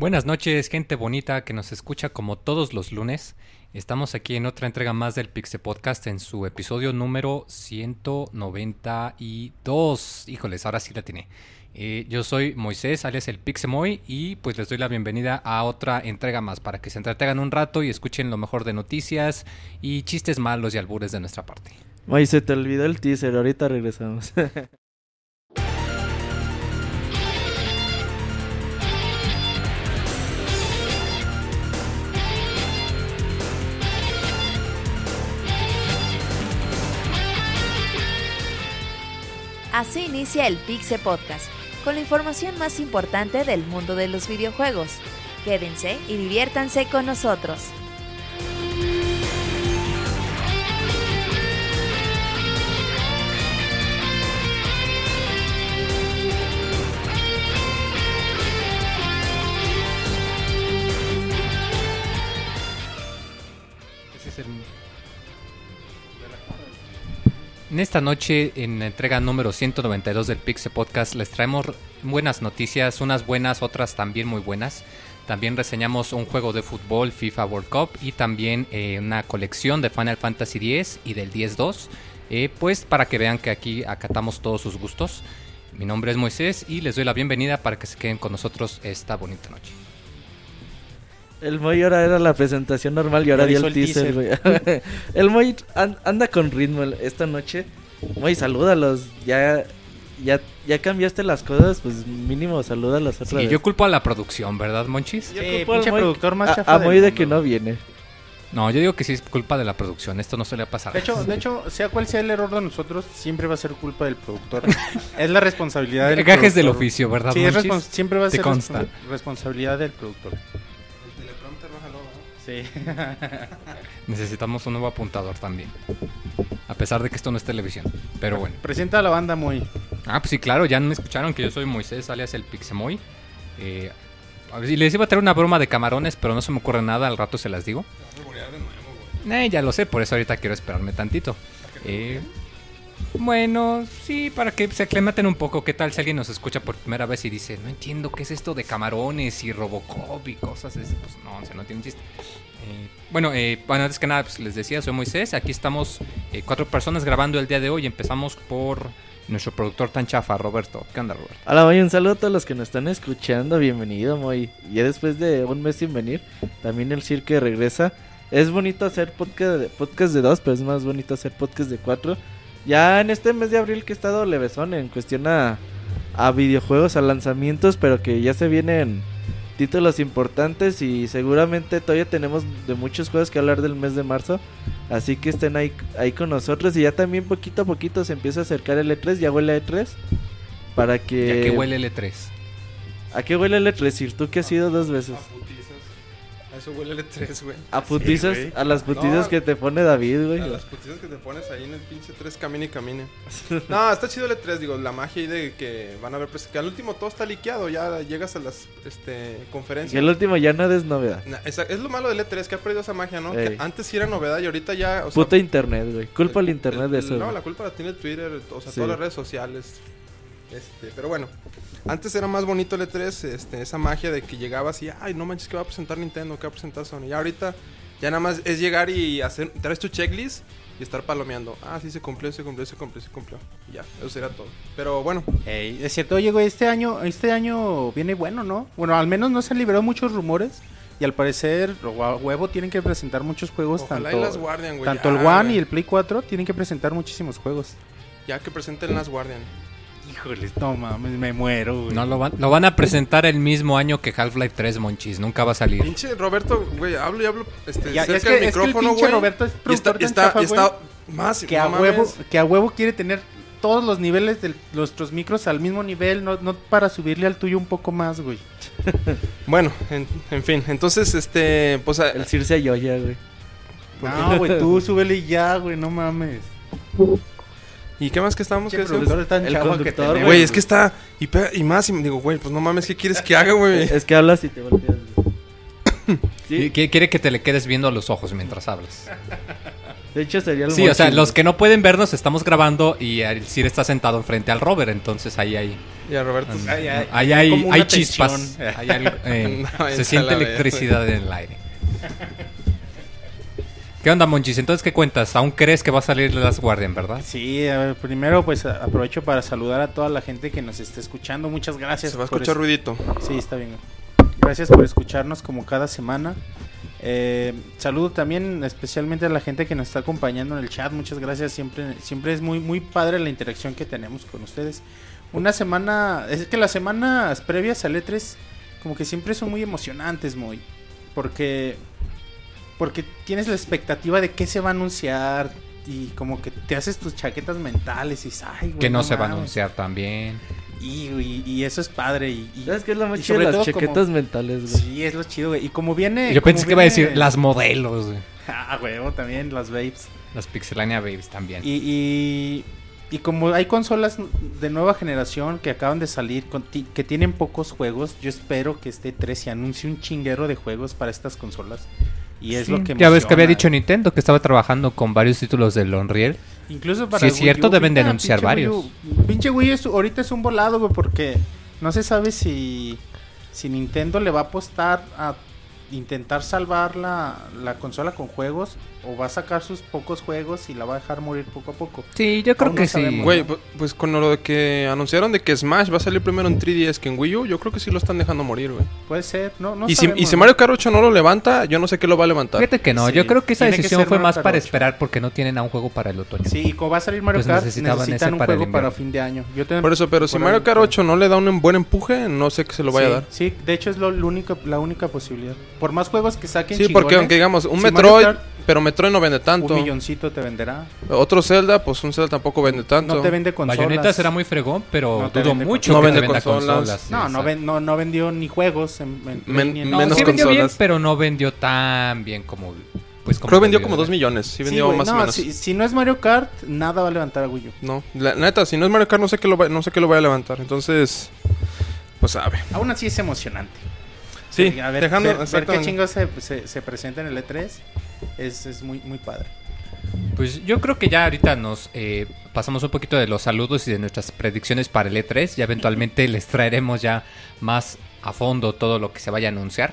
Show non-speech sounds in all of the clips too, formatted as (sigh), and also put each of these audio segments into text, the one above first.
Buenas noches, gente bonita que nos escucha como todos los lunes. Estamos aquí en otra entrega más del Pixe Podcast en su episodio número 192. Híjoles, ahora sí la tiene. Eh, yo soy Moisés, alias el Pixemoy, y pues les doy la bienvenida a otra entrega más para que se entretengan un rato y escuchen lo mejor de noticias y chistes malos y albures de nuestra parte. Moisés, te olvidó el teaser, ahorita regresamos. (laughs) Así inicia el Pixe Podcast, con la información más importante del mundo de los videojuegos. Quédense y diviértanse con nosotros. En esta noche, en la entrega número 192 del Pixe Podcast, les traemos buenas noticias, unas buenas, otras también muy buenas. También reseñamos un juego de fútbol, FIFA World Cup, y también eh, una colección de Final Fantasy X y del 10-2. Eh, pues para que vean que aquí acatamos todos sus gustos. Mi nombre es Moisés y les doy la bienvenida para que se queden con nosotros esta bonita noche. El Moy ahora era la presentación normal y ahora dio el teaser, güey. (laughs) (laughs) el Moy an- anda con ritmo esta noche. Moy, salúdalos. Ya, ya, ya cambiaste las cosas, pues mínimo salúdalos otra Sí, vez. yo culpo a la producción, ¿verdad, Monchis? Yo Sí, culpo al pinche Moy- productor más a- chafa A, del Moy de que no viene. No, yo digo que sí es culpa de la producción. Esto no suele pasar. De hecho, de hecho, sea cual sea el error de nosotros, siempre va a ser culpa del productor. (laughs) es la responsabilidad del gajes del productor. oficio, ¿verdad, Sí, siempre va a ser consta. respons- responsabilidad del productor. Sí. (laughs) Necesitamos un nuevo apuntador también. A pesar de que esto no es televisión. Pero bueno. Presenta a la banda muy. Ah, pues sí, claro, ya me escucharon que yo soy Moisés, alias el Pixemoy. Eh, a ver, si les iba a traer una broma de camarones, pero no se me ocurre nada, al rato se las digo. Eh, ya lo sé, por eso ahorita quiero esperarme tantito. Eh, bueno, sí, para que se aclimaten un poco. ¿Qué tal si alguien nos escucha por primera vez y dice, no entiendo qué es esto de camarones y Robocop y cosas? así"? Pues no, o sea, no tiene chiste. Eh, bueno, eh, bueno, antes que nada, pues, les decía, soy Moisés. Aquí estamos eh, cuatro personas grabando el día de hoy. Empezamos por nuestro productor tan chafa, Roberto. ¿Qué onda, Roberto? Hola, Moy, un saludo a todos los que nos están escuchando. Bienvenido, Moy. Ya después de un mes sin venir, también el cirque regresa. Es bonito hacer podcast de, podcast de dos, pero es más bonito hacer podcast de cuatro. Ya en este mes de abril que he estado levesón en cuestión a, a videojuegos, a lanzamientos, pero que ya se vienen títulos importantes y seguramente todavía tenemos de muchos juegos que hablar del mes de marzo. Así que estén ahí, ahí con nosotros y ya también poquito a poquito se empieza a acercar el E3, ya huele a E3. Para que... ¿Y a qué huele el E3? ¿A qué huele el E3, Sir? Tú que has ido dos veces. Eso huele el E3, güey. A putizas, a las putizas No. que te pone David, güey. A las putizas que te pones ahí en el pinche 3 camine y camine. (laughs) No, está chido el E3, digo, la magia ahí de que van a ver, pues, que al último todo está liqueado, ya llegas a las este, Y conferencias. el último ya no es novedad. Es lo malo del E3, que ha perdido esa magia, ¿no? Ey. Que antes sí era novedad y ahorita ya, o sea, internet, güey. Culpa al el- internet el- de eso. No, la culpa la tiene Twitter, o sea, Sí. todas las redes sociales. Este, pero bueno, antes era más bonito el E3, este, esa magia de que llegabas y, ay, no manches, que va a presentar Nintendo, que va a presentar Sony. Y ahorita ya nada más es llegar y hacer, traes tu checklist y estar palomeando. Ah, sí, se cumplió, se cumplió, se cumplió, se cumplió. Y ya, eso sería todo. Pero bueno, Ey, es cierto, güey, este año, este año viene bueno, ¿no? Bueno, al menos no se han liberado muchos rumores. Y al parecer, huevo tienen que presentar muchos juegos. ojalá tanto y las Guardian, güey. tanto ya, el One güey. y el Play 4 tienen que presentar muchísimos juegos. Ya que presenten las Guardian. Híjoles, no mames, me muero, güey. No, lo van, lo van a presentar el mismo año que Half-Life 3, Monchis. Nunca va a salir. Pinche Roberto, güey, hablo y hablo este, Ya, cerca es que- del es que el micrófono, pinche güey. Roberto es y está, está, chafa, y está güey, más que a huevo, que a huevo quiere tener todos los niveles de nuestros micros al mismo nivel, no, no para subirle al tuyo un poco más, güey. (laughs) Bueno, en, en fin, entonces, este, pues... a- El Sir se Yoya, güey. No, güey, tú súbele ya, güey, no mames. ¿Y qué más que estábamos? Pinche ¿Qué productor tan El chafa que tenemos, Güey, es que está... Y, y más, y me digo, güey, pues no mames, ¿qué quieres que haga, güey? Es que hablas y te volteas. Y (coughs) Sí. Quiere que te le quedes viendo a los ojos mientras hablas. De hecho, sería el Sí, o sea, los que no pueden vernos estamos grabando y el Sir está sentado enfrente al Robert, entonces ahí hay, Ya, Roberto. Ay, ay, ahí hay hay, hay chispas, tensión. hay algo, eh, (laughs) No, se siente electricidad en el aire. ¿Qué onda, Monchis? Entonces, ¿qué cuentas? ¿Aún crees que va a salir Last Guardian, verdad? Sí, a ver, primero pues aprovecho para saludar a toda la gente que nos está escuchando. Muchas gracias. Se va a escuchar es- ruidito. Sí, está bien. Gracias por escucharnos como cada semana. Eh, saludo también especialmente a la gente que nos está acompañando en el chat. Muchas gracias. Siempre, siempre es muy, muy padre la interacción que tenemos con ustedes. Una semana, es que las semanas previas al E3 como que siempre son muy emocionantes, muy. Porque, porque tienes la expectativa de qué se va a anunciar y como que te haces tus chaquetas mentales y dices, ay, güey, Que no, se va a mames". anunciar también. Y, y- y eso es padre. Y, y- ¿Sabes qué es lo más chido las todo como- chaquetas mentales, güey? Sí, es lo chido, güey. Y como viene. Yo pensé que iba a decir las modelos, güey. Ah, huevo, también, las babes. las Pixelania Babies también. Y, y, y como hay consolas de nueva generación que acaban de salir, con ti- que tienen pocos juegos, yo espero que este 3 se anuncie un chinguero de juegos para estas consolas. Y es Sí, lo que ya ves que había dicho Nintendo que estaba trabajando con varios títulos del Unreal. Incluso para Si es Wii cierto, U, deben de pinche anunciar Wii varios. U. Pinche Wii es- ahorita es un volado, güey, porque no se sabe si, si Nintendo le va a apostar a intentar salvar la, la consola con juegos o va a sacar sus pocos juegos y la va a dejar morir poco a poco. Sí, yo creo Aún no que sí. sabemos. Güey, pu- pues con lo de que anunciaron de que Smash va a salir primero en 3DS que en Wii U, yo creo que sí lo están dejando morir, güey. Puede ser, no, no y, si, y si. Mario Kart 8 no lo levanta, yo no sé qué lo va a levantar. Fíjate que no, Sí, yo creo que esa tiene decisión fue Mario más Kart para 8. esperar porque no tienen a un juego para el otoño. Sí, y como va a salir Mario Pues Kart, necesitaban necesitan ese un para juego para fin de año. Yo Por eso, pero si Mario Kart 8 no le da un buen empuje, no sé qué se lo vaya sí, a dar. Sí, de hecho es lo, lo único, la única posibilidad. Por más juegos que saquen Sí, porque aunque digamos, un Metroid, pero Metroid no vende tanto. Un milloncito te venderá. Otro Zelda, pues un Zelda tampoco vende tanto. No te vende consolas. Bayonetta será muy fregón, pero No dudo vende mucho consolas. que No te vende venda consolas. consolas. No, no, ven- no, no vendió ni juegos. En, en Men- ni en No, menos sí vendió bien, consolas. pero no vendió tan bien como... Pues, como Creo que vendió como de 2 millones. Sí, Sí, vendió más o no, menos. Si, si no es Mario Kart, nada va a levantar a Wii U. No, la neta, si no es Mario Kart, no sé qué lo, va- no sé qué lo vaya a levantar. Entonces, pues sabe. Aún así es emocionante. Sí, a ver, dejando. ver, ver qué chingos se, se, se presenta en el E3 es, es muy, muy padre. Pues yo creo que ya ahorita nos eh, pasamos un poquito de los saludos y de nuestras predicciones para el E3. Ya eventualmente les traeremos ya más a fondo todo lo que se vaya a anunciar.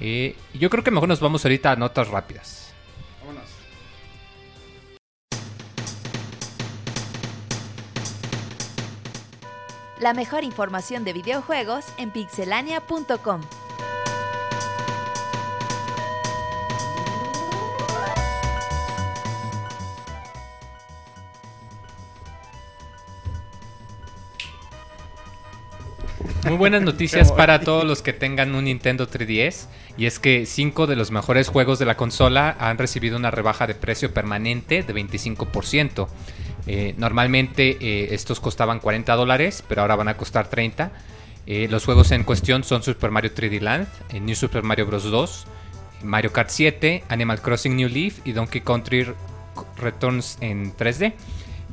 Eh, yo creo que mejor nos vamos ahorita a notas rápidas. Vámonos. La mejor información de videojuegos en pixelania.com. Muy buenas noticias para todos los que tengan un Nintendo 3DS. Y es que 5 de los mejores juegos de la consola han recibido una rebaja de precio permanente de 25%. Eh, normalmente eh, estos costaban 40 dólares, pero ahora van a costar 30. Eh, los juegos en cuestión son Super Mario 3D Land, New Super Mario Bros. 2, Mario Kart 7, Animal Crossing New Leaf y Donkey Country Returns en 3D.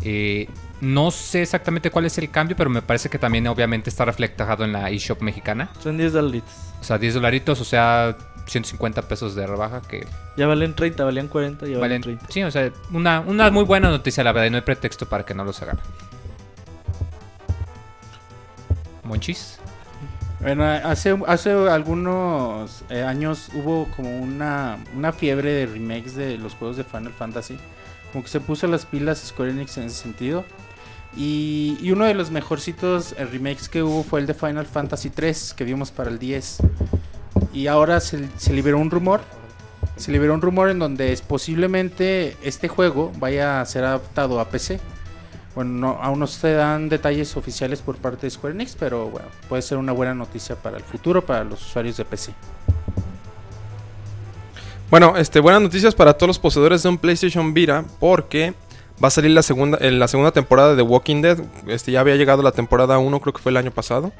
Eh, no sé exactamente cuál es el cambio, pero me parece que también obviamente está reflejado en la eShop mexicana. Son 10 dolaritos. O sea, 10 dolaritos, o sea, 150 pesos de rebaja que Ya valen 30, valían 40, ya valen valen... 30. Sí, o sea, una, una muy buena noticia, la verdad, y no hay pretexto para que no los hagan. Monchis. Bueno, hace, hace algunos eh, años hubo como una, una fiebre de remakes de los juegos de Final Fantasy. Como que se puso las pilas Square Enix en ese sentido. Y, y uno de los mejorcitos eh, remakes que hubo fue el de Final Fantasy 3 que vimos para el 10. Y ahora se, liberó un rumor. Se liberó un rumor en donde es posiblemente este juego vaya a ser adaptado a PC. Bueno, no, aún no se dan detalles oficiales por parte de Square Enix, pero bueno, puede ser una buena noticia para el futuro, para los usuarios de PC. Bueno, este, buenas noticias para todos los poseedores de un PlayStation Vita, porque va a salir la segunda, la segunda temporada de Walking Dead. Este, ya había llegado la temporada 1, creo que fue el año pasado.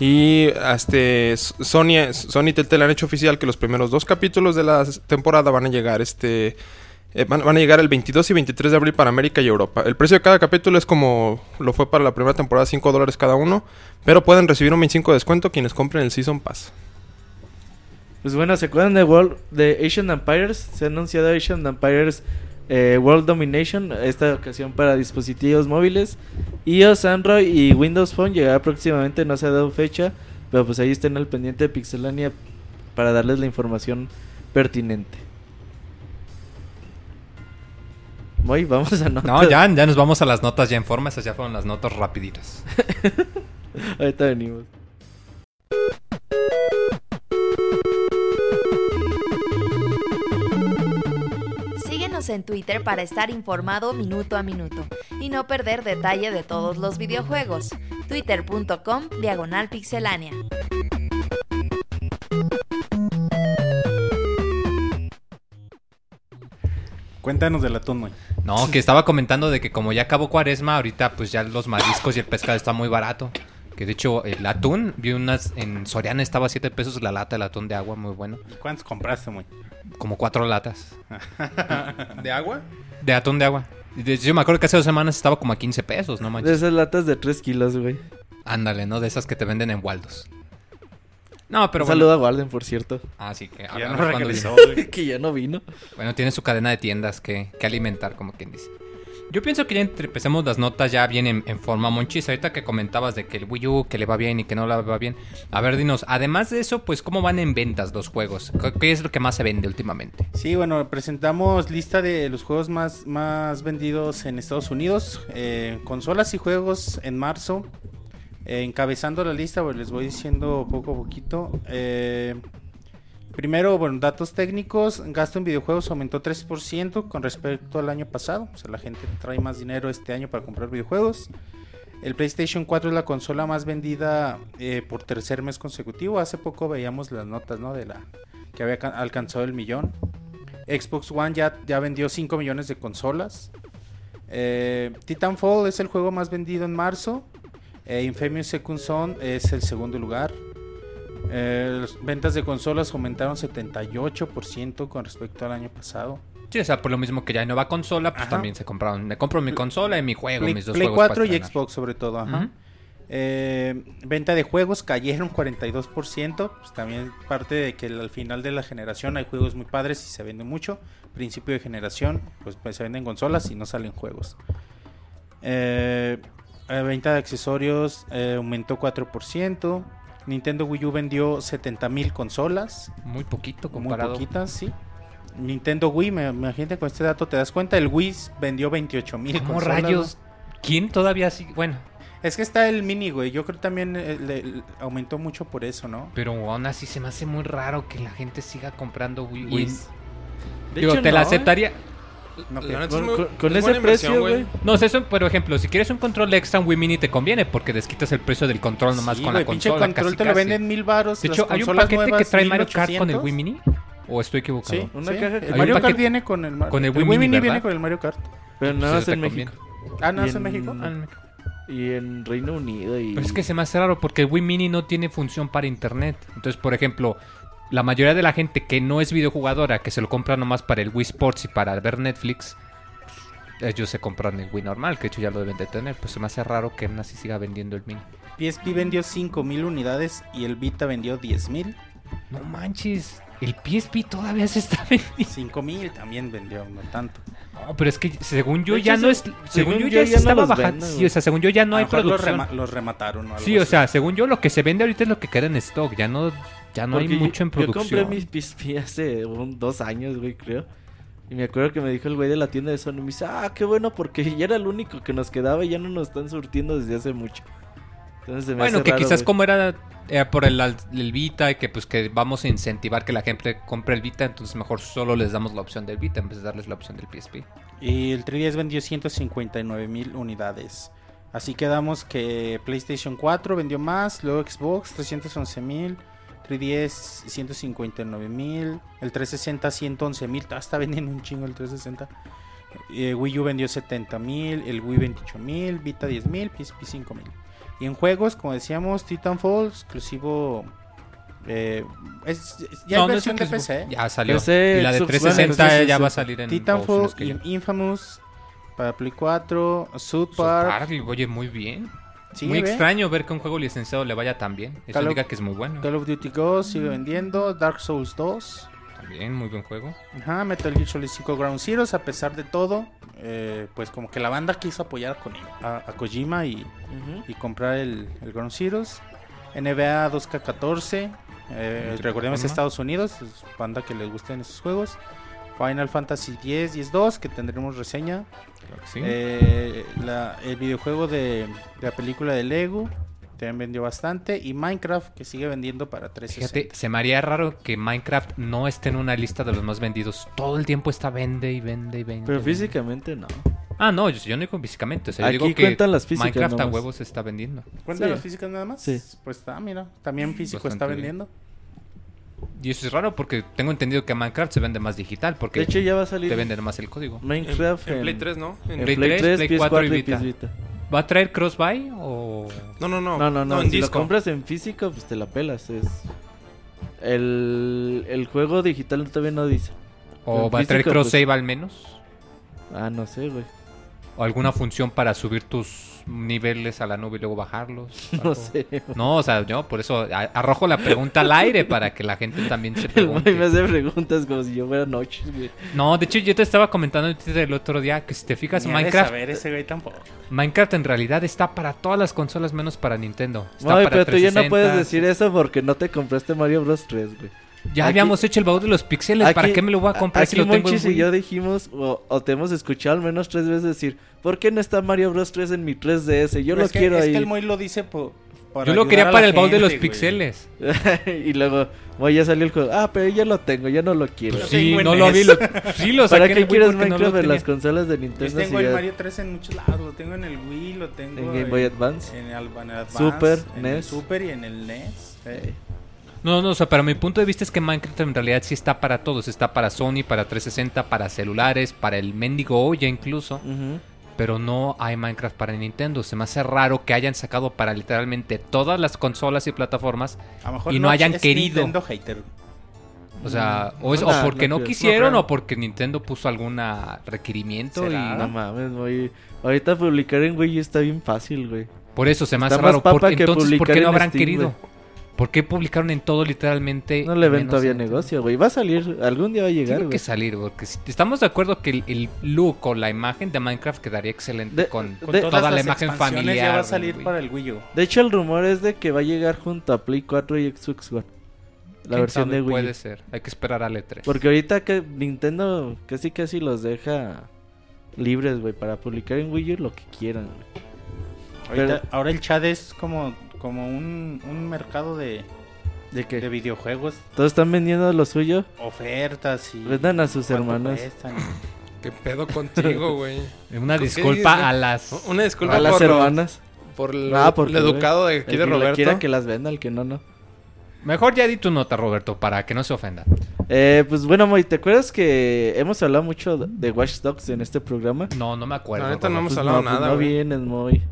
Y este, Sony, Sony Telltale han hecho oficial que los primeros dos capítulos de la temporada van a llegar este, eh, van, van a llegar el 22 y 23 de abril para América y Europa. El precio de cada capítulo es como lo fue para la primera temporada, 5 dólares cada uno. Pero pueden recibir un 25 de descuento quienes compren el Season Pass. Pues bueno, ¿se acuerdan de World de Asian Empires? Se ha anunciado Asian Empires eh, World Domination, esta ocasión para dispositivos móviles, iOS, Android y Windows Phone llegará próximamente, no se ha dado fecha, pero pues ahí estén al pendiente de Pixelania para darles la información pertinente. Muy, vamos a notas. No, ya, ya nos vamos a las notas ya en forma. Esas ya fueron las notas rapiditas. (laughs) Ahorita venimos. Síguenos en Twitter para estar informado minuto a minuto y no perder detalle de todos los videojuegos. Twitter.com Diagonal Pixelánea. Cuéntanos del atún, güey. No, que estaba comentando de que como ya acabó cuaresma, ahorita pues ya los mariscos y el pescado está muy barato. Que de hecho el atún, vi unas en Soriana estaba a 7 pesos la lata, el atún de agua, muy bueno. ¿Y ¿Cuántos compraste, güey? Como cuatro latas (laughs) ¿De agua? de atún de agua. De yo me acuerdo que hace dos semanas estaba como a 15 pesos, no De manches. esas latas de 3 kilos, güey. Ándale, ¿no? De esas que te venden en Waldos. No, pero Un bueno. saludo a Warden, por cierto. Ah, sí, que Ya hablamos no regresó, (laughs) que ya no vino. Bueno, tiene su cadena de tiendas que, que alimentar, como quien dice. Yo pienso que ya empecemos las notas ya bien en, forma monchis. Ahorita que comentabas de que el Wii U que le va bien y que no le va bien. A ver, dinos, además de eso, pues, ¿cómo van en ventas los juegos? ¿Qué- ¿Qué es lo que más se vende últimamente? Sí, bueno, presentamos lista de los juegos más, más vendidos en Estados Unidos. eh, consolas y juegos en marzo. Eh, encabezando la lista, pues, les voy diciendo poco a poquito. Eh, primero, bueno, datos técnicos. Gasto en videojuegos aumentó 3% con respecto al año pasado. O sea, la gente trae más dinero este año para comprar videojuegos. El PlayStation 4 es la consola más vendida eh, por tercer mes consecutivo. Hace poco veíamos las notas, ¿no? De la que había ca- alcanzado el millón. Xbox One ya, ya vendió 5 millones de consolas. Eh, Titanfall es el juego más vendido en marzo. Eh, Infamous Second Son es el segundo lugar. Eh, las ventas de consolas aumentaron 78% con respecto al año pasado. Sí, o sea, por lo mismo que ya hay nueva consola, pues Ajá. también se compraron. Me compro mi consola y mi juego, Play, mis dos Play juegos. 4 para y. Xbox sobre todo. ajá. Eh, venta de juegos cayeron 42%. Pues también parte de que al final de la generación hay juegos muy padres y se vende mucho. Principio de generación, pues, pues, se venden consolas y no salen juegos. Eh, eh, venta de accesorios eh, aumentó 4%. Nintendo Wii U vendió 70.000 consolas. Muy poquito Muy comparado. poquitas, sí. Nintendo Wii, me, imagínate con este dato te das cuenta, el Wii vendió 28.000 ¿Cómo consolas. rayos? ¿Quién todavía sigue? Bueno, Es que está el mini, güey. Yo creo que también eh, le- le aumentó mucho por eso, ¿no? pero aún así se me hace muy raro que la gente siga comprando Wii. Wii. De Digo, hecho, te la ¿eh? La neta es Con, muy- con- con es ese precio, güey. No, eso, por ejemplo, si quieres un control extra, un Wii Mini te conviene porque desquitas el precio del control nomás Sí, con güey, la pinche consola. control casi, te lo casi. venden mil baros. De las hecho, hay un paquete que trae Mario Kart con el 1800. Wii Mini. ¿O estoy equivocado? Sí, Una sí. caja que- El Mario Kart viene con el, Mar- con el el Wii Wii Mini, Mini viene con el Mario Kart. Pero Pues nada más te en. México. Ah, no, Y es en México. Ah, Y en Reino Unido y... Pero es que se me hace raro porque el Wii Mini no tiene función para internet. Entonces, por ejemplo, la mayoría de la gente que no es videojugadora, que se lo compra nomás para el Wii Sports y para ver Netflix, pues, ellos se compran el Wii normal, que de hecho ya lo deben de tener. Pues se me hace raro que aún así siga vendiendo el Mini. PSP vendió 5000 unidades y el Vita vendió 10000. No manches, el PSP todavía se está (laughs) vendiendo. 5000 también vendió, no tanto. No, pero es que según yo ya no es. se- Según, según yo yo ya, ya se estaba bajando. Sí, o sea, según yo ya no A hay los, producción. rema- los remataron. o algo Sí, o así. sea, según yo lo que se vende ahorita es lo que queda en stock. Ya no, ya no hay mucho en yo- Yo producción. compré mis PSP (laughs) hace un- dos años, güey, creo. Y me acuerdo que me dijo el güey de la tienda de Sony. Me dice, ah, qué bueno, porque (laughs) ya era el único que nos quedaba y ya no nos están surtiendo desde hace mucho. Entonces se me Bueno, hace que raro, quizás güey. como era, era por el, el Vita y que pues que vamos a incentivar que la gente compre el Vita, entonces mejor solo les damos la opción del Vita en vez de darles la opción del PSP. Y el 3DS vendió 159 mil unidades. Así quedamos que PlayStation 4 vendió más, luego Xbox 311 mil, 3DS 159 mil, el 360 111 mil, está vendiendo un chingo el 360. Eh, Wii U vendió 70 mil, el Wii 28 mil, Vita 10 mil, PSP 5 mil. Y en juegos, como decíamos, Titanfall, exclusivo... eh, es, es- ya No, hay no es versión de. PC. Ya salió. PC, y la de Xbox One, 360 sí, sí, ya va a salir en... Titanfall, In- Infamous para Play 4, South South Park. Park, oye, muy bien. Muy ve. extraño ver que un juego licenciado le vaya tan bien. Eso Call of- indica que es muy bueno. Call of Duty Go sigue vendiendo. Dark Souls 2. También, muy buen juego. Ajá, Metal Gear Solid 5 Ground Zeroes, a pesar de todo, eh, pues como que la banda quiso apoyar a, Konami- a- a Kojima y, y comprar el, el Ground Zeroes. NBA 2K14, eh, recordemos Estados Unidos, es banda que les gusten esos juegos. Final Fantasy 10 y 2 que tendremos reseña. Claro que sí. Eh, la- el videojuego de, de la película de Lego también vendió bastante. Y Minecraft que sigue vendiendo para 360. Fíjate, se me haría raro que Minecraft no esté en una lista de los más vendidos. Todo el tiempo está vende y vende y vende. Pero vende. físicamente no. Ah, no, yo, yo no digo físicamente. O sea, yo Aquí digo que cuentan las físicas Minecraft a nomás. huevos se está vendiendo. ¿Cuentan Sí. las físicas nada más? Sí. Pues está, mira. También físico Bastante está bien. Y eso es raro porque tengo entendido que Minecraft se vende más digital porque De hecho, ya va a salir te venden más el código. Minecraft En, en Play 3, ¿no? En- en Play Play 3, 3, Play PS4 4 y y Vita. PS Vita. ¿Va a traer cross-buy o...? No, no, no. No, no, no. en si lo compras en físico, pues te la pelas. Es... El, el juego digital todavía no dice. ¿O En va a traer físico, cross-save al menos? Ah, no sé, güey. ¿O alguna función para subir tus niveles a la nube y luego bajarlos? (laughs) No Algo. sé. No, o sea, yo por eso arrojo la pregunta al aire para que la gente también se (laughs) El pregunte. güey me hace preguntas como si yo fuera noches, güey. No, de hecho yo te estaba comentando el otro día que si te fijas, Ni Minecraft, saber ese güey tampoco. Minecraft en realidad está para todas las consolas menos para Nintendo. Está Güey, para pero tú ya no 360. puedes decir eso porque no te compraste Mario Bros 3, güey. Ya Aquí- habíamos hecho el baúl de los pixeles, ¿para Aquí- qué me lo voy a comprar si aquí lo tengo en Monchis y Wii? yo dijimos, o, o te hemos escuchado al menos tres veces decir, ¿por qué no está Mario Bros 3 en mi 3DS? Yo Pero lo es que- quiero es ahí. que el Moy lo dice por. para Yo lo quería para el baúl de los güey. pixeles. (laughs) y luego, güey, ya salió el juego. Ah, pero ya lo tengo, ya no lo quiero. Pues sí, en no lo NES. vi. Lo, (laughs) sí, lo saqué ¿Para en el qué Wii quieres porque no Minecraft en las consolas de Yo Nintendo? tengo si el ya- Mario 3 en muchos lados. Lo tengo en el Wii, lo tengo En Game Boy Advance. En el, en el Advance, Super, en el NES. Super y en el NES. eh. No, no, o sea, para mi punto de vista es que Minecraft en realidad sí está para todos. Está para Sony, para 360, para celulares, para el mendigo Oya incluso. Pero no hay Minecraft para Nintendo. Se me hace raro que hayan sacado para literalmente todas las consolas y plataformas. A mejor Y no hayan es querido. Nintendo hater. O sea, o, es, no, o no, porque no no, quisieron No o porque Nintendo puso algún requerimiento. ¿Será? Y No mames, güey. Ahorita publicar en U está bien fácil, güey. por eso se me hace raro. que entonces, ¿por qué no habrán Steam, querido? güey. ¿Por qué publicaron en todo literalmente? No le ven todavía en- negocio, güey. Va a salir, algún día va a llegar, Tiene güey. que salir, porque si- estamos de acuerdo que el, el look o la imagen de Minecraft quedaría excelente De- con, Con De- todas toda la imagen familiar. ya va a del salir Wii. para el Wii U. De hecho, el rumor es de que va a llegar junto a Play 4 y Xbox One. La ¿Quién versión sabe? de Wii U. Puede ser. Hay que esperar al E3. Porque ahorita que Nintendo casi casi los deja libres, güey, para publicar en Wii U lo que quieran, güey. Ahorita- Pero- ahora el chat es como, como un, un mercado de, De que de videojuegos, todos están vendiendo lo suyo, ofertas y... vendan a sus hermanos. cuestan. ¿Qué pedo contigo, güey? (laughs) Una ¿Qué disculpa a las... Una disculpa A las por, lo- hermanas. por lo, Ah, porque, lo educado de El aquí que de Roberto. quiera que las venda, el que no, no. Mejor ya di tu nota, Roberto, para que no se ofenda. Eh, pues bueno, Moy, ¿te acuerdas que hemos hablado mucho de Watch Dogs en este programa? No, no me acuerdo. La neta no hemos Pues hablado no, pues nada, no güey. vienes, Moy.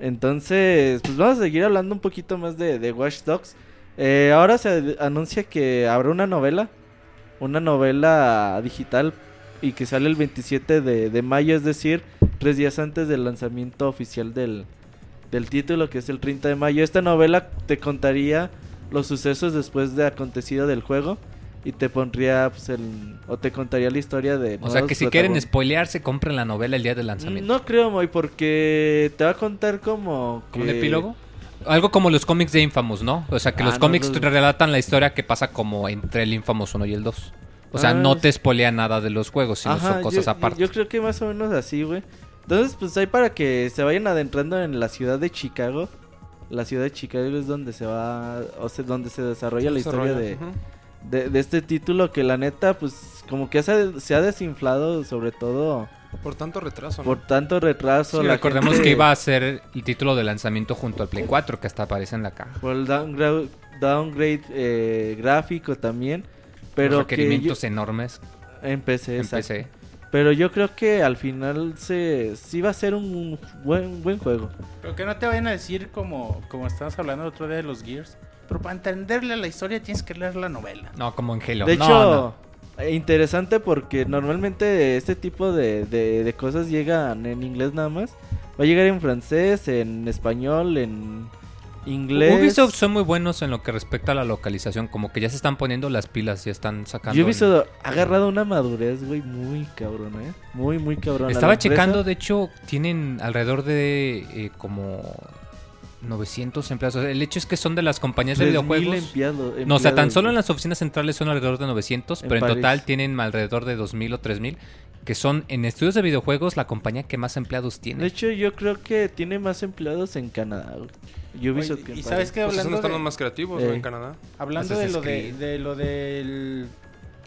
Entonces, pues vamos a seguir hablando un poquito más de, Watch Dogs. Eh, ahora se anuncia que habrá una novela, una novela digital y que sale el 27 de, de mayo, es decir, tres días antes del lanzamiento oficial del, del título, que es el 30 de mayo. Esta novela te contaría los sucesos después de acontecido del juego y te pondría, pues, el, o te contaría la historia de... O sea que si quieren spoilearse, compren la novela el día del lanzamiento. No creo, Moy, porque te va a contar como... ¿Como un que- epílogo? Algo como los cómics de Infamous, ¿no? O sea, que Ah, los no, cómics no. te relatan la historia que pasa como entre el Infamous 1 y el 2. O sea, Ah, no te spoilea nada de los juegos, sino Ajá, son cosas yo, aparte. Yo creo que más o menos así, güey. Entonces, pues hay para que se vayan adentrando en la ciudad de Chicago. La ciudad de Chicago es donde se va, o sea, donde se desarrolla la historia de, Ujú. De, de este título que la neta, pues como que se, se ha desinflado, sobre todo Por tanto retraso, ¿no? por tanto retraso. Sí, la recordemos gente- que iba a ser el título de lanzamiento junto al Play 4, que hasta aparece en la caja. Por el downgrade, downgrade eh, gráfico también. Pero Los que requerimientos enormes en PC, en. PC. Pero yo creo que al final se sí va a ser un buen buen juego. Pero que no te vayan a decir como, como estabas hablando el otro día de los Gears. Pero para entenderle la historia tienes que leer la novela. No, como en Halo. De No, hecho, no. eh, interesante porque normalmente este tipo de, de- de cosas llegan en inglés nada más. Va a llegar en francés, en español, en, inglés. Ubisoft son muy buenos en lo que respecta a la localización, como que ya se están poniendo las pilas, ya están sacando. Ubisoft ha agarrado una madurez, güey, muy cabrón, ¿eh? Muy, muy cabrón. Estaba checando, de hecho, tienen alrededor de eh, como 900 empleados. El hecho es que son de las compañías de videojuegos. no, o sea, tan solo en las oficinas centrales son alrededor de 900, En pero en París. total tienen alrededor de 2000 o 3000, que son en estudios de videojuegos la compañía que más empleados tiene. De hecho, yo creo que tiene más empleados en Canadá. Ubisoft Oye, que en ¿Y París. sabes qué? Pues Hablando están de, los más creativos, Eh. en Canadá. hablando de lo de, de lo del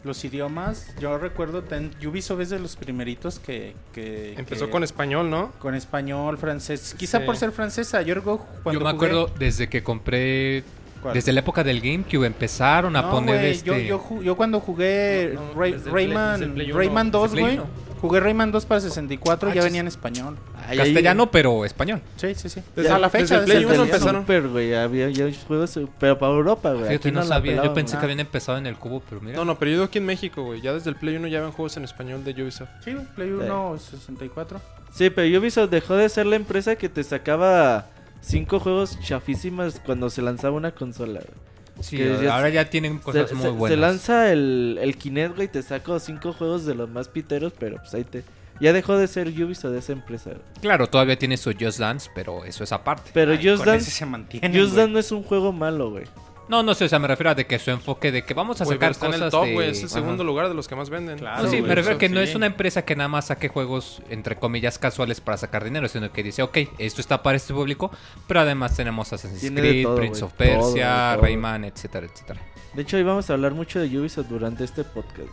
los idiomas, yo recuerdo ten, Ubisoft es de los primeritos que, que Empezó que- con español, ¿no? con español, francés, quizá Sí. por ser francesa. Yo recuerdo cuando Yo me jugué- acuerdo desde que compré, ¿Cuál? desde la época del GameCube empezaron a No, poner este... yo, yo, ju- yo cuando jugué No, no, Ray- Rayman, Play Rayman desde 2, Play güey. Jugué Rayman 2 para 64 y Ah, ya venía en español. Ay, Castellano, pero español. Sí, sí, sí. Desde- a la fecha. Play desde Desde el empezaron. Super, güey, había ya juegos, pero para Europa, güey. Fíjate, no la sabía. Yo pelaban, pensé que habían empezado en el cubo, pero mira. No, no, pero yo digo aquí en México, güey. Ya desde el Play 1 ya ven juegos en español de Ubisoft. Sí, Play 1 64. Sí, pero Ubisoft dejó de ser la empresa que te sacaba cinco juegos chafísimas cuando se lanzaba una consola. güey. Sí, que ya ahora se- ya tienen cosas se, muy buenas. se lanza el, el Kinect, güey, te saco cinco juegos de los más piteros, pero pues ahí te... Ya dejó de ser Ubisoft de esa empresa. Claro, todavía tiene su Just Dance, pero eso es aparte. Pero Ay, Just Dance, se mantiene. Just Dance no es un juego malo, güey. No, no sé, o sea, me refiero a de que su enfoque de que vamos a sacar está cosas en el top, de- güey. Es el Ajá. segundo lugar de los que más venden. Claro, No, sí, me refiero a que no es una empresa que nada más saque juegos, entre comillas, casuales para sacar dinero, sino que dice, ok, esto está para este público, pero además tenemos Assassin's Creed, todo, Prince of Persia, todo. Rayman, etcétera, etcétera. De hecho, hoy vamos a hablar mucho de Ubisoft durante este podcast. güey.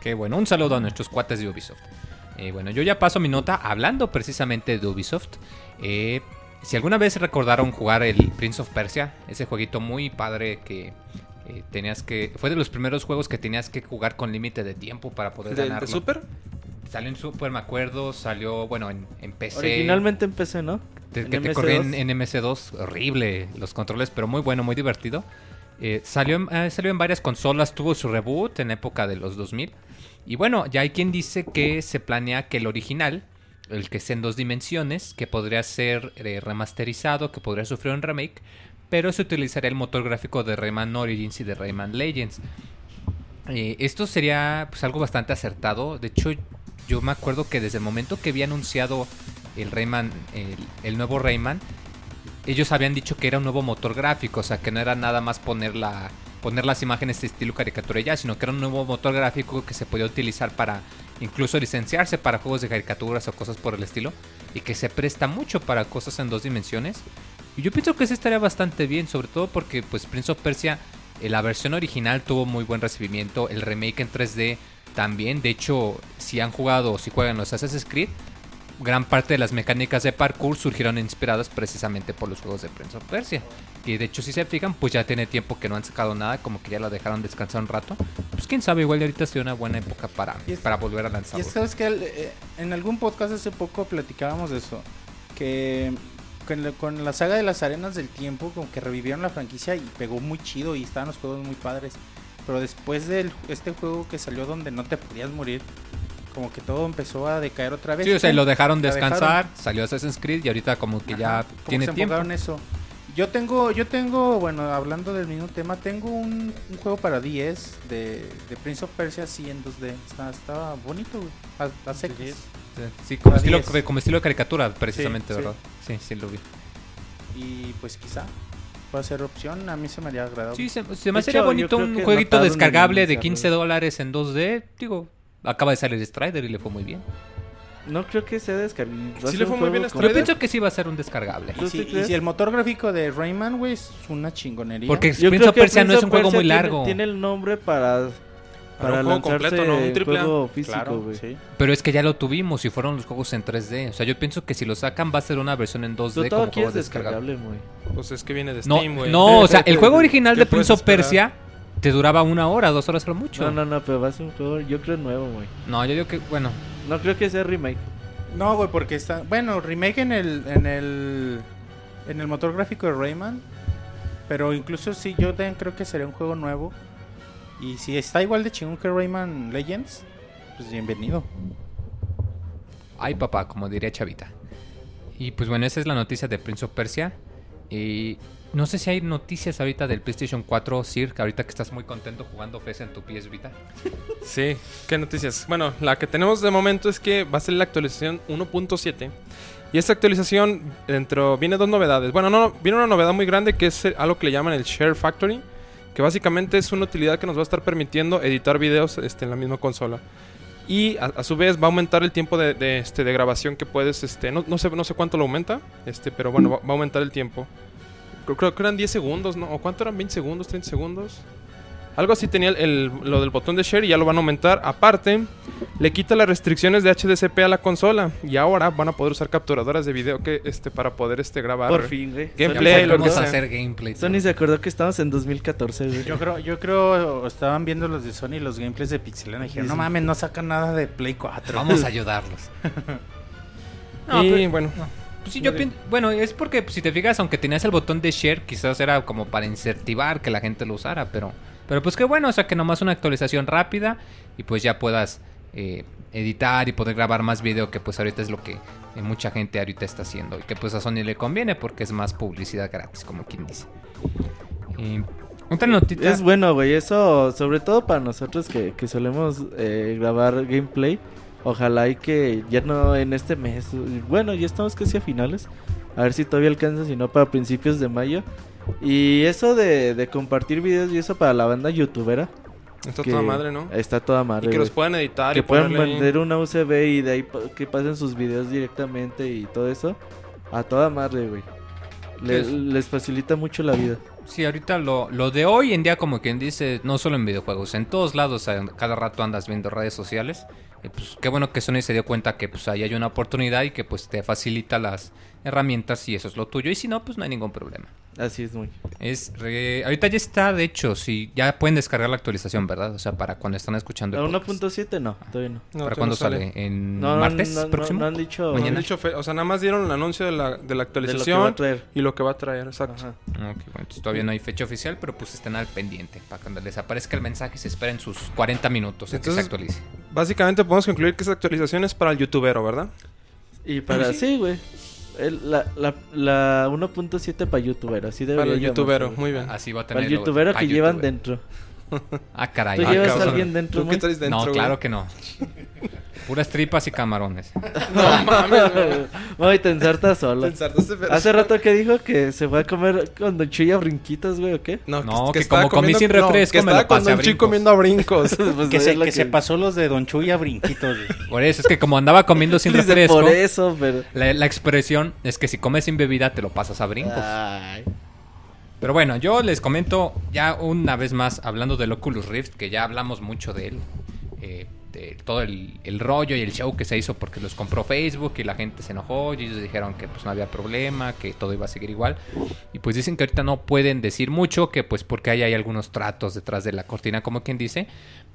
Qué bueno, un saludo a nuestros cuates de Ubisoft. Eh, bueno, yo ya paso mi nota hablando precisamente de Ubisoft. Eh, si alguna vez recordaron jugar el Prince of Persia, ese jueguito muy padre que eh, tenías que... Fue de los primeros juegos que tenías que jugar con límite de tiempo para poder ¿De, de ganarlo. Super? Salió en Super, me acuerdo, salió, bueno, en, en PC. Originalmente empecé, ¿no? Te- en que te MS2. corría en, en MS2, horrible los controles, pero muy bueno, muy divertido. Eh, salió, en- eh, salió en varias consolas, tuvo su reboot en época de los 2000. Y bueno, ya hay quien dice que se planea que el original, el que es en dos dimensiones, que podría ser eh, remasterizado, que podría sufrir un remake, pero se utilizaría el motor gráfico de Rayman Origins y de Rayman Legends. Eh, esto sería pues algo bastante acertado. De hecho, yo me acuerdo que desde el momento que había anunciado el Rayman, el, el nuevo Rayman, ellos habían dicho que era un nuevo motor gráfico, o sea que no era nada más poner la poner las imágenes de estilo caricatura ya, sino que era un nuevo motor gráfico que se podía utilizar para incluso licenciarse para juegos de caricaturas o cosas por el estilo y que se presta mucho para cosas en dos dimensiones. Y yo pienso que sí estaría bastante bien, sobre todo porque pues Prince of Persia eh, la versión original tuvo muy buen recibimiento, el remake en 3D también, de hecho, si han jugado o si juegan los Assassin's Creed, gran parte de las mecánicas de parkour surgieron inspiradas precisamente por los juegos de Prince of Persia. Que de hecho, si se fijan, pues ya tiene tiempo que no han sacado nada, como que ya lo dejaron descansar un rato. Pues quién sabe, igual ahorita sería una buena época para, Y es- para volver a Y lanzarlo. es sabes que eh, en algún podcast hace poco platicábamos de eso. Que con la, con la saga de las arenas del tiempo, como que revivieron la franquicia y pegó muy chido y estaban los juegos muy padres. Pero después de este juego que salió donde no te podías morir, como que todo empezó a decaer otra vez. Sí, o sea, lo dejaron descansar, dejaron. salió Assassin's Creed y ahorita como que ya como tiene se tiempo. eso. Yo tengo, yo tengo, bueno, hablando del mismo tema, tengo un, un juego para 10 de, de Prince of Persia así en 2D. Está, estaba bonito, güey. A, a secas. Sí, como Para estilo, 10. como estilo caricatura, precisamente, Sí, sí. ¿verdad? Sí, sí lo vi. Y pues quizá pueda ser opción. A mí se me haría agradable. Sí, se, se me De sería hecho, bonito un que jueguito descargable de el 15 desarrollo. dólares en 2D. Digo, acaba de salir Strider y le fue muy bien. No creo que sea descargado. Sí le fue muy bien a Yo pienso que sí va a ser un descargable. Y ¿Tú si, y el motor gráfico de Rayman, güey, es una chingonería. Porque Yo Prince of Persia no es un juego muy Persia tiene- largo. Tiene el nombre para, Para para un juego lanzarse completo, ¿no? Un triple juego físico, claro, güey. sí. Pero es que ya lo tuvimos y fueron los juegos en 3D. O sea, yo pienso que si lo sacan va a ser una versión en 2D Tú como todo juego descargable. descargable. Pues es que viene de No, Steam, güey. no, o sea, (laughs) el juego original ¿Qué de Prince of esperar? Te duraba una hora, dos horas a lo mucho. No, no, no, pero va a ser un juego, yo creo nuevo, muy. No, yo digo que, bueno, No creo que sea remake. No, güey, porque está. Bueno, remake en el. En el. En el motor gráfico de Rayman. Pero incluso sí, yo también creo que sería un juego nuevo. Y si está igual de chingón que Rayman Legends, pues bienvenido. ay papá, como diría Chavita. Y pues bueno, esa es la noticia de Prince of Persia. Y no sé si hay noticias ahorita del PlayStation 4, Sir, que ahorita que estás muy contento jugando FES en tu PS Vita. Sí, ¿qué noticias? Bueno, la que tenemos de momento es que va a ser la actualización 1.7. Y esta actualización dentro viene dos novedades. Bueno, no, viene una novedad muy grande que es algo que le llaman el Share Factory, que básicamente es una utilidad que nos va a estar permitiendo editar videos este, en la misma consola. Y a, a su vez va a aumentar el tiempo de, de, este, de grabación que puedes, este, no, no sé, no sé cuánto lo aumenta, este, pero bueno, va, va a aumentar el tiempo. Creo, que eran 10 segundos, ¿no? ¿O cuánto eran? ¿20 segundos? ¿30 segundos? Algo así tenía el, el- lo del botón de share y ya lo van a aumentar. Aparte, le quita las restricciones de HDCP a la consola. Y ahora van a poder usar capturadoras de video que, este, para poder este, grabar. Por fin, güey. Gameplay, Sony, lo que sea. hacer gameplay. Sony se acordó que estamos en 2014, güey. Yo creo, yo creo, estaban viendo los de Sony, los gameplays de Pixelana y dijeron, Sí, no mames, no sacan nada de Play 4. Vamos a (laughs) ayudarlos. No, y pero- bueno, Pues sí, yo pienso, bueno, es porque pues, si te fijas, aunque tenías el botón de share, quizás era como para incentivar que la gente lo usara, pero, pero pues qué bueno, o sea que nomás una actualización rápida y pues ya puedas eh, editar y poder grabar más video, que pues ahorita es lo que eh, mucha gente ahorita está haciendo y que pues a Sony le conviene porque es más publicidad gratis, como quien dice. Y otra notita. Es bueno, güey. Eso, sobre todo para nosotros que, que solemos eh, grabar gameplay. Ojalá y que ya no en este mes. Bueno, ya estamos casi a finales. A ver si todavía alcanza, si no para principios de mayo. Y eso de, de compartir videos y eso para la banda youtubera. está toda madre, ¿no? Está toda madre. Y que los puedan editar que y puedan ponerle ahí. vender una USB y de ahí que pasen sus videos directamente y todo eso. A toda madre, güey. Le- Es- les facilita mucho la vida. Sí, ahorita lo, lo de hoy en día, como quien dice, no solo en videojuegos, en todos lados, cada rato andas viendo redes sociales. Y pues qué bueno que Sony se dio cuenta que pues ahí hay una oportunidad y que pues te facilita las herramientas si eso es lo tuyo. Y si no, pues no hay ningún problema. Así es, muy. Es re- Ahorita ya está, de hecho, si ya pueden descargar la actualización, ¿verdad? O sea, para cuando están escuchando el podcast. 1.7 no, todavía no. No, ¿Para cuándo no sale? ¿En No, martes no, no, próximo? no han dicho No han Mañana. dicho fe- o sea, nada más dieron el anuncio de la, de la de lo que va actualización a traer. y lo que va a traer, exacto. Ajá. Ok, bueno, entonces todavía no hay fecha oficial, pero pues estén al pendiente para cuando les aparezca el mensaje se esperen sus 40 minutos en que se Entonces- actualice. Básicamente podemos concluir que esa actualización es para el youtubero, ¿verdad? Y para sí, güey. El- La, la, la 1.7 para youtuber, así debería Para el llamarse, youtubero, muy bien. Así va a tener. Para el youtubero que llevan dentro. Ah, caray. ¿Tú Ah, llevas a alguien dentro, ¿Tú qué traes dentro, No, güey? claro que no. Puras tripas y camarones. (laughs) No mames, güey. Muy te ensartas solo. Te ensartaste, pero- Hace rato que dijo que se fue a comer con Don Chuy a brinquitos, güey, ¿o qué? No, que como comí sin refresco, que me lo estaba con pasé a Don Chuy comiendo a brincos. (laughs) Pues que se, lo que se pasó los de Don Chuy a brinquitos. güey. (laughs) Por eso, es que como andaba comiendo sin refresco, Por eso, pero... la, la expresión es que si comes sin bebida te lo pasas a brincos. Ay. Pero bueno, yo les comento ya una vez más, hablando del Oculus Rift, que ya hablamos mucho de él, eh, de todo el, rollo y el show que se hizo porque los compró Facebook y la gente se enojó y ellos dijeron que pues no había problema, que todo iba a seguir igual. Y pues dicen que ahorita no pueden decir mucho, que pues porque ahí hay algunos tratos detrás de la cortina, como quien dice,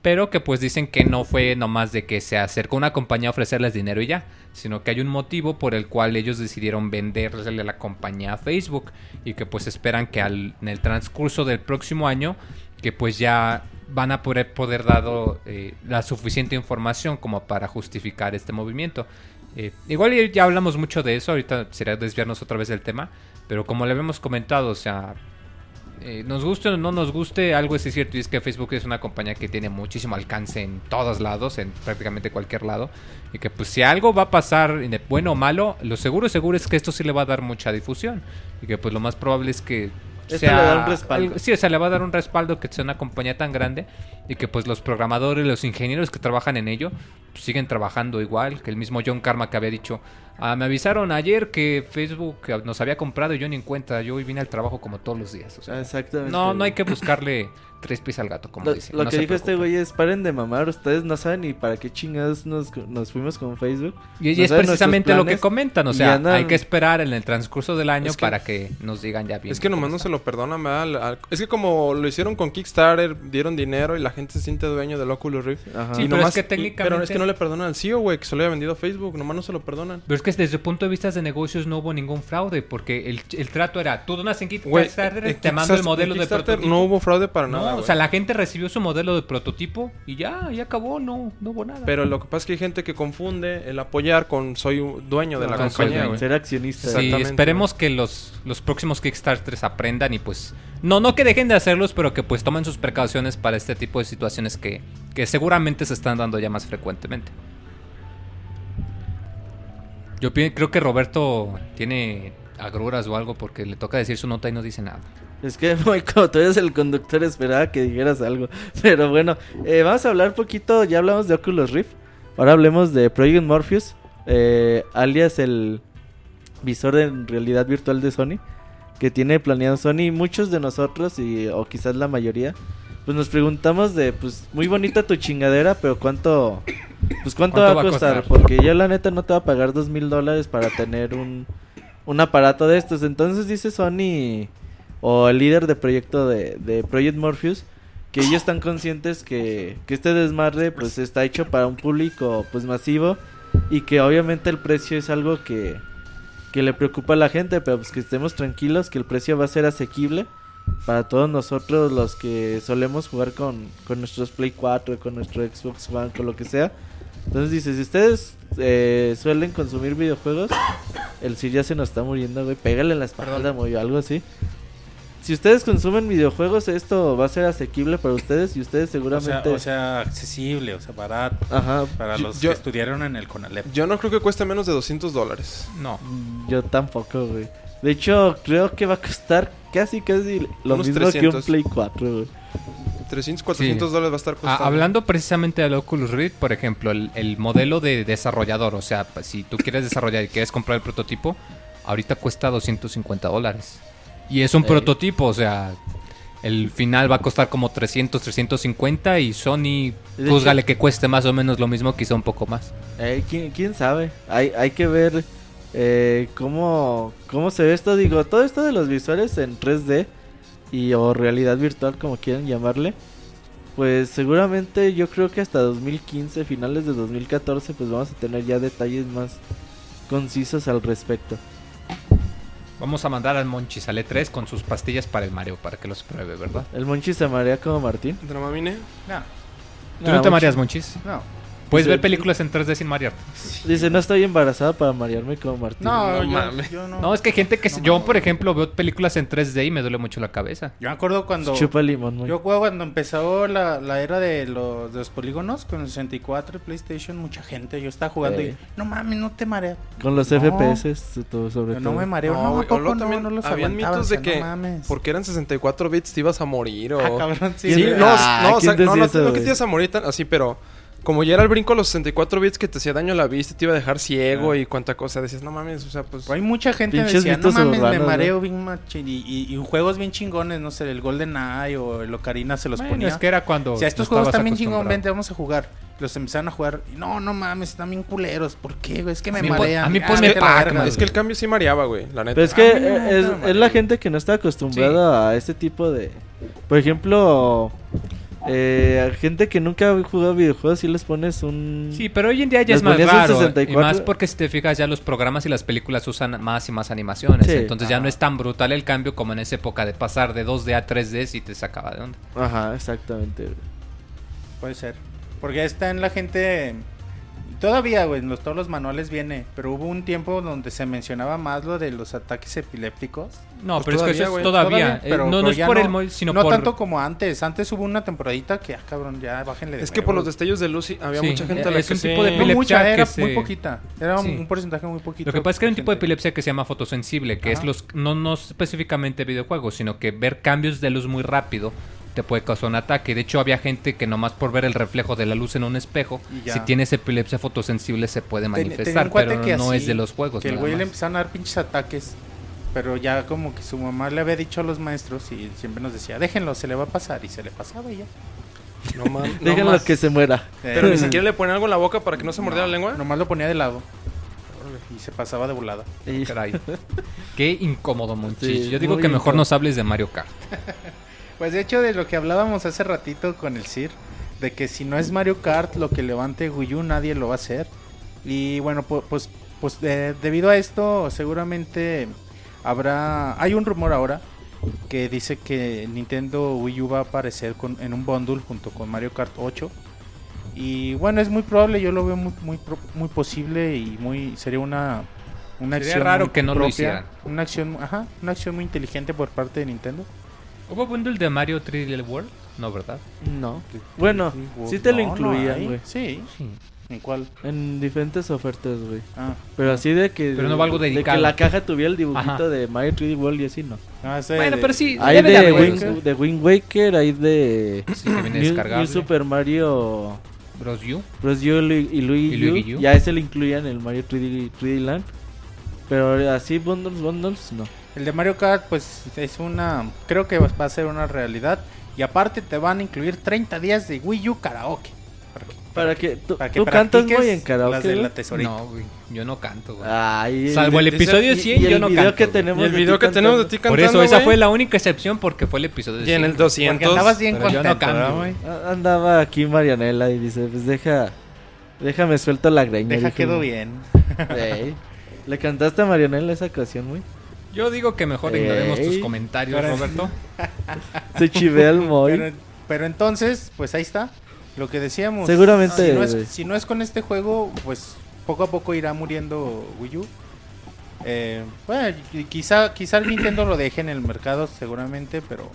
pero que pues dicen que no fue nomás de que se acercó una compañía a ofrecerles dinero y ya, sino que hay un motivo por el cual ellos decidieron venderle la compañía a Facebook y que pues esperan que al, en el transcurso del próximo año que pues ya van a poder, poder dado eh, la suficiente información como para justificar este movimiento. Eh, igual ya- hablamos mucho de eso, ahorita sería desviarnos otra vez del tema, pero como le habíamos comentado, o sea, eh, nos guste o no nos guste, algo es cierto y es que Facebook es una compañía que tiene muchísimo alcance en todos lados, en prácticamente cualquier lado, y que pues si algo va a pasar, bueno o malo, lo seguro seguro es que esto sí le va a dar mucha difusión, y que pues lo más probable es que Esto le da un respaldo. sí, o sea, le va a dar un respaldo que sea una compañía tan grande y que pues los programadores, los ingenieros que trabajan en ello pues, siguen trabajando igual, que el mismo John Karma que había dicho, "Ah, me avisaron ayer que Facebook nos había comprado y yo ni en cuenta, yo hoy vine al trabajo como todos los días, o sea, Exactamente. no, no hay que buscarle tres pies al gato, como Lo, dicen. lo no que dijo este güey es paren de mamar, ustedes no saben ni para qué chingados nos, nos fuimos con Facebook. Y, y no es precisamente lo que comentan, o sea, andan- hay que esperar en el transcurso del año Es que- para que nos digan ya bien. Es que nomás no se lo perdonan, Es que como lo hicieron con Kickstarter, dieron dinero y la gente se siente dueño del Oculus Rift. Ajá. Sí, y pero nomás, es que técnicamente- pero es que no le perdonan al CEO, güey, que se lo había vendido a Facebook. Nomás no se lo perdonan. Pero es que desde el punto de vista de negocios no hubo ningún fraude, porque el, el trato era, tú donas en Kickstarter, en te mando el modelo de prototipo. No hubo fraude para No, nada. O güey. sea, la gente recibió su modelo de prototipo y ya, ya acabó, no, no hubo nada. Pero lo que pasa es que hay gente que confunde el apoyar con soy dueño de la compañía, dueño. Ser accionista. Sí, esperemos que los, los próximos Kickstarters aprendan y pues... No, no que dejen de hacerlos, pero que pues tomen sus precauciones para este tipo de situaciones que, que seguramente se están dando ya más frecuentemente. Yo creo que Roberto tiene agruras o algo porque le toca decir su nota y no dice nada. Es que, (laughs) como tú eres el conductor, esperaba que dijeras algo. Pero bueno, eh, vamos a hablar poquito. Ya hablamos de Oculus Rift. Ahora hablemos de Project Morpheus, eh, alias el visor en realidad virtual de Sony. Que tiene planeado Sony. Muchos de nosotros, y, o quizás la mayoría, pues nos preguntamos de, pues, muy bonita tu chingadera, pero ¿cuánto, pues, cuánto, va, a costar? Porque yo, la neta, no te va a pagar dos mil dólares para tener un, un aparato de estos. Entonces dice Sony o el líder de proyecto de, de Project Morpheus que ellos están conscientes que, que este desmadre pues está hecho para un público pues masivo y que obviamente el precio es algo que, que le preocupa a la gente, pero pues que estemos tranquilos que el precio va a ser asequible para todos nosotros los que solemos jugar con, con nuestros Play 4, con nuestro Xbox One, con lo que sea. Entonces dice, si ustedes eh, suelen consumir videojuegos, el Sir ya se nos está muriendo, güey. Pégale en la espalda, güey, algo así. Si ustedes consumen videojuegos, esto va a ser asequible para ustedes y ustedes O sea, seguramente... o sea, accesible, o sea, barato. Ajá, Para Yo- los yo- que estudiaron en el Conalep. Yo no creo que cueste menos de 200 dólares. No. mm, yo tampoco, güey. De hecho, creo que va a costar casi, casi lo Unos mismo que un 300. Play 4, güey. 300, 400 Sí. dólares va a estar costando. hablando precisamente del Oculus Rift, por ejemplo, el, el modelo de desarrollador, o sea, si tú quieres desarrollar y quieres comprar el prototipo, ahorita cuesta 250 dólares. Y es un prototipo, o sea, el final va a costar como 300, 350 y Sony, hecho- que cueste más o menos lo mismo, quizá un poco más. Eh, ¿quién, quién sabe? Hay, hay que ver eh, cómo, cómo se ve esto. Digo, todo esto de los visuales en 3D y o realidad virtual, como quieran llamarle. Pues seguramente yo creo que hasta 2015, finales de 2014, pues vamos a tener ya detalles más concisos al respecto. Vamos a mandar al Monchis al E3 con sus pastillas para el Mario, para que los pruebe, ¿verdad? El Monchi se marea como Martín. Dramamine. No, ¿Tú no te Monchi- mareas, Monchis? no. Puedes ver películas en 3D sin marearte. Dice, no estoy embarazada para marearme como Martín. No, No yo, mames. yo no. No, es que hay gente que... se- No, yo, por ejemplo, veo películas en 3D y me duele mucho la cabeza. Yo me acuerdo cuando... Chupa limón, Monchi. Yo juego cuando empezó la, la era de los, de los polígonos con el 64 y PlayStation, mucha gente. Yo estaba jugando y no mames, no te mareas. Con los No. FPS, todo, sobre Yo todo. no me mareo, no, No, ¿a güey, o poco también no los habían mitos o de sea, que no mames. porque eran 64 bits te ibas a morir o... Ah, cabrón, sí. Sí, no, Ah, no, o ¿quién sea, no, no, eso, no que te ibas a morir tan así, pero como ya era el brinco a los 64 bits que te hacía daño a la vista, te iba a dejar ciego Ah. y cuánta cosa, decías, no mames, o sea, pues... Hay mucha gente que decía, no mames, me mareo bien machín. Y, y, y juegos bien chingones, no sé, el Golden Eye o el Ocarina se los Bueno, ponía. es que era cuando... O sea, estos juegos bien chingón, vente, vamos a jugar. Los empezaron a jugar. No, no mames, están bien culeros. ¿Por qué, güey? Es que me A marean. a mí Ah, ponme vete a la Pac-Man, verga, es que el cambio sí mareaba, güey, la neta. Pero es que no es la gente que no está acostumbrada a este tipo de... Por ejemplo, eh, a gente que nunca ha jugado videojuegos si les pones un... Sí, pero hoy en día ya Les es más raro. 64. Y más porque si te fijas ya los programas y las películas usan más y más animaciones. Sí. Entonces ya no es tan brutal el cambio como en esa época de pasar de 2D a 3D si te sacaba de onda. Ajá, exactamente. Puede ser. Porque está en la gente. Todavía, güey, en los, todos los manuales viene. Pero hubo un tiempo donde se mencionaba más lo de los ataques epilépticos. No, Pues pero es que eso todavía, es todavía. Todavía, pero- Eh, no, no pero es por no- el móvil, sino no por... tanto como antes. Antes hubo una temporadita que, ah, cabrón, ya bájenle de Es que por los destellos de luz sí, había Sí, mucha gente a es la un que sí- tipo de No epilepsia mucha, era que muy se- poquita. Era un, Sí. un porcentaje muy poquito. Lo que pasa es que hay un tipo de epilepsia que se llama fotosensible, que es los no, no específicamente videojuegos, sino que ver cambios de luz muy rápido te puede causar un ataque. De hecho, había gente que nomás por ver el reflejo de la luz en un espejo, si tienes epilepsia fotosensible se puede manifestar, pero que no así, es de los juegos. Que el güey le empezaron a dar pinches ataques. Pero ya como que su mamá le había dicho a los maestros y siempre nos decía, déjenlo, se le va a pasar. Y se le pasaba y ya. No mames. (laughs) no Déjenlo más. que se muera. Pero Eh, ni (laughs) siquiera le ponen algo en la boca para que no se mordiera la lengua. Nomás lo ponía de lado. Y se pasaba de volada. Caray. Qué incómodo, Monchis. Sí, Yo digo que mejor incómodo. nos hables de Mario Kart. (laughs) Pues de hecho de lo que hablábamos hace ratito con el Sir, de que si no es Mario Kart lo que levante Wii U nadie lo va a hacer. Y bueno, pu- pues pues de- debido a esto, seguramente habrá. Hay un rumor ahora que dice que Nintendo Wii U va a aparecer con- en un bundle junto con Mario Kart 8. Y bueno, es muy probable, yo lo veo muy, muy, muy posible y muy sería una, una Sería acción raro que no lo hicieran. Una acción, ajá, una acción muy inteligente por parte de Nintendo. ¿Hubo bundle de Mario 3D World? No, ¿verdad? No. Bueno, sí te lo No, incluían, güey. Sí. ¿En cuál? En diferentes ofertas, güey. Ah, Pero así de que. Pero no algo De dedicado. que la caja tuviera el dibujito Ajá. de Mario 3D World y así no. no, ese Bueno, de- pero sí, Hay de, güey. Wind, de Wind Waker, hay de. Sí, que viene New, descargable. New Super Mario Bros. U. Bros. U y, y Luigi, Y Luigi. U. Ya ese le incluían el Mario 3D, 3D Land. Pero así, bundles, bundles, no. El de Mario Kart, pues es una. Creo que va a ser una realidad. Y aparte te van a incluir 30 días de Wii U karaoke. Para que, Para que tú, para que tú cantas practiques muy en karaoke. Las de la tesorita. No, güey. Yo no canto, güey. Ay, Salvo el episodio y- 100, y yo el no video canto, que tenemos Y el de video que tenemos de cantando. ti Por cantando, eso, esa güey. fue la única excepción porque fue el episodio Y en el 100. 200. Porque andabas bien pero yo no contento, ¿verdad, güey. Andaba aquí Marianela y dice, pues deja, déjame suelto la greña. Deja dijo, quedó güey. bien. (laughs) Ey, ¿Le cantaste a Marianela esa ocasión, güey? Yo digo que mejor ignoremos tus comentarios, Pero- Roberto. (laughs) Se chivea el Moy. Pero, pero entonces, pues ahí está. Lo que decíamos. Seguramente, Si no, es, si no es con este juego, pues poco a poco irá muriendo Wii U. Eh, bueno, y quizá, quizá el Nintendo lo deje en el mercado, seguramente, pero.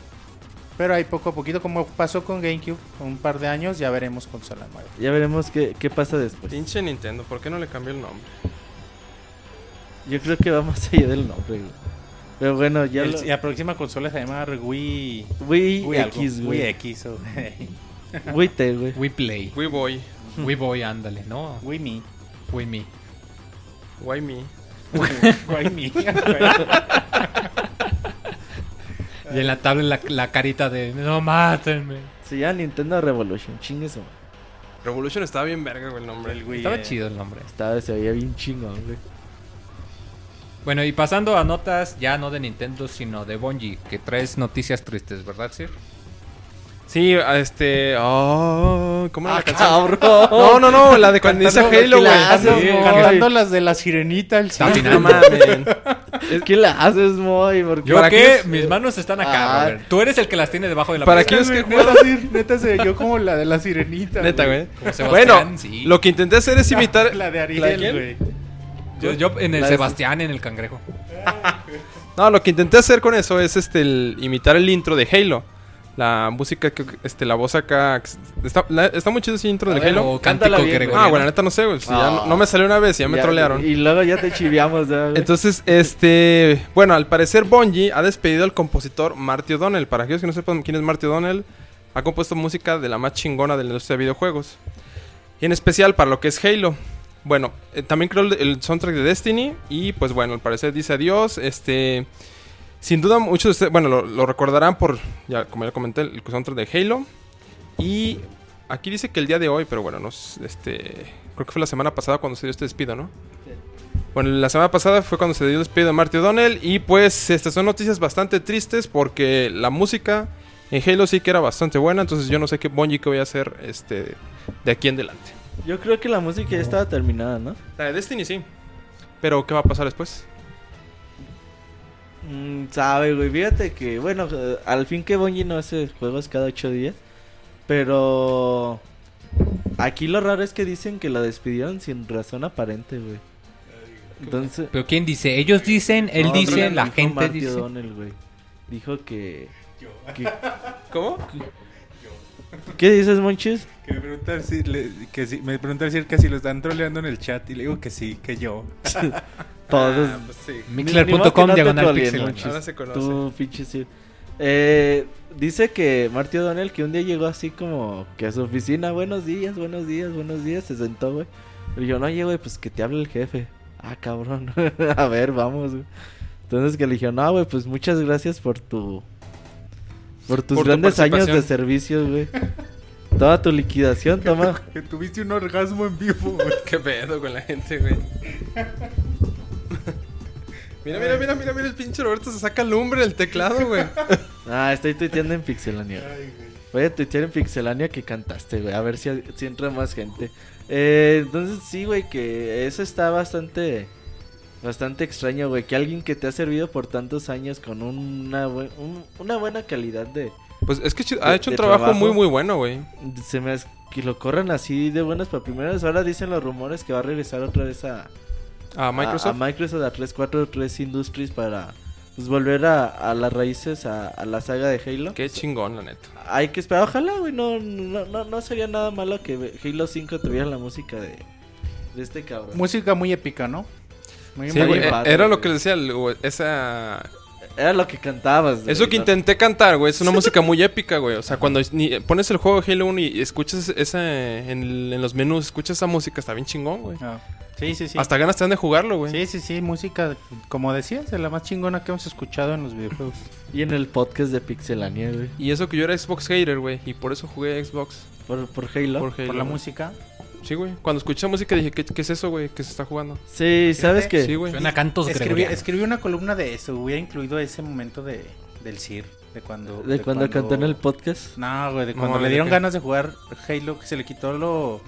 Pero ahí poco a poquito, como pasó con GameCube, un par de años, ya veremos consola nueva. Ya veremos qué, qué pasa después. Pinche Nintendo, ¿por qué no le cambió el nombre? Yo creo que va más allá del nombre, güey. Pero bueno, ya El- lo... La próxima consola se llama Wii. Wii, Wii X, Wii güey. X o (laughs) Wii T, güey. We Play. Wii Boy, We Boy, ándale, ¿no? Wii Me. We Me. Why Me. (laughs) Wii Me. (laughs) Y en la tabla la, la carita de no mátenme. Se llama Nintendo Revolution, chingue eso. Revolution estaba bien verga, güey, el nombre. El Wii, Estaba eh, chido el nombre. Estaba, se veía bien chingón, güey. Bueno, y pasando a notas ya no de Nintendo, sino de Bungie, que traes noticias tristes, ¿verdad, Sir? Sí, este. Oh, ¿Cómo era Ah, la canción? cabrón. No, no, no, la de cuando dice Cantando Halo, güey. clases, Sí. Cantando las de la sirenita, el cine. No mames. (laughs) ¿Qué le haces, Moy? ¿Por qué? ¿Yo ¿Para qué? es- Mis manos están acá, Ah. Tú eres el que las tiene debajo de la ¿Para qué es que neta, sí, neta se yo como la de la sirenita. Neta, güey. Bueno, sí. lo que intenté hacer es imitar. (laughs) La de ¿La de Ariel, quién? güey. Yo, yo en el La de- Sebastián, en el cangrejo. (laughs) No, lo que intenté hacer con eso es este el- imitar el intro de Halo. La música, que, este, la voz acá. Está, la- está muy chido ese intro A de ver, Halo. O cántico bien. Ah, bueno, la neta no sé, güey. si ya Ah. no, no me salió una vez, ya me trolearon. Y luego ya te chiviamos, ya. Entonces, este, bueno, al parecer Bungie ha despedido al compositor Marty O'Donnell. Para aquellos que no sepan quién es Marty O'Donnell, ha compuesto música de la más chingona de la industria de videojuegos. Y en especial para lo que es Halo. Bueno, eh, también creó el, el soundtrack de Destiny y pues bueno, al parecer dice adiós. Este, sin duda muchos de ustedes, bueno, lo, lo recordarán por, ya como ya comenté, el soundtrack de Halo. Y aquí dice que el día de hoy, pero bueno, no, este, creo que fue la semana pasada cuando se dio este despido, ¿no? Bueno, la semana pasada fue cuando se dio el despido de Marty O'Donnell y pues estas son noticias bastante tristes porque la música en Halo sí que era bastante buena, entonces yo no sé qué Bungie que voy a hacer este de aquí en adelante. Yo creo que la música ya estaba terminada, ¿no? La de Destiny sí. Pero ¿qué va a pasar después? Mm, sabe, güey. Fíjate que, bueno, al fin que Bungie no hace juegos cada ocho días. Pero. Aquí lo raro es que dicen que la despidieron sin razón aparente, güey. Entonces. Pero ¿quién dice? Ellos dicen, él No, dice, la gente dice. Güey. Dijo que, que- ¿Cómo? ¿Qué dices, Monchis? Que me pregunta si, le- que si- me pregunta si, que si lo están troleando en el chat y le digo que sí, que yo. (laughs) Todos. Ah, pues sí. Mixler.com no diagonal pixel. Ahora se conoce. Tú, pinche Sir. Eh, dice que Marty O'Donnell que un día llegó así como que a su oficina, buenos días, buenos días, buenos días, se sentó, güey. Pero yo, no, güey, pues que te hable el jefe. Ah, cabrón. (laughs) a ver, vamos, güey. Entonces que le dijeron, no, güey, pues muchas gracias por tu... Por tus Por tu grandes años de servicio, güey. Toda tu liquidación, (laughs) toma. Que tuviste un orgasmo en vivo, güey. (laughs) ¿Qué pedo con la gente, güey? (laughs) mira, mira, mira, mira, mira, el pinche Roberto se saca lumbre del teclado, güey. Ah, estoy tuiteando en Pixelania. Voy a tuitear en Pixelania que cantaste, güey. A ver si, si entra más gente. Eh, entonces, sí, güey, que eso está bastante bastante extraño, güey. Que alguien que te ha servido por tantos años con una, buen- un- una buena calidad de... Pues es que De- ha hecho un trabajo, trabajo. muy, muy bueno, güey. Se me que lo corran así de buenas para primeras. Ahora dicen los rumores que va a regresar otra vez a... A Microsoft. A, a Microsoft, a 343 Industries para pues, volver a, a las raíces, a, a la saga de Halo. Qué chingón, la neta. Hay que esperar, ojalá, güey, no, no, no, no sería nada malo que Halo 5 tuviera la música de, de este cabrón. Música muy épica, ¿no? Muy Sí, muy güey, padre, eh, era lo que decía, el- güey, esa... Era lo que cantabas. güey, Eso que intenté cantar, güey, es una música muy épica, güey. O sea, cuando ni- pones el juego de Halo 1 y escuchas esa en, los menús, escuchas esa música, está bien chingón, güey. Ah, Sí, sí, sí. Hasta ganas te dan de jugarlo, güey. Sí, sí, sí, música, como decías, de la más chingona que hemos escuchado en los videojuegos. Y en el podcast de Pixelania, güey. Y eso que yo era Xbox hater, güey, y por eso jugué Xbox. Por, por Halo. Por, Halo, Por la güey. música. Sí, güey. Cuando escuché música dije, ¿qué, qué es eso, güey? ¿Qué se está jugando? Sí, ¿sabes qué? Sí, güey. Suena a cantos Escribí, gregorianos. escribí una columna de eso, hubiera incluido ese momento de, del CIR, de cuando... de, cuando cantó en el podcast. No, güey, de No, cuando ¿de le dieron qué? ganas de jugar Halo, que se le quitó lo,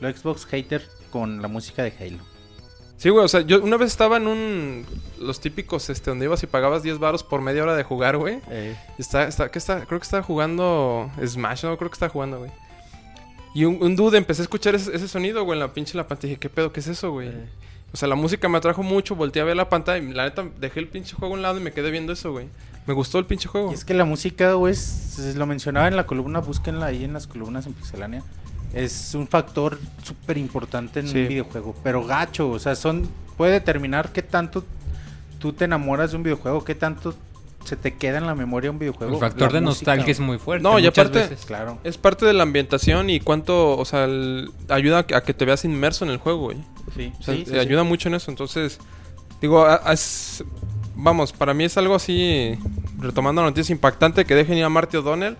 lo Xbox hater con la música de Halo. Sí, güey, o sea, yo una vez estaba en un... Los típicos, este, donde ibas y pagabas 10 baros por media hora de jugar, güey. Eh, Está, está, ¿qué está? Creo que estaba jugando Smash, no, creo que estaba jugando, güey. Y un, un dude empecé a escuchar ese, ese sonido, güey, en la pinche la pantalla. Dije, ¿qué pedo? ¿Qué es eso, güey? eh. O sea, la música me atrajo mucho, volteé a ver la pantalla y la neta dejé el pinche juego a un lado y me quedé viendo eso, güey. Me gustó el pinche juego. Y es que la música, güey, es- lo mencionaba en la columna, búsquenla ahí en las columnas en Pixelania. Es un factor súper importante en Sí. un videojuego, pero gacho, o sea, son puede determinar qué tanto tú te enamoras de un videojuego, qué tanto se te queda en la memoria un videojuego. El factor de música, nostalgia es muy fuerte. No, y aparte- veces. Claro. Es parte de la ambientación y cuánto, o sea, el- ayuda a que, a que te veas inmerso en el juego, güey. Sí, O sea, sí, sí, te ayuda mucho en eso. Entonces, digo, a- a- es- vamos, para mí es algo así, retomando la noticia impactante que dejen ir a Marty O'Donnell.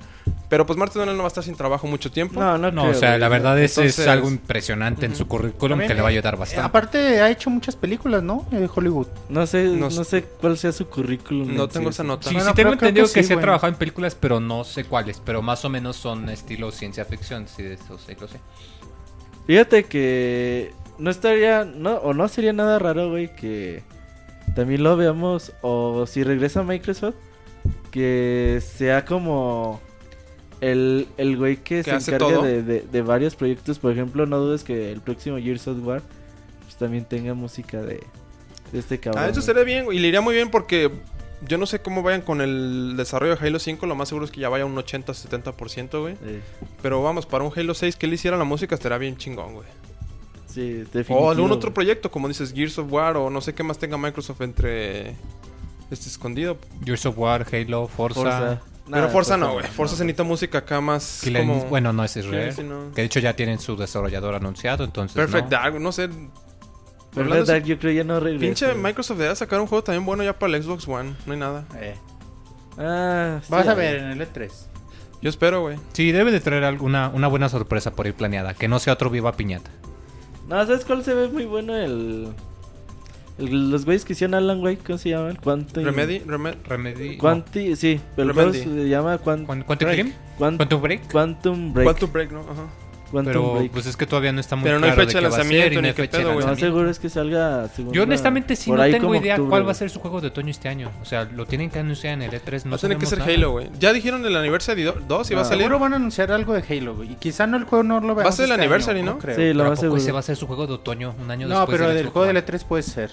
Pero pues Marty O'Donnell no va a estar sin trabajo mucho tiempo. No, no, No, creo, o sea, la verdad es, es algo impresionante en su currículum También, que le va a eh, ayudar Eh, bastante. aparte ha hecho muchas películas, ¿no? Eh, De Hollywood. No sé, No no, sé cuál sea su currículum. No en tengo sí, esa nota. Sí, Bueno, sí tengo entendido que que, sí, sí ha trabajado en películas, pero no sé cuáles. Pero más o menos son estilo ciencia ficción, sí, de eso sí lo sé. Fíjate que no estaría, no, o no sería nada raro, güey, que también lo veamos, o si regresa Microsoft, que sea como el, el güey que, se todo. de, de- de varios proyectos. Por ejemplo, no dudes que el próximo Gears of War pues, también tenga música de, de este cabrón. Ah, eso sería bien, y le iría muy bien porque yo no sé cómo vayan con el desarrollo de Halo 5. Lo más seguro es que ya vaya un 80-70%, güey. Pero vamos, para un Halo 6 que él hiciera la música estaría bien chingón, güey. Sí, definitivo. O algún otro proyecto, como dices, Gears of War o no sé qué más tenga Microsoft entre este escondido. Gears of War, Halo, Forza. Forza. Pero Forza no, güey. Forza no. se necesita música acá más como... Bueno, no ese es sí, no. Que de hecho ya tienen su desarrollador anunciado, entonces. Perfect no. Dark, no sé. De Dark, yo creo ya no regresa. Pinche. Microsoft debe sacar un juego también bueno ya para el Xbox One. No hay nada. Eh, Ah, sí, vas a ver en el E E3. Yo espero, güey. Sí, debe de traer alguna una buena sorpresa por ir planeada. Que no sea otro Viva Piñata. No, ¿sabes cuál se ve muy bueno? El... el- los güeyes que hicieron Alan Wake, ¿cómo se llaman? Quantum... Remedy, Remedy. Remedy. Quanti... Sí, pero se llama Quan- no. Quan- Quantum Break. Quantum Break. Quantum Break. Quantum Break, ¿no? Ajá. Quantum Pero Break. pues es que todavía no está muy Pero no hay claro fecha de va ser lanzamiento no ni qué fecha de pedo, güey. Seguro es que salga... segunda- Yo honestamente sí no tengo idea octubre, cuál va a ser su juego de otoño este año. O sea, lo tienen que anunciar en el E3. No va a tener que ser nada. Halo, güey. Ya dijeron el Anniversary 2 y va a Ah. salir. Seguro van a anunciar algo de Halo, güey. Y quizá no el juego no lo veamos Va a ser el este Anniversary, año, ¿no? creo. Sí, lo más ¿a seguro. ese va a ser su juego de otoño un año No, después pero del juego del One? E3 puede ser.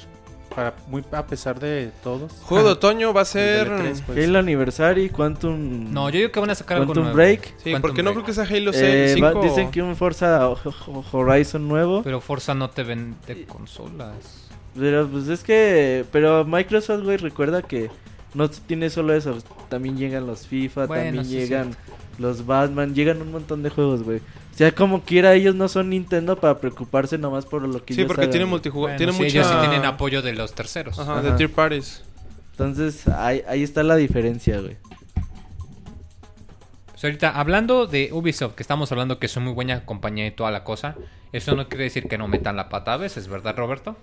Para, muy a pesar de todos. Juego de otoño va a ser... del E3 puede Halo Anniversary, Quantum... No, yo digo que van a sacar algo Quantum nuevo. Break. Sí, Quantum porque no creo que sea Halo Eh, 5. va- dicen que un Forza Ho- Ho- Horizon nuevo. Pero Forza no te vende consolas. Pero pues es que... Pero Microsoft, güey, recuerda que no tiene solo eso. También llegan los FIFA, Bueno, también sí, llegan los Batman, llegan un montón de juegos, güey. O sea, como quiera, ellos no son Nintendo para preocuparse nomás por lo que Sí, ellos porque hagan, tiene güey. multijugador. Bueno, tiene sí, mucha... ellos sí tienen apoyo de los terceros. Ajá, Ajá. de tier parties. Entonces, ahí, ahí está la diferencia, güey. Sea, ahorita, hablando de Ubisoft, que estamos hablando que son muy buena compañía y toda la cosa, eso no quiere decir que no metan la pata a veces, ¿verdad, Roberto?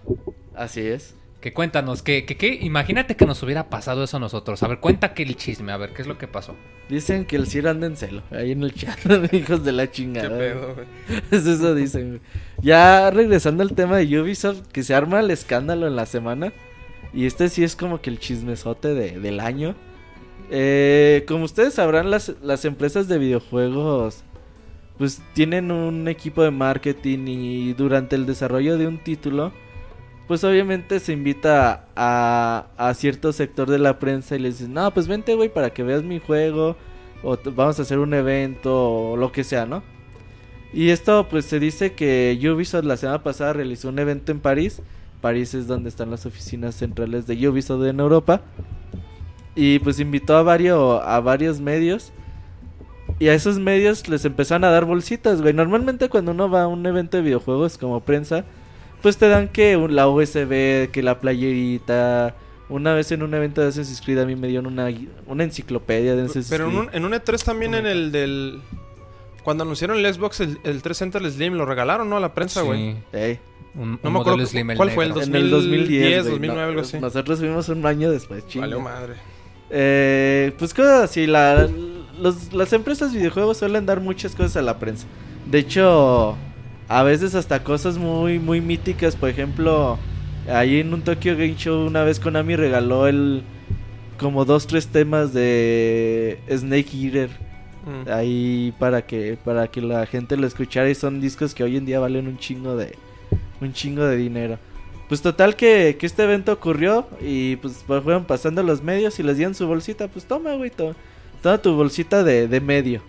Así es. Que cuéntanos, que, que, que, imagínate que nos hubiera pasado eso a nosotros. A ver, cuenta que el chisme, a ver, ¿qué es lo que pasó? Dicen que el Sir anda en celo, ahí en el chat, (laughs) hijos de la Qué chingada. pedo, güey. (laughs) Es eso dicen. Ya regresando al tema de Ubisoft, que se arma el escándalo en la semana. Y este sí es como que el chismesote de- del año. Eh, como ustedes sabrán, las, las empresas de videojuegos pues tienen un equipo de marketing y durante el desarrollo de un título pues obviamente se invita a, a cierto sector de la prensa y les dicen, no, pues vente, güey, para que veas mi juego, o vamos a hacer un evento, o lo que sea, ¿no? Y esto, pues se dice que Ubisoft la semana pasada realizó un evento en París. París es donde están las oficinas centrales de Ubisoft en Europa. Y pues invitó a varios, a varios medios. Y a esos medios les empezaron a dar bolsitas, güey. Normalmente cuando uno va a un evento de videojuegos como prensa, pues te dan que la USB, que la playerita. Una vez en un evento de Assassin's Creed a mí me dieron una, una enciclopedia de Assassin's Pero en Creed. un, en un E3 también en el del... Cuando anunciaron el Xbox, el, el 3 Center Slim, lo regalaron, ¿no? A la prensa, güey. Sí, Ey, un, No un me acuerdo Slim, cuál fue el negro. dos- en el 2010, 2010, güey, 2009, no, algo así. Nosotros fuimos un año después, chinga. Valió madre. Eh, pues cosas así, la, los- las empresas de videojuegos suelen dar muchas cosas a la prensa. De hecho, a veces hasta cosas muy, muy míticas. Por ejemplo, ahí en un Tokyo Game Show una vez Konami regaló el como dos, tres temas de Snake Eater. Mm. Ahí para que, para que la gente lo escuchara y son discos que hoy en día valen un chingo de, un chingo de dinero. Pues total que, que este evento ocurrió y pues pues, fueron pasando los medios y les dieron su bolsita. Pues toma, güey, to- toma tu bolsita de, de medio.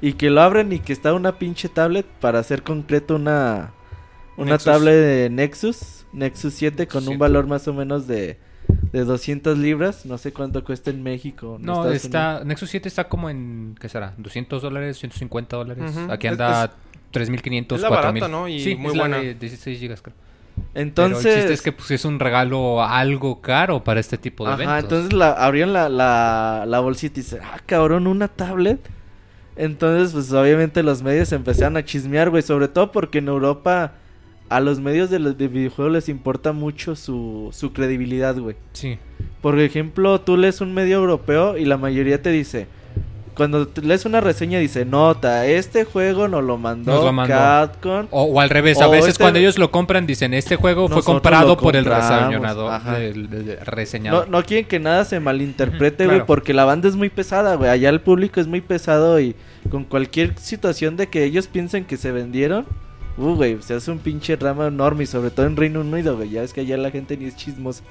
Y que lo abren y que está una pinche tablet para hacer concreto una, una Nexus. tablet de Nexus, Nexus 7 con un 7. valor más o menos de, de 200 libras. No sé cuánto cuesta en México. en No, Estados Unidos. está, Nexus 7 está como en, ¿qué será? ¿200 dólares? ¿150 dólares? Ujú. Aquí Es- anda 3.500, es la 4.000. barata, ¿no? Y sí, muy es la buena. de 16 gigas, creo. Entonces, Pero el chiste es que pues, es un regalo algo caro para este tipo de Ajá, eventos. entonces la, abrieron la, la, la bolsita y dicen, ah, cabrón, una tablet. Entonces, pues obviamente los medios empezaron a chismear, güey. Sobre todo porque en Europa a los medios de, los- de videojuegos les importa mucho su, su credibilidad, güey. Sí. Por ejemplo, tú lees un medio europeo y la mayoría te dice... Cuando lees una reseña dice, nota, este juego nos lo mandó, Nos lo mandó. Capcom. O, o al revés, a veces este- cuando ellos lo compran dicen, este juego fue comprado por el reseñador. El, el- No, quieren que nada se malinterprete, güey, claro. porque la banda es muy pesada, güey. Allá el público es muy pesado y con cualquier situación de que ellos piensen que se vendieron, uh, güey, se hace un pinche rama enorme y sobre todo en Reino Unido, güey. Ya es que allá la gente ni es chismosa.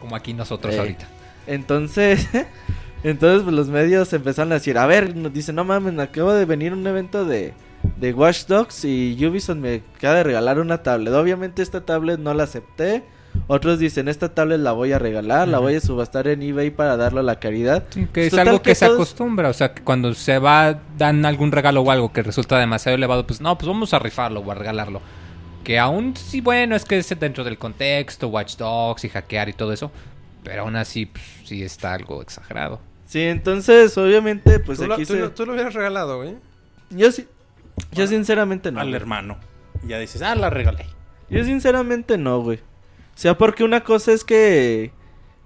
Como aquí nosotros Eh. ahorita. Entonces, (laughs) entonces pues, los medios empezaron a decir, a ver, nos dicen, no mames, me acabo de venir a un evento de, de Watch Dogs y Ubisoft me acaba de regalar una tablet. Obviamente esta tablet no la acepté. Otros dicen, esta tablet la voy a regalar, la voy a subastar en eBay para darlo a la caridad. Sí, que es Total algo que, que se todos- acostumbra, o sea, que cuando se va, dan algún regalo o algo que resulta demasiado elevado, pues no, pues vamos a rifarlo o a regalarlo. Que aún sí, bueno, es que es dentro del contexto, Watch Dogs y hackear y todo eso, pero aún así, pues, sí está algo exagerado. Sí, entonces, obviamente, pues ¿Tú, lo, aquí tú se... lo- tú lo hubieras regalado, güey. Yo sí... Yo sinceramente no. al güey. hermano. Y ya dices, ah, la regalé. Yo sinceramente no, güey. O sea, porque una cosa es que,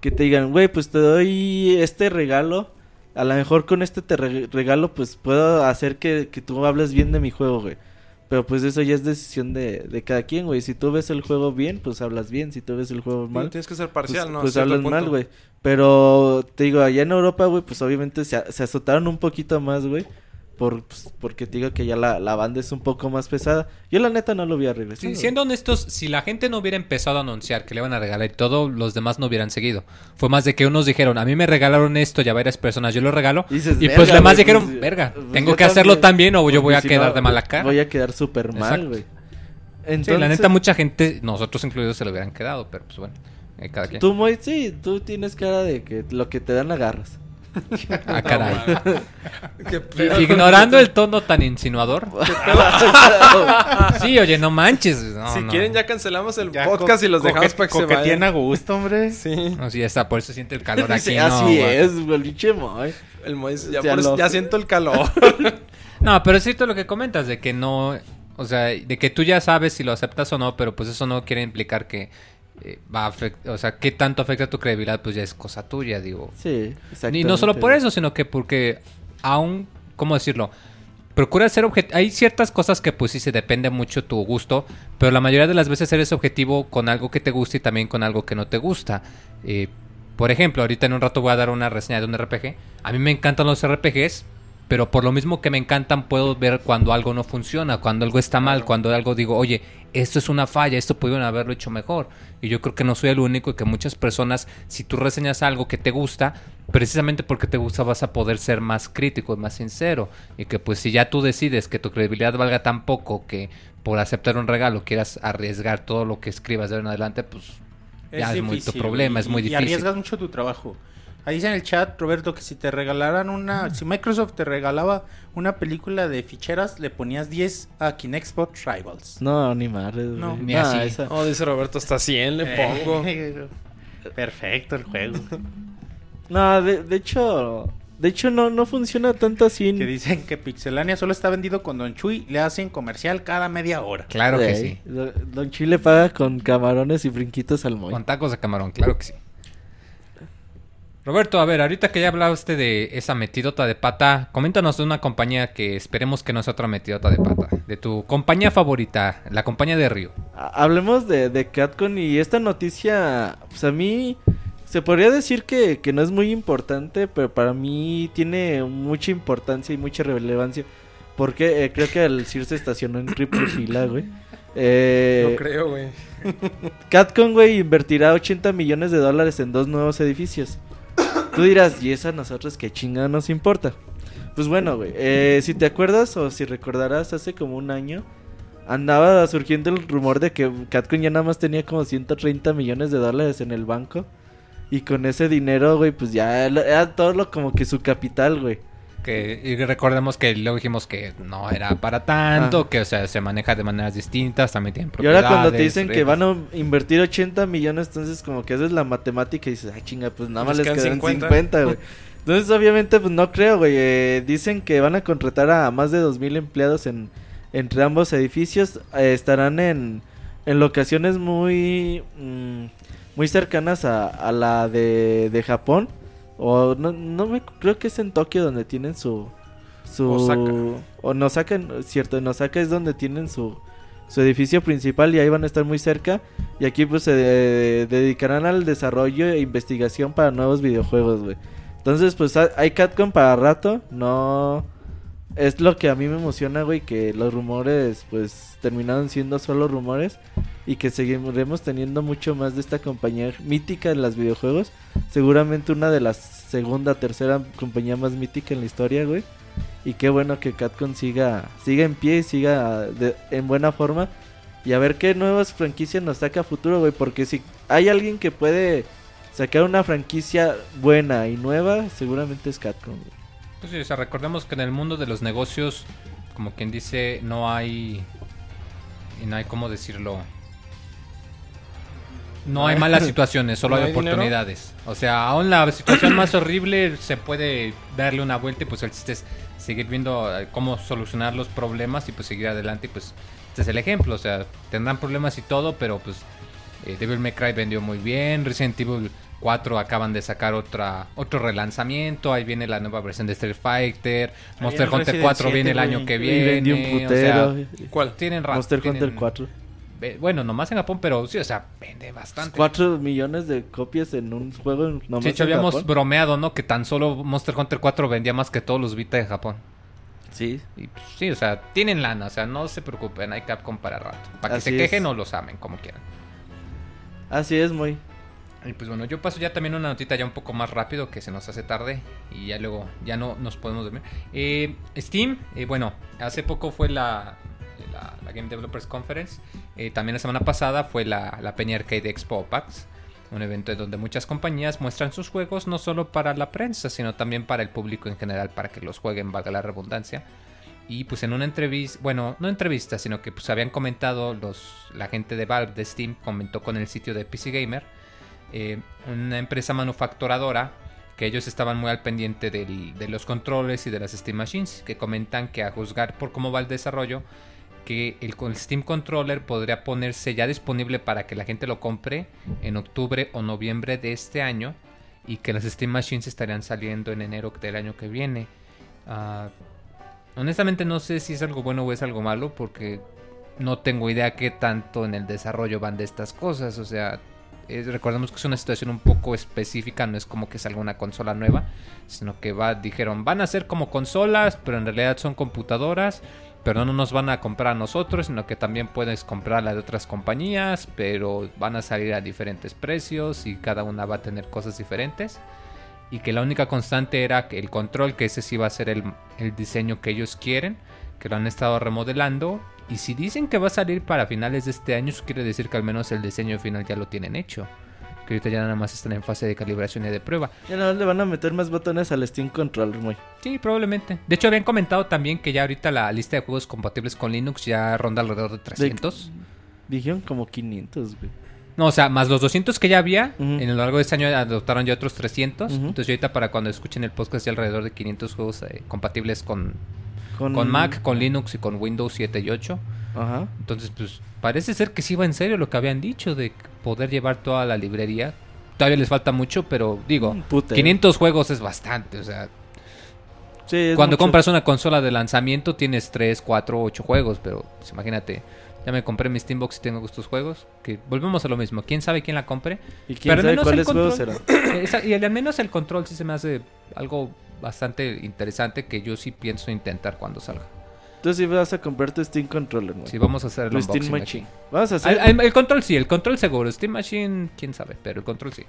que te digan, güey, pues te doy este regalo. A lo mejor con este te re- regalo, pues puedo hacer que, que tú hables bien de mi juego, güey. Pero pues eso ya es decisión de, de cada quien, güey. Si tú ves el juego bien, pues hablas bien. Si tú ves el juego mal, Tienes que ser parcial, pues, ¿no? pues hablas mal, güey. Pero te digo, allá en Europa, güey, pues obviamente se, se azotaron un poquito más, güey. Por, pues, porque te digo que ya la, la banda es un poco más pesada. Yo la neta no lo a. Sí, güey. siendo honestos, si la gente no hubiera empezado a anunciar que le iban a regalar y todo, los demás no hubieran seguido. Fue más de que unos dijeron, a mí me regalaron esto, ya varias personas, yo lo regalo. Y dices, Y pues "Verga, los demás dijeron, pues, verga, pues, tengo que hacerlo también o yo voy a si quedar no, de mala cara. Voy a quedar súper mal, güey. Sí, la Entonces, neta, mucha gente, nosotros incluidos, se lo hubieran quedado, pero pues bueno, eh, cada quien. Tú, muy, sí, tú tienes cara de que lo que te dan agarras. Ah, caray. Qué pedo. Ignorando el tono tan insinuador. (laughs) (laughs) Sí, oye, no manches. no, si no. quieren, ya cancelamos el Ya podcast y los dejamos para que se vayan. a gusto, hombre. Sí. No, sí, está, por eso siente el (laughs) calor aquí. No, Así es, Moy. El Mois, ya, por eso- ya siento el calor. No, pero es cierto lo que comentas, de que no, o sea, de que tú ya sabes si lo aceptas o no, pero pues eso no quiere implicar que eh, va a afectar, o sea, qué tanto afecta tu credibilidad, pues ya es cosa tuya, digo. Sí, exactamente. Y no solo por eso, sino que porque aún, ¿cómo decirlo? Procura ser objetivo. Hay ciertas cosas que pues sí se depende mucho tu gusto, pero la mayoría de las veces eres objetivo con algo que te gusta y también con algo que no te gusta. Eh, por ejemplo, ahorita en un rato voy a dar una reseña de un RPG. A mí me encantan los RPGs, pero por lo mismo que me encantan puedo ver cuando algo no funciona, cuando algo está mal, cuando algo digo, oye, esto es una falla, esto pudieron haberlo hecho mejor. Y yo creo que no soy el único y que muchas personas, si tú reseñas algo que te gusta, precisamente porque te gusta vas a poder ser más crítico y más sincero. Y que pues si ya tú decides que tu credibilidad valga tan poco que por aceptar un regalo quieras arriesgar todo lo que escribas de ahora en adelante, pues ya es, muy tu problema, es muy Y difícil. arriesgas mucho tu trabajo. Ahí dice en el chat, Roberto, que si te regalaran una... Si Microsoft te regalaba una película de ficheras, le ponías 10 a Kinexpot Rivals. No, ni madre. No, ni Nah, así. esa- No, dice Roberto, hasta 100 le pongo. Eh, (laughs) Perfecto el juego. No, de, de hecho, de hecho no, no funciona tanto así. que dicen que Pixelania solo está vendido con Don Chuy, le hacen comercial cada media hora. Claro que sí. Don Don Chile paga con camarones y brinquitos al moy. Con tacos de camarón, claro que sí. Roberto, a ver, ahorita que ya hablaste de esa metidota de pata, coméntanos de una compañía que esperemos que no sea otra metidota de pata. De tu compañía favorita, la compañía de Río. Ha- Hablemos de, de Catcon y esta noticia, pues a mí se podría decir que, que no es muy importante, pero para mí tiene mucha importancia y mucha relevancia. Porque eh, creo que el CIR se estacionó en triple fila, güey. Eh, No creo, güey. (laughs) Catcon, güey, invertirá 80 millones de dólares en dos nuevos edificios. Tú dirás, ¿y eso a nosotros qué chinga nos importa? Pues bueno, güey, eh, si te acuerdas o si recordarás, hace como un año andaba surgiendo el rumor de que Catcon ya nada más tenía como 130 millones de dólares en el banco. Y con ese dinero, güey, pues ya era todo lo como que su capital, güey. Que, y recordemos que luego dijimos que no era para tanto, Ah. que o sea, se maneja de maneras distintas, también tienen Y propiedades. ahora cuando te dicen que van a invertir 80 millones, entonces como que haces la matemática y dices, ay chinga, pues nada más Les quedan 50. 50, güey. (laughs) Entonces obviamente pues no creo, güey. Eh, dicen que van a contratar a más de 2.000 empleados en, entre ambos edificios. Eh, estarán en, en locaciones muy, mm, muy cercanas a, a la de, de Japón. O no, no me creo que es en Tokio donde tienen su... su Osaka. O en Osaka, en- cierto, en Osaka es donde tienen su, su edificio principal y ahí van a estar muy cerca. Y aquí pues se de- dedicarán al desarrollo e investigación para nuevos videojuegos, güey. Entonces pues ha- hay Catcom para rato, no... Es lo que a mí me emociona, güey, que los rumores pues terminaron siendo solo rumores y que seguiremos teniendo mucho más de esta compañía mítica en los videojuegos. Seguramente una de las segunda, tercera compañía más mítica en la historia, güey. Y qué bueno que Catcom siga, siga en pie y siga en buena forma. Y a ver qué nuevas franquicias nos saca a futuro, güey. Porque si hay alguien que puede sacar una franquicia buena y nueva, seguramente es Catcom. güey. Pues sí, o sea, recordemos que en el mundo de los negocios, como quien dice, no hay. Y no hay cómo decirlo. No hay malas (laughs) situaciones, solo ¿No hay hay dinero? oportunidades. O sea, aún la situación más horrible se puede darle una vuelta y pues el chiste es seguir viendo eh, cómo solucionar los problemas y pues seguir adelante. Y pues este es el ejemplo. O sea, tendrán problemas y todo, pero pues eh, Devil May Cry vendió muy bien. Resident Evil 4 acaban de sacar otra otro relanzamiento. Ahí viene la nueva versión de Street Fighter. Monster Hunter Resident 4 viene 7, el año que Y viene. vendió un o sea, putero. ¿Cuál? tienen Monster tienen- Hunter 4. Bueno, nomás en Japón, pero sí, o sea, vende bastante. 4 millones de copias en un juego nomás de hecho, en habíamos Japón. bromeado, ¿no? Que tan solo Monster Hunter 4 vendía más que todos los Vita de Japón. Sí. Y pues, sí, o sea, tienen lana, o sea, no se preocupen, hay Capcom para rato. Para que Así se quejen es. o los amen, como quieran. Así es, muy. Y pues bueno, yo paso ya también una notita ya un poco más rápido que se nos hace tarde y ya luego ya no nos podemos dormir. Eh, Steam, eh, bueno, hace poco fue la, la, la Game Developers Conference. Eh, también la semana pasada fue la, la Arcade Expo PAX. Un evento en donde muchas compañías muestran sus juegos no solo para la prensa, sino también para el público en general, para que los jueguen, valga la redundancia. Y pues en una entrevista, bueno, no entrevista, sino que pues habían comentado los, la gente de Valve, de Steam, comentó con el sitio de PC Gamer, eh, una empresa manufacturadora, que ellos estaban muy al pendiente del- de los controles y de las Steam Machines, que comentan que a juzgar por cómo va el desarrollo, que el, Steam Controller podría ponerse ya disponible para que la gente lo compre en octubre o noviembre de este año y que las Steam Machines estarían saliendo en enero del año que viene. Ah, honestamente no sé si es algo bueno o es algo malo porque no tengo idea qué tanto en el desarrollo van de estas cosas. O sea, es- recordemos que es una situación un poco específica, no es como que salga una consola nueva, sino que va, dijeron, van a ser como consolas, pero en realidad son computadoras, pero no nos van a comprar a nosotros, sino que también puedes comprarla de otras compañías, pero van a salir a diferentes precios y cada una va a tener cosas diferentes. Y que la única constante era que el control, que ese sí va a ser el, el diseño que ellos quieren, que lo han estado remodelando. Y si dicen que va a salir para finales de este año, eso quiere decir que al menos el diseño final ya lo tienen hecho. Que ahorita ya nada más están en fase de calibración y de prueba. Ya no le van a meter más botones al Steam Controller, muy. Sí, probablemente. De hecho, habían comentado también que ya ahorita la lista de juegos compatibles con Linux ya ronda alrededor de 300. Dijeron como 500, güey. No, o sea, más los 200 que ya había, Ujú. en lo largo de este año adoptaron ya otros 300. Ujú. Entonces, ahorita para cuando escuchen el podcast, ya alrededor de 500 juegos eh, compatibles con, Con, con Mac, con Linux y con Windows 7 y 8. Ajá. Entonces, pues parece ser que sí va en serio lo que habían dicho de poder llevar toda la librería. Todavía les falta mucho, pero digo, Un putero. 500 juegos es bastante. O sea, Sí, cuando mucho. compras una consola de lanzamiento tienes 3, 4, 8 juegos, pero pues, imagínate. Ya me compré mi Steambox y tengo estos juegos. Que volvemos a lo mismo. ¿Quién sabe quién la compre? ¿Y quién pero sabe cuáles juegos serán? (clears throat) Y al menos el control sí se me hace algo bastante interesante que yo sí pienso intentar cuando salga. Tú sí vas a comprar tu Steam Controller, güey. Sí, vamos a hacer el Steam aquí. Machine. Vamos a hacer... El control sí, el control seguro. Steam Machine, quién sabe, pero el control sí.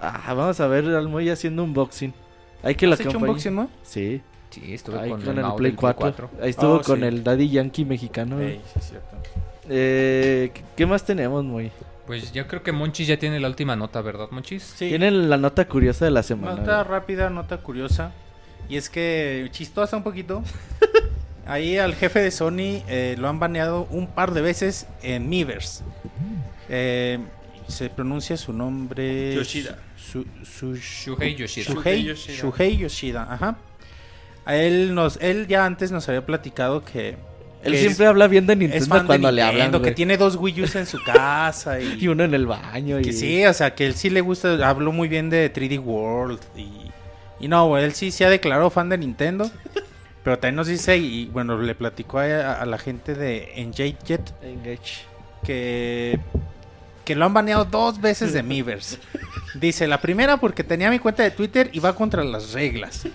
Ah, vamos a ver al Moy haciendo un unboxing. Hay que la ¿Has hecho compañía- unboxing, no? Sí. Sí, estuve Ahí con, con, el, Play del 4. Ahí estuvo Oh, con sí. el Daddy Yankee mexicano. Ey, sí, es cierto. Eh, ¿qué- ¿Qué más tenemos, Moy? Pues yo creo que Monchis ya tiene la última nota, ¿verdad, Monchis? Sí. Tienen la nota curiosa de la semana. Nota rápida, nota curiosa. Y es que chistosa un poquito. (laughs) Ahí al jefe de Sony eh, lo han baneado un par de veces en Miiverse. Eh, se pronuncia su nombre. Yoshida. Su, su, Shuhei Yoshida. Shuhei, Yoshida. Shuhei Yoshida, ajá. A él nos, él ya antes nos había platicado que Él siempre habla bien de Nintendo fan de cuando le Nintendo, hablan, que güey. tiene dos Wii U's en su casa (laughs) y, Y uno en el baño. que y... sí, o sea, que él sí le gusta, habló muy bien de 3D World y, y no, güey, él sí se ha declarado fan de Nintendo, (laughs) pero también nos dice, y bueno, le platicó a, a la gente de Engadget Engage. que, que lo han baneado dos veces de Miiverse. (laughs) Dice, la primera porque tenía mi cuenta de Twitter y va contra las reglas.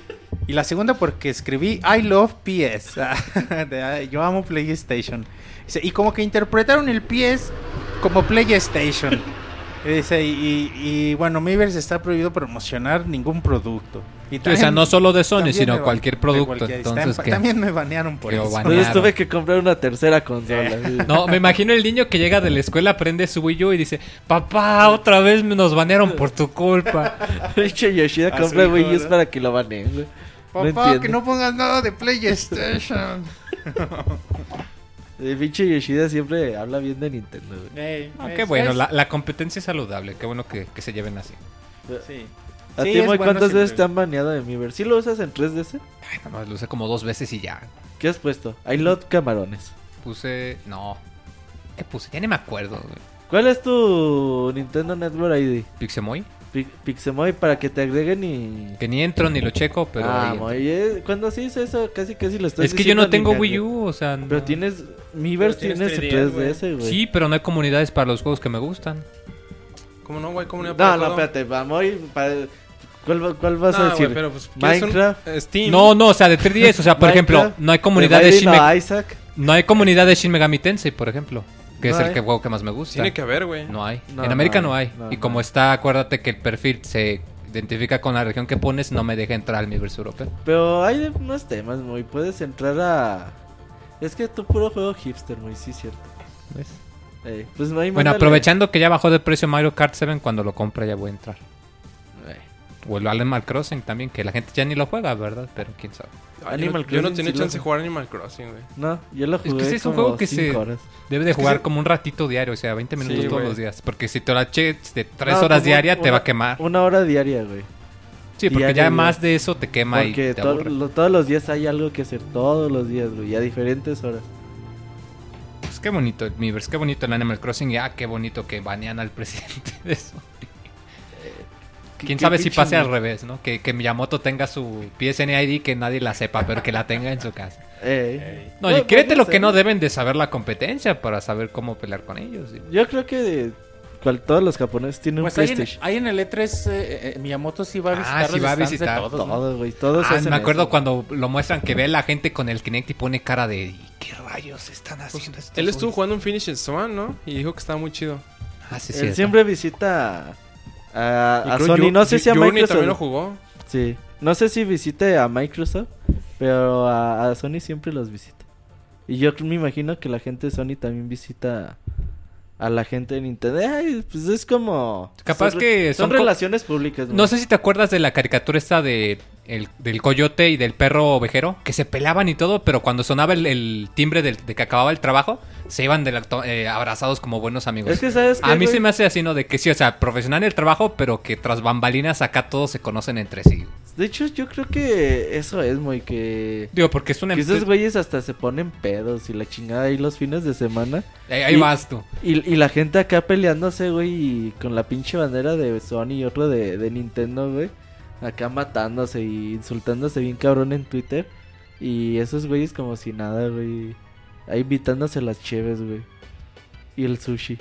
Y la segunda porque escribí I love PS. (laughs) De, "Ay, Yo amo PlayStation. Dice, y como que interpretaron el PS como PlayStation. (laughs) Y dice, y, y, bueno, Miiverse está prohibido promocionar ningún producto. Y o sea, no solo de Sony, sino cualquier de producto. cualquier- Entonces, ¿qué? También me banearon por Que eso. banearon. Entonces tuve que comprar una tercera consola. (laughs) sí. No, me imagino el niño que llega de la escuela, prende su Wii U y dice, papá, otra vez nos banearon por tu culpa. (laughs) Pinche Yoshida compra hijo, Wii U's ¿verdad? para que lo baneen. Papá, entiendo. que no pongas nada de PlayStation. (laughs) El pinche Yoshida siempre habla bien de Nintendo, Ah, es- qué bueno, es- la, la competencia es saludable, qué bueno que, que se lleven así. Sí. ¿A Sí, ti, Moy, bueno cuántas siempre. veces te han baneado de Miiverse? ¿Sí lo usas en 3DS? Ay, nada más lo usé como dos veces y ya. ¿Qué has puesto? I love camarones. Puse, no. ¿Qué puse? Ya ni me acuerdo. güey. ¿Cuál es tu Nintendo Network ID? Pixemoy. Pi- Pixemoy para que te agreguen y... Que ni entro ni lo checo, pero. ah. Moy, eh, cuando sí hizo eso, casi casi lo estás es que yo no tengo Wii U, o sea. Pero no. tienes... Miiverse tienes tienes 3DS, 3DS, güey. Sí, pero no hay comunidades para los juegos que me gustan. ¿Cómo no, güey? ¿Cómo No, no, espérate, vamos para... ¿Cuál, va- cuál vas a No, decir? güey, pero pues, ¿quieres un- Minecraft. eh, Steam. No, no, o sea, de 3DS. O sea, por ejemplo, no hay comunidad de Shin, of Me- Isaac. no hay comunidad de Shin Megami Tensei, por ejemplo. Que No es el que, juego que más me gusta. Tiene que haber, güey. No hay. No, en América no no hay. y como está, acuérdate que el perfil se identifica con la región que pones, no me deja entrar al universo europeo. Pero hay de- unos temas, muy. Puedes entrar a. Es que tú puro juego hipster, muy, sí, cierto. Eh, pues no hay Bueno, aprovechando que ya bajó de precio Mario Kart 7, cuando lo compre ya voy a entrar. Eh, O el Animal Crossing también, que la gente ya ni lo juega, ¿verdad? Pero quién sabe. Animal yo no, yo no Crossing tenía sí chance de jugar Animal Crossing, güey. No, yo lo que jugué. ese es un juego que se- horas. Debe de Es que jugar se- como un ratito diario, o sea, 20 minutos Sí, todos los días. Porque si te lo eches de 3 No, horas diarias, te va a quemar. Una hora diaria, güey. Sí, porque diario, ya más de eso te quema Porque y te to- aburre. lo- todos los días hay algo que hacer. Todos los días, güey. Y a diferentes horas. Pues qué bonito el Miiverse, qué bonito el Animal Crossing. Ya, qué bonito que banean al presidente de eso. ¿Qué- Quién sabe si pase al revés, ¿no? Que, que Miyamoto tenga su PSN ID que nadie la sepa, pero que la tenga en su casa. Eh, No, Bueno, y créete lo que no deben de saber la competencia para saber cómo pelear con ellos. Yo creo que cual, todos los japoneses tienen Pues un ahí en, PlayStation. ahí en el E3 eh, eh, Miyamoto sí va a Ah, visitar sí los va a visitar. todos, ¿no? Todos, güey. Todos Ah, me acuerdo eso. cuando lo muestran que ve a la gente con el Kinect y pone cara de "¿Y ¿qué rayos están haciendo estos Él estuvo güeyes?" jugando un Finish Swan, ¿no? Y dijo que estaba muy chido. Ah, sí, Él cierto. siempre visita a, a Sony. No sé si a Microsoft. también lo jugó. Sí. No sé si visite a Microsoft, pero a, a Sony siempre los visita. Y yo me imagino que la gente de Sony también visita a la gente de Nintendo. Ay, pues es como... Capaz son- que Son relaciones públicas. No sé si te acuerdas de la caricatura esta de el- del coyote y del perro ovejero, que se peleaban y todo, pero cuando sonaba el, el timbre del- de que acababa el trabajo, se iban de la eh, abrazados como buenos amigos. Es que sabes A mí güey? se me hace así, ¿no? De que sí, o sea, profesional el trabajo, pero que tras bambalinas acá todos se conocen entre sí. De hecho, yo creo que eso es muy que... Digo, porque es una... Que esos güeyes hasta se ponen pedos y la chingada ahí los fines de semana. Eh, ahí y- vas tú. Y, y la gente acá peleándose, güey, y con la pinche bandera de Sony y otro de, de Nintendo, güey. Acá matándose y insultándose bien cabrón en Twitter. Y esos güeyes como si nada, güey. Ahí invitándose las cheves, güey. Y el sushi.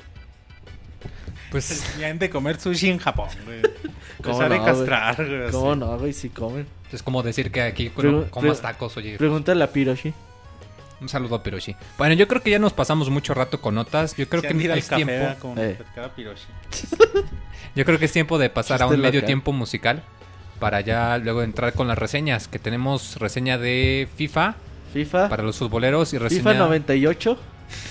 Pues, (laughs) Ya han de comer sushi en Japón, güey. (laughs) ¿Cómo Empezar a no, castrar, güey. así. ¿Cómo no, güey? Si comen. es como decir que aquí comas tacos, oye. Pregúntale a Piroshi. Un saludo a Piroshi. Bueno, yo creo que ya nos pasamos mucho rato con notas. Yo creo Se que de es tiempo. con Eh. Yo creo que es tiempo de pasar a un medio local. tiempo musical para ya luego entrar con las reseñas. Que tenemos reseña de FIFA FIFA. para los futboleros y reseña FIFA 98.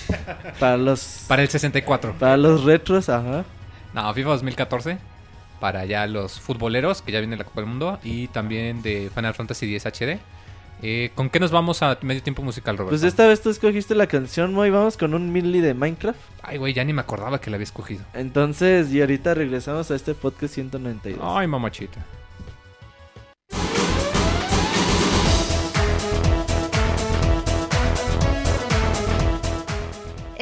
(laughs) para los... para el 64. Para los retros, ajá. No, FIFA 2014 para ya los futboleros, que ya viene la Copa del Mundo. Y también de Final Fantasy X HD. Eh, ¿Con qué nos vamos a medio tiempo musical, Roberto? Pues esta vez tú escogiste la canción, Moy. Vamos con un medley de Minecraft. Ay, güey, ya ni me acordaba que la había escogido. Entonces, y ahorita regresamos a este podcast 192. Ay, mamachita.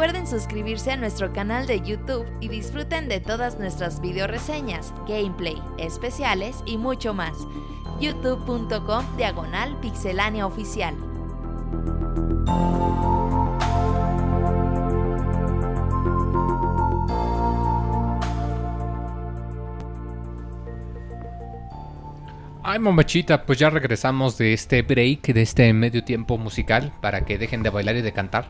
Recuerden suscribirse a nuestro canal de YouTube y disfruten de todas nuestras video reseñas, gameplay, especiales y mucho más. youtube.com diagonal pixelania oficial. Ay, mamachita, pues ya regresamos de este break, de este medio tiempo musical, para que dejen de bailar y de cantar.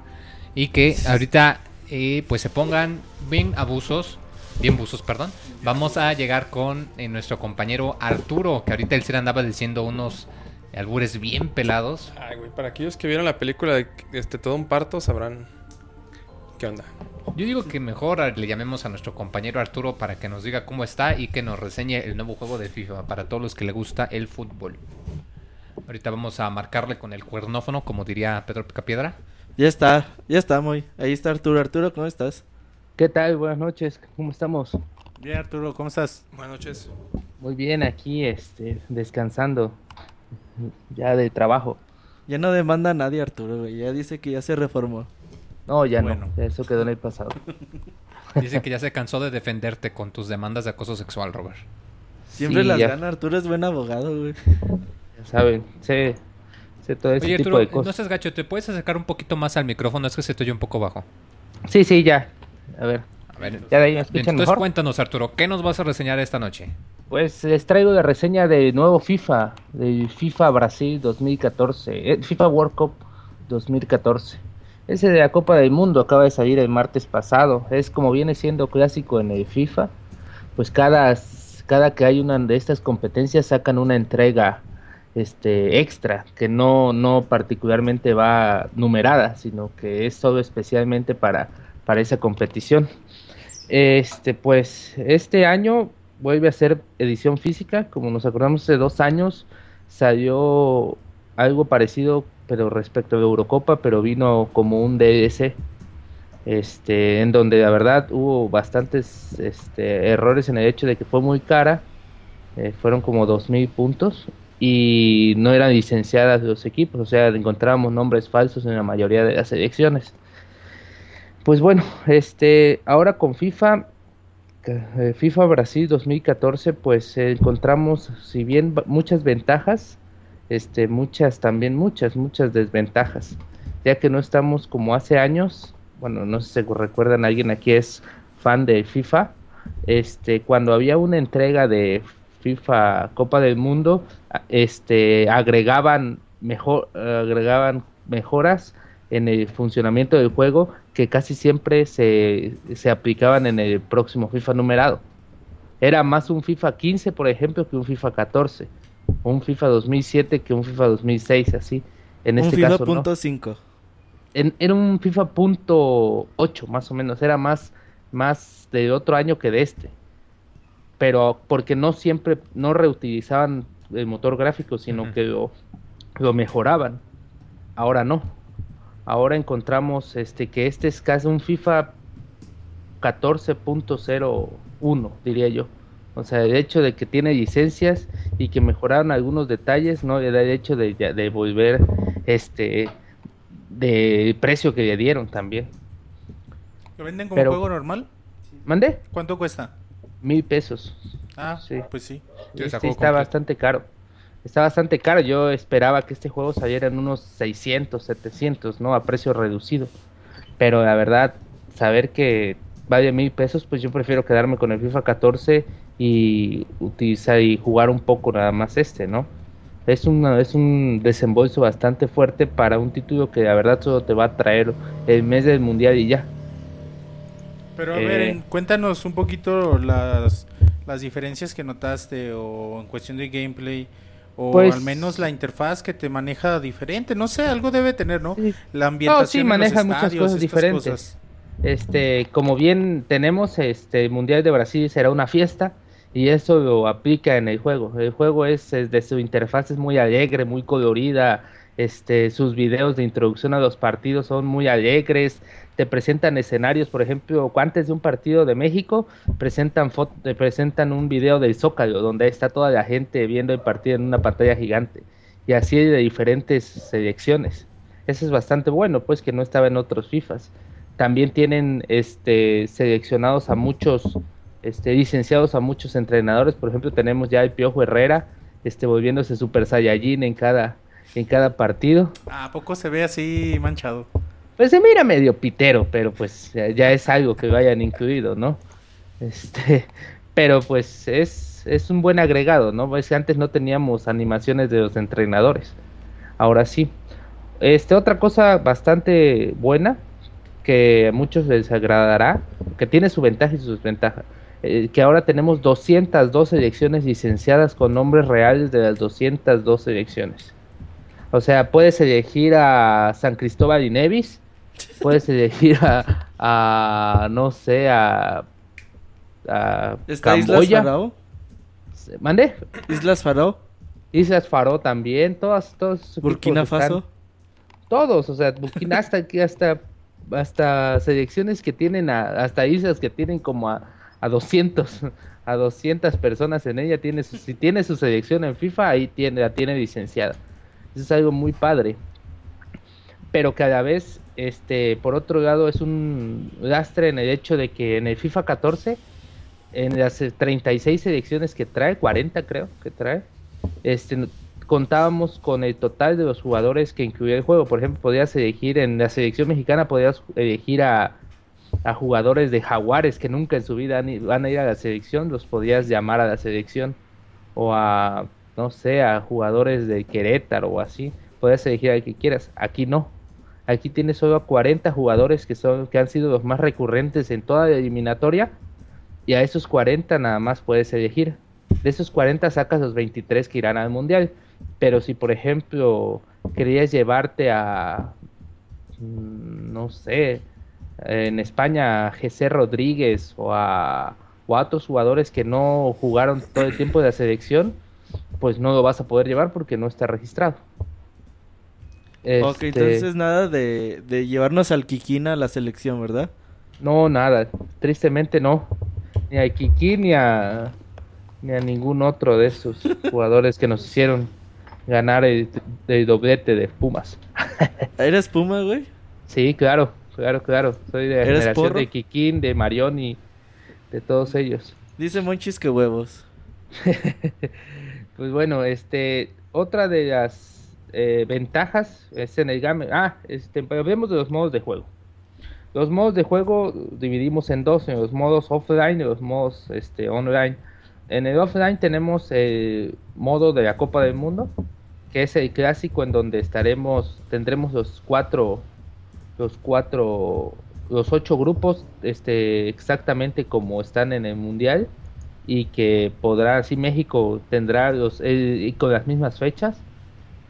Y que ahorita, eh, pues se pongan bien abusos, bien buzos, perdón. Vamos a llegar con eh, nuestro compañero Arturo, que ahorita él se andaba diciendo unos albures bien pelados. Ay, güey, para aquellos que vieron la película de este, Todo un Parto sabrán qué onda. Yo digo que mejor le llamemos a nuestro compañero Arturo para que nos diga cómo está y que nos reseñe el nuevo juego de FIFA para todos los que le gusta el fútbol. Ahorita vamos a marcarle con el cuernófono, como diría Pedro Picapiedra. Ya está, ya está, muy. Ahí está Arturo. Arturo, ¿cómo estás? ¿Qué tal? Buenas noches, ¿cómo estamos? Bien, Arturo, ¿cómo estás? Buenas noches. Muy bien, aquí este, descansando ya de trabajo. Ya no demanda a nadie, Arturo, güey. Ya dice que ya se reformó. No, ya Bueno. no. Eso quedó en el pasado. (laughs) Dice que ya se cansó de defenderte con tus demandas de acoso sexual, Robert. Siempre Sí, las ya. gana. Arturo es buen abogado, güey. Ya saben, sé, sé todo ese Oye, tipo Arturo, de no seas gacho, ¿te puedes acercar un poquito más al micrófono? Es que se te oye un poco bajo. Sí, sí, ya. A ver, A ver, ya de ahí me bien, escuchan entonces mejor. cuéntanos, Arturo, ¿qué nos vas a reseñar esta noche? Pues les traigo la reseña de nuevo FIFA, de FIFA Brasil 2014, eh, FIFA World Cup 2014. Ese de la Copa del Mundo acaba de salir el martes pasado. Es como viene siendo clásico en el FIFA. Pues cada, cada que hay una de estas competencias sacan una entrega este extra que no, no particularmente va numerada, sino que es todo especialmente para, para esa competición. Este, pues, este año vuelve a ser edición física, como nos acordamos hace dos años, salió algo parecido, pero respecto la Eurocopa, pero vino como un DS, este, en donde la verdad hubo bastantes este, errores en el hecho de que fue muy cara, eh, fueron como 2.000 puntos y no eran licenciadas los equipos, o sea, encontrábamos nombres falsos en la mayoría de las selecciones. Pues bueno, este, ahora con FIFA, eh, FIFA Brasil 2014, pues encontramos, si bien muchas ventajas, este, muchas también muchas, muchas desventajas, ya que no estamos como hace años, bueno, no sé si recuerdan, alguien aquí es fan de FIFA, este, cuando había una entrega de FIFA Copa del Mundo, este, agregaban mejor, agregaban mejoras en el funcionamiento del juego que casi siempre se, se aplicaban en el próximo FIFA numerado. Era más un FIFA 15, por ejemplo, que un FIFA 14, o un FIFA 2007 que un FIFA 2006, así. En un este FIFA caso, no. punto 5. En- era un FIFA punto 8 más o menos, era más, más de otro año que de este. Pero porque no siempre, no reutilizaban el motor gráfico, sino que lo, lo mejoraban. Ahora no. Ahora encontramos este que este es casi un FIFA 14.01, diría yo. O sea, el hecho de que tiene licencias y que mejoraron algunos detalles, no el hecho de, de volver este de precio que le dieron también. ¿Lo venden como Pero- juego normal? ¿Mandé? ¿Cuánto cuesta? Mil pesos. Ah, Sí. pues sí. Está completo. bastante caro. Está bastante caro. Yo esperaba que este juego saliera en unos 600, 700, ¿no? A precio reducido. Pero la verdad, saber que vale mil pesos, pues yo prefiero quedarme con el FIFA 14 y utilizar y jugar un poco nada más este, ¿no? Es, una, es un desembolso bastante fuerte para un título que la verdad solo te va a traer el mes del mundial y ya. Pero a Eh, ver, en- cuéntanos un poquito las, las diferencias que notaste o en cuestión de gameplay o Pues- al menos la interfaz que te maneja diferente. No sé, algo debe tener, ¿no? Sí. La ambientación sí, en los maneja muchas estadios, cosas diferentes. cosas. Este, como bien tenemos, este el Mundial de Brasil será una fiesta y eso lo aplica en el juego. El juego es, es de su interfaz es muy alegre, muy colorida. Este, sus videos de introducción a los partidos son muy alegres. Te presentan escenarios, por ejemplo, antes de un partido de México, presentan te presentan un video del Zócalo donde está toda la gente viendo el partido en una pantalla gigante y así de diferentes selecciones. Eso es bastante bueno, pues que no estaba en otros FIFAs también tienen este, seleccionados a muchos, este, licenciados a muchos entrenadores. Por ejemplo, tenemos ya el Piojo Herrera, este, volviéndose Super Saiyajin en cada, en cada partido. ¿A poco se ve así manchado? Pues se mira medio pitero, pero pues ya, es algo que vayan incluido, ¿no? Este, (laughs) pero pues es, es un buen agregado, ¿no? Es que antes no teníamos animaciones de los entrenadores. Ahora sí. Este, otra cosa bastante buena que a muchos les agradará, que tiene su ventaja y su desventaja, eh, que ahora tenemos 202 selecciones licenciadas con nombres reales de las 202 selecciones. O sea, puedes elegir a San Cristóbal y Nevis, puedes elegir a, a no sé, a, a ¿Está Islas Camboya. Faraó? ¿Mande? ¿Islas Faraó? Islas Faro también, todas, todos. ¿Burkina están- Faso? Todos, o sea, Burkina hasta aquí, hasta, hasta selecciones que tienen, a- hasta islas que tienen como a, a 200, a 200 personas en ella, tiene su, si tiene su selección en FIFA, ahí tiene, la tiene licenciada. Eso es algo muy padre. Pero cada vez, este, por otro lado, es un lastre en el hecho de que en el FIFA 14, en las eh, 36 selecciones que trae, 40 creo que trae, este, contábamos con el total de los jugadores que incluía el juego. Por ejemplo, podías elegir en la selección mexicana, podías elegir a, a jugadores de Jaguares que nunca en su vida van a ir a la selección, los podías llamar a la selección. O a, no sé, a jugadores de Querétaro o así. Podías elegir al que quieras. Aquí no. Aquí tienes solo a 40 jugadores que, son, que han sido los más recurrentes en toda la eliminatoria. Y a esos 40 nada más puedes elegir. De esos 40 sacas los 23 que irán al mundial. Pero si, por ejemplo, querías llevarte a, mm, no sé, en España a GC Rodríguez o a, o a otros jugadores que no jugaron todo el tiempo de la selección, pues no lo vas a poder llevar porque no está registrado. Ok, Este, entonces nada de, de llevarnos al Kikina a la selección, ¿verdad? No, nada, tristemente no. Ni a Kiki ni a, ni a ningún otro de esos (laughs) jugadores que nos hicieron ganar el, el doblete de Pumas. (laughs) ¿Eres Puma, güey? Sí, claro, claro, claro. Soy de la ¿Eres generación porro? de Kikín, de Marión y de todos ellos. Dice Monchis que huevos. (laughs) Pues bueno, este, otra de las eh, ventajas es en el game. Ah, este, hablemos de los modos de juego. Los modos de juego dividimos en dos, en los modos offline y los modos este, online. En el offline tenemos el modo de la Copa del Mundo, que es el clásico en donde estaremos, tendremos los cuatro, los cuatro, los ocho grupos, este, exactamente como están en el mundial y que podrá, así México tendrá los, el- con las mismas fechas,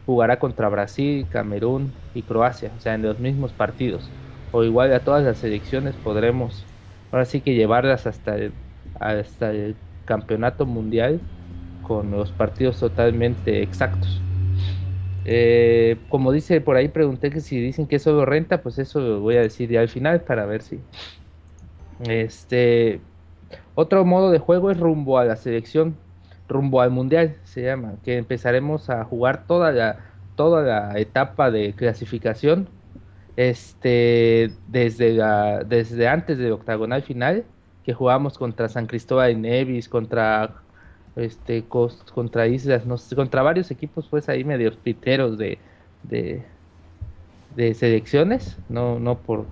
jugará contra Brasil, Camerún y Croacia, o sea, en los mismos partidos. O igual a todas las selecciones podremos, ahora sí que llevarlas hasta el, hasta el campeonato mundial con los partidos totalmente exactos. Eh, como dice por ahí, pregunté que si dicen que eso lo renta, pues eso lo voy a decir ya al final para ver si. Este. Otro modo de juego es rumbo a la selección, rumbo al mundial, se llama, que empezaremos a jugar toda la, toda la etapa de clasificación, este, desde la, desde antes del octagonal final, que jugamos contra San Cristóbal y Nevis, contra este contra islas, contra varios equipos pues ahí medio piteros de, de, de selecciones, no, no por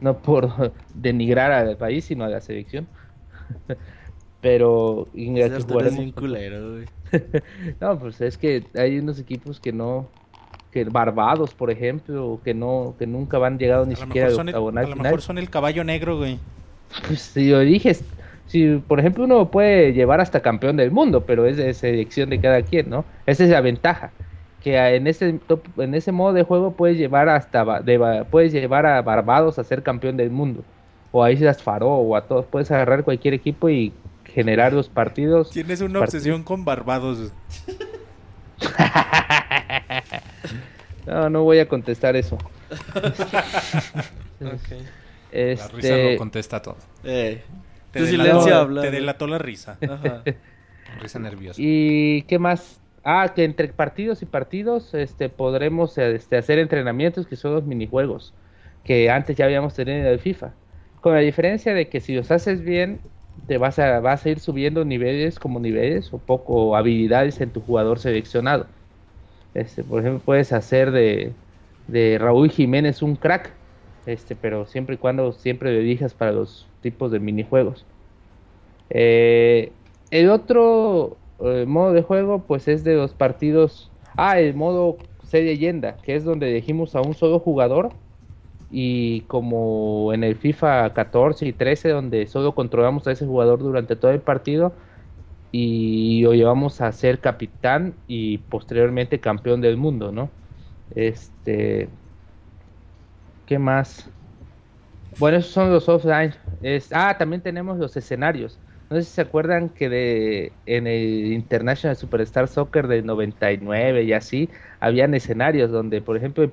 no por (laughs) denigrar al país, sino a la selección. (laughs) Pero bien culero, güey. (laughs) no, pues es que hay unos equipos que no que Barbados, por ejemplo, que no que nunca van llegado ni A siquiera el, octagonal a lo mejor son el caballo negro, güey. Pues si lo dije, si por ejemplo uno puede llevar hasta campeón del mundo, pero es de selección de cada quien, ¿no? Esa es la ventaja, que a- en ese top- en ese modo de juego puedes llevar hasta Ba- de Ba- puedes llevar a Barbados a ser campeón del mundo, o a Islas Faro o a todos, puedes agarrar cualquier equipo y generar los partidos. Tienes una obsesión con Barbados. (laughs) No, no voy a contestar eso. (laughs) La risa Este, lo contesta todo. Eh, Te tu delató- silencio habla. Te delató la risa. Ajá. (laughs) Risa nerviosa. ¿Y qué más? Ah, que entre partidos y partidos este, podremos este, hacer entrenamientos que son los minijuegos. que antes ya habíamos tenido en el FIFA. Con la diferencia de que si los haces bien, te vas a, vas a ir subiendo niveles como niveles o poco habilidades en tu jugador seleccionado. Este, por ejemplo, puedes hacer de, de Raúl Jiménez un crack, este, pero siempre y cuando siempre lo elijas para los tipos de minijuegos. Eh, el otro eh, modo de juego, pues es de los partidos. Ah, el modo C leyenda, que es donde elegimos a un solo jugador. Y como en el FIFA 14 y 13, donde solo controlamos a ese jugador durante todo el partido y lo llevamos a ser capitán y posteriormente campeón del mundo, ¿no? Este. ¿Qué más? Bueno, esos son los offline. Ah, también tenemos los escenarios. No sé si se acuerdan que de, en el International Superstar Soccer del 99 y así, habían escenarios donde, por ejemplo,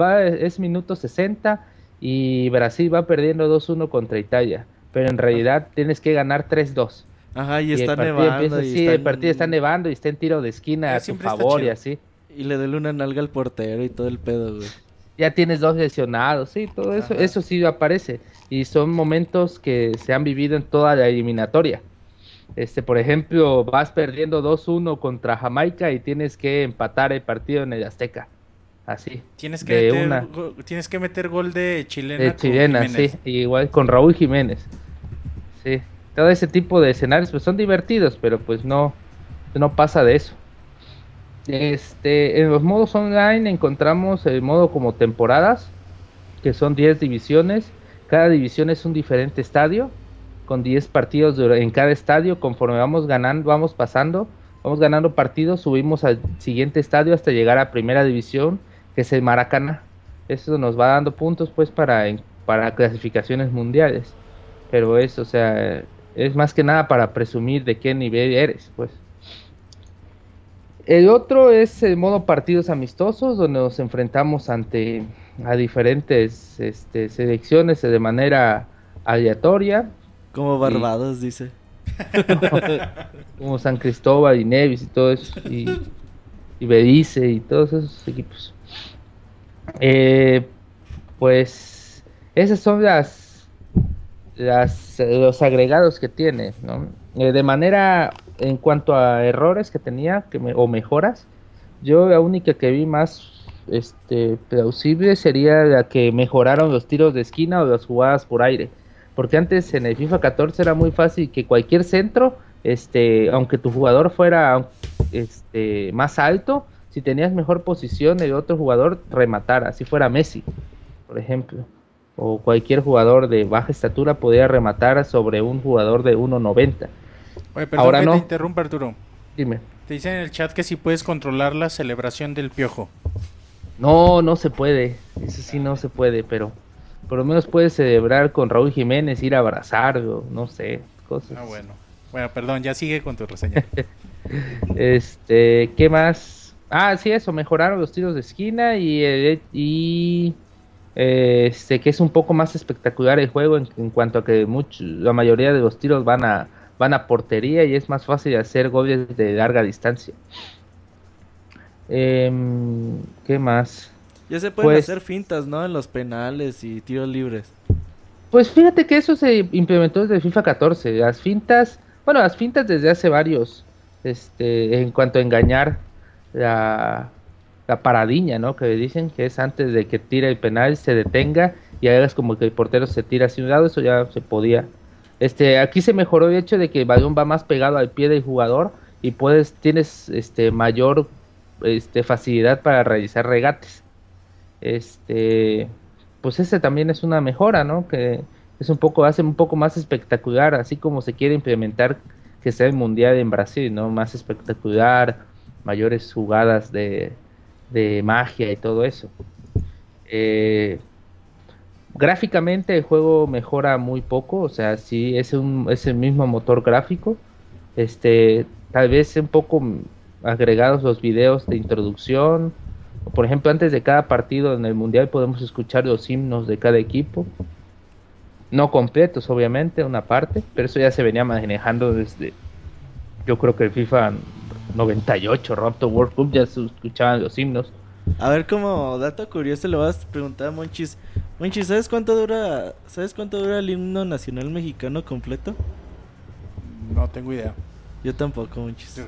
va, es minuto 60 y Brasil va perdiendo 2-1 contra Italia. Pero en realidad tienes que ganar 3-2. Ajá, y, está nevando. empieza y así, está el partido está nevando y está en tiro de esquina a su favor y así. Y le duele una nalga al portero y todo el pedo, güey. ya tienes dos lesionados, sí, todo eso, Ajá. eso sí aparece. Y son momentos que se han vivido en toda la eliminatoria. Este, por ejemplo, vas perdiendo 2-1 contra Jamaica y tienes que empatar el partido en el Azteca. Así. Tienes que, de meter, una. go- tienes que meter gol de chilena. De chilena, sí. Igual con Raúl Jiménez. Sí. Todo ese tipo de escenarios pues son divertidos, pero pues no, no pasa de eso. Este, en los modos online encontramos el modo como temporadas, que son 10 divisiones. Cada división es un diferente estadio, con 10 partidos en cada estadio. Conforme vamos ganando, vamos pasando, vamos ganando partidos, subimos al siguiente estadio hasta llegar a primera división, que es el Maracaná. Eso nos va dando puntos pues para, para clasificaciones mundiales. Pero es, o sea, es más que nada para presumir de qué nivel eres, pues. El otro es el modo partidos amistosos, donde nos enfrentamos ante a diferentes este, selecciones de manera aleatoria, Como Barbados, dice. (laughs) como San Cristóbal y Nevis y todo eso, y, y Belice y todos esos equipos. Eh, pues esas son las, los agregados que tiene, ¿no? Eh, de manera en cuanto a errores que tenía o mejoras, yo la única que vi más este plausible sería la que mejoraron los tiros de esquina o las jugadas por aire. Porque antes en el FIFA 14 era muy fácil que cualquier centro, este, aunque tu jugador fuera este, más alto, si tenías mejor posición, el otro jugador rematara, si fuera Messi, por ejemplo. O cualquier jugador de baja estatura podía rematar sobre un jugador de 1.90. Oye, perdón Ahora que no. te interrumpa, Arturo. Dime. Te dicen en el chat que si puedes controlar la celebración del piojo. No, no se puede. Eso sí no se puede, pero por lo menos puedes celebrar con Raúl Jiménez, ir a abrazarlo, no sé, cosas. Ah, bueno. Bueno, perdón, ya sigue con tu reseña. (laughs) Este, ¿qué más? Ah, sí, eso, mejoraron los tiros de esquina y, eh, y eh, este, que es un poco más espectacular el juego en, en cuanto a que mucho, la mayoría de los tiros van a, van a portería y es más fácil hacer goles de larga distancia. Em, ¿Qué más? Ya se pueden Pues- hacer fintas, ¿no? En los penales y tiros libres. Pues fíjate que eso se implementó desde FIFA 14. Las fintas, bueno, las fintas desde hace varios, este, en cuanto a engañar la, la ¿no? Que dicen que es antes de que tire el penal, se detenga y hagas como que el portero se tira hacia un lado, eso ya se podía. Este, aquí se mejoró el hecho de que el balón va más pegado al pie del jugador y puedes, tienes este mayor este, facilidad para realizar regates. Este, pues ese también es una mejora, ¿no? Que es un poco, hace un poco más espectacular, así como se quiere implementar que sea el mundial en Brasil, ¿no? Más espectacular, mayores jugadas de, de magia y todo eso. Eh, gráficamente el juego mejora muy poco, o sea, sí es un es el mismo motor gráfico. Este, tal vez un poco agregados los videos de introducción. Por ejemplo, antes de cada partido en el mundial podemos escuchar los himnos de cada equipo. No completos, obviamente, una parte, pero eso ya se venía manejando desde, yo creo que el FIFA 98, Raptor World Cup, ya se escuchaban los himnos. A ver, como dato curioso, le vas a preguntar a Monchis. Monchi, ¿sabes cuánto dura, ¿sabes cuánto dura el himno nacional mexicano completo? No tengo idea. Yo tampoco, Monchis.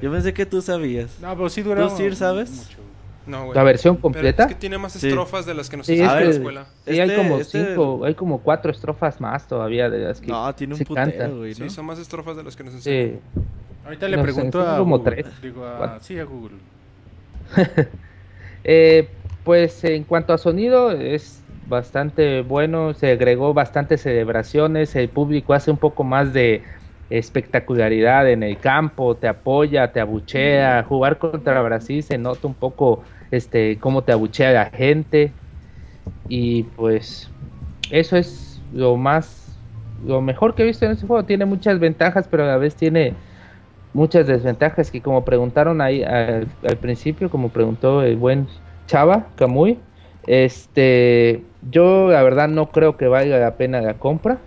Yo pensé que tú sabías. No, pero sí dura ¿Tú, sabes? mucho. No, güey. ¿La versión Pero completa? es que tiene más Sí. estrofas de las que nos Sí, en la escuela. Sí, hay Este- como este- cinco, hay como cuatro estrofas más todavía de las que No, tiene un se putero, güey, ¿no? Sí, son más estrofas de las que nos enseñaron. Sí. Ahorita le No pregunto a como Google. tres, Digo, a... cuatro. sí, a Google. (laughs) Eh, pues en cuanto a sonido es bastante bueno, se agregó bastantes celebraciones, el público hace un poco más de espectacularidad en el campo, te apoya, te abuchea, jugar contra Brasil se nota un poco este cómo te abuchea la gente y pues eso es lo más lo mejor que he visto en este juego, tiene muchas ventajas, pero a la vez tiene muchas desventajas que como preguntaron ahí al, principio, como preguntó el buen Chava Camuy, este, yo la verdad no creo que valga la pena la compra.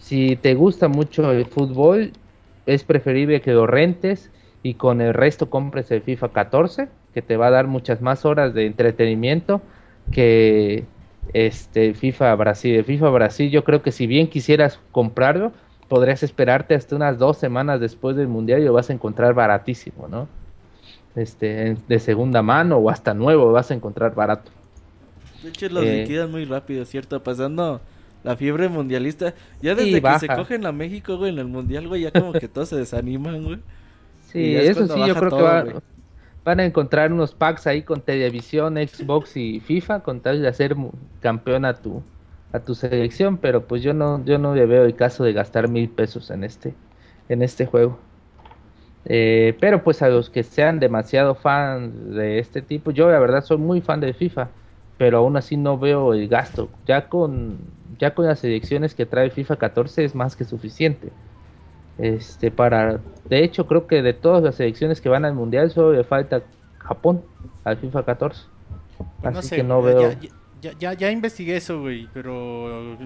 Si te gusta mucho el fútbol, es preferible que lo rentes y con el resto compres el FIFA 14, que te va a dar muchas más horas de entretenimiento que este FIFA Brasil. El FIFA Brasil, yo creo que si bien quisieras comprarlo, podrías esperarte hasta unas dos semanas después del mundial y lo vas a encontrar baratísimo, ¿no? Este, de segunda mano o hasta nuevo lo vas a encontrar barato. De hecho, los Eh. liquidan muy rápido, ¿cierto? Pasando la fiebre mundialista. Ya desde que se cogen a México, güey, en el mundial, güey, ya como que (laughs) todos se desaniman, güey. Sí, es eso sí, yo creo todo, que va- van a encontrar unos packs ahí con televisión, Xbox y FIFA con tal de hacer campeón a tu a tu selección, pero pues yo no yo no le veo el caso de gastar mil pesos en este en este juego. Eh, pero pues a los que sean demasiado fans de este tipo, yo la verdad soy muy fan de FIFA, pero aún así no veo el gasto. Ya con ya con las selecciones que trae FIFA 14 es más que suficiente. Este para de hecho creo que de todas las selecciones que van al mundial solo le falta Japón al FIFA 14. Pues Así no sé, que no veo ya, ya, ya, ya investigué eso, güey, pero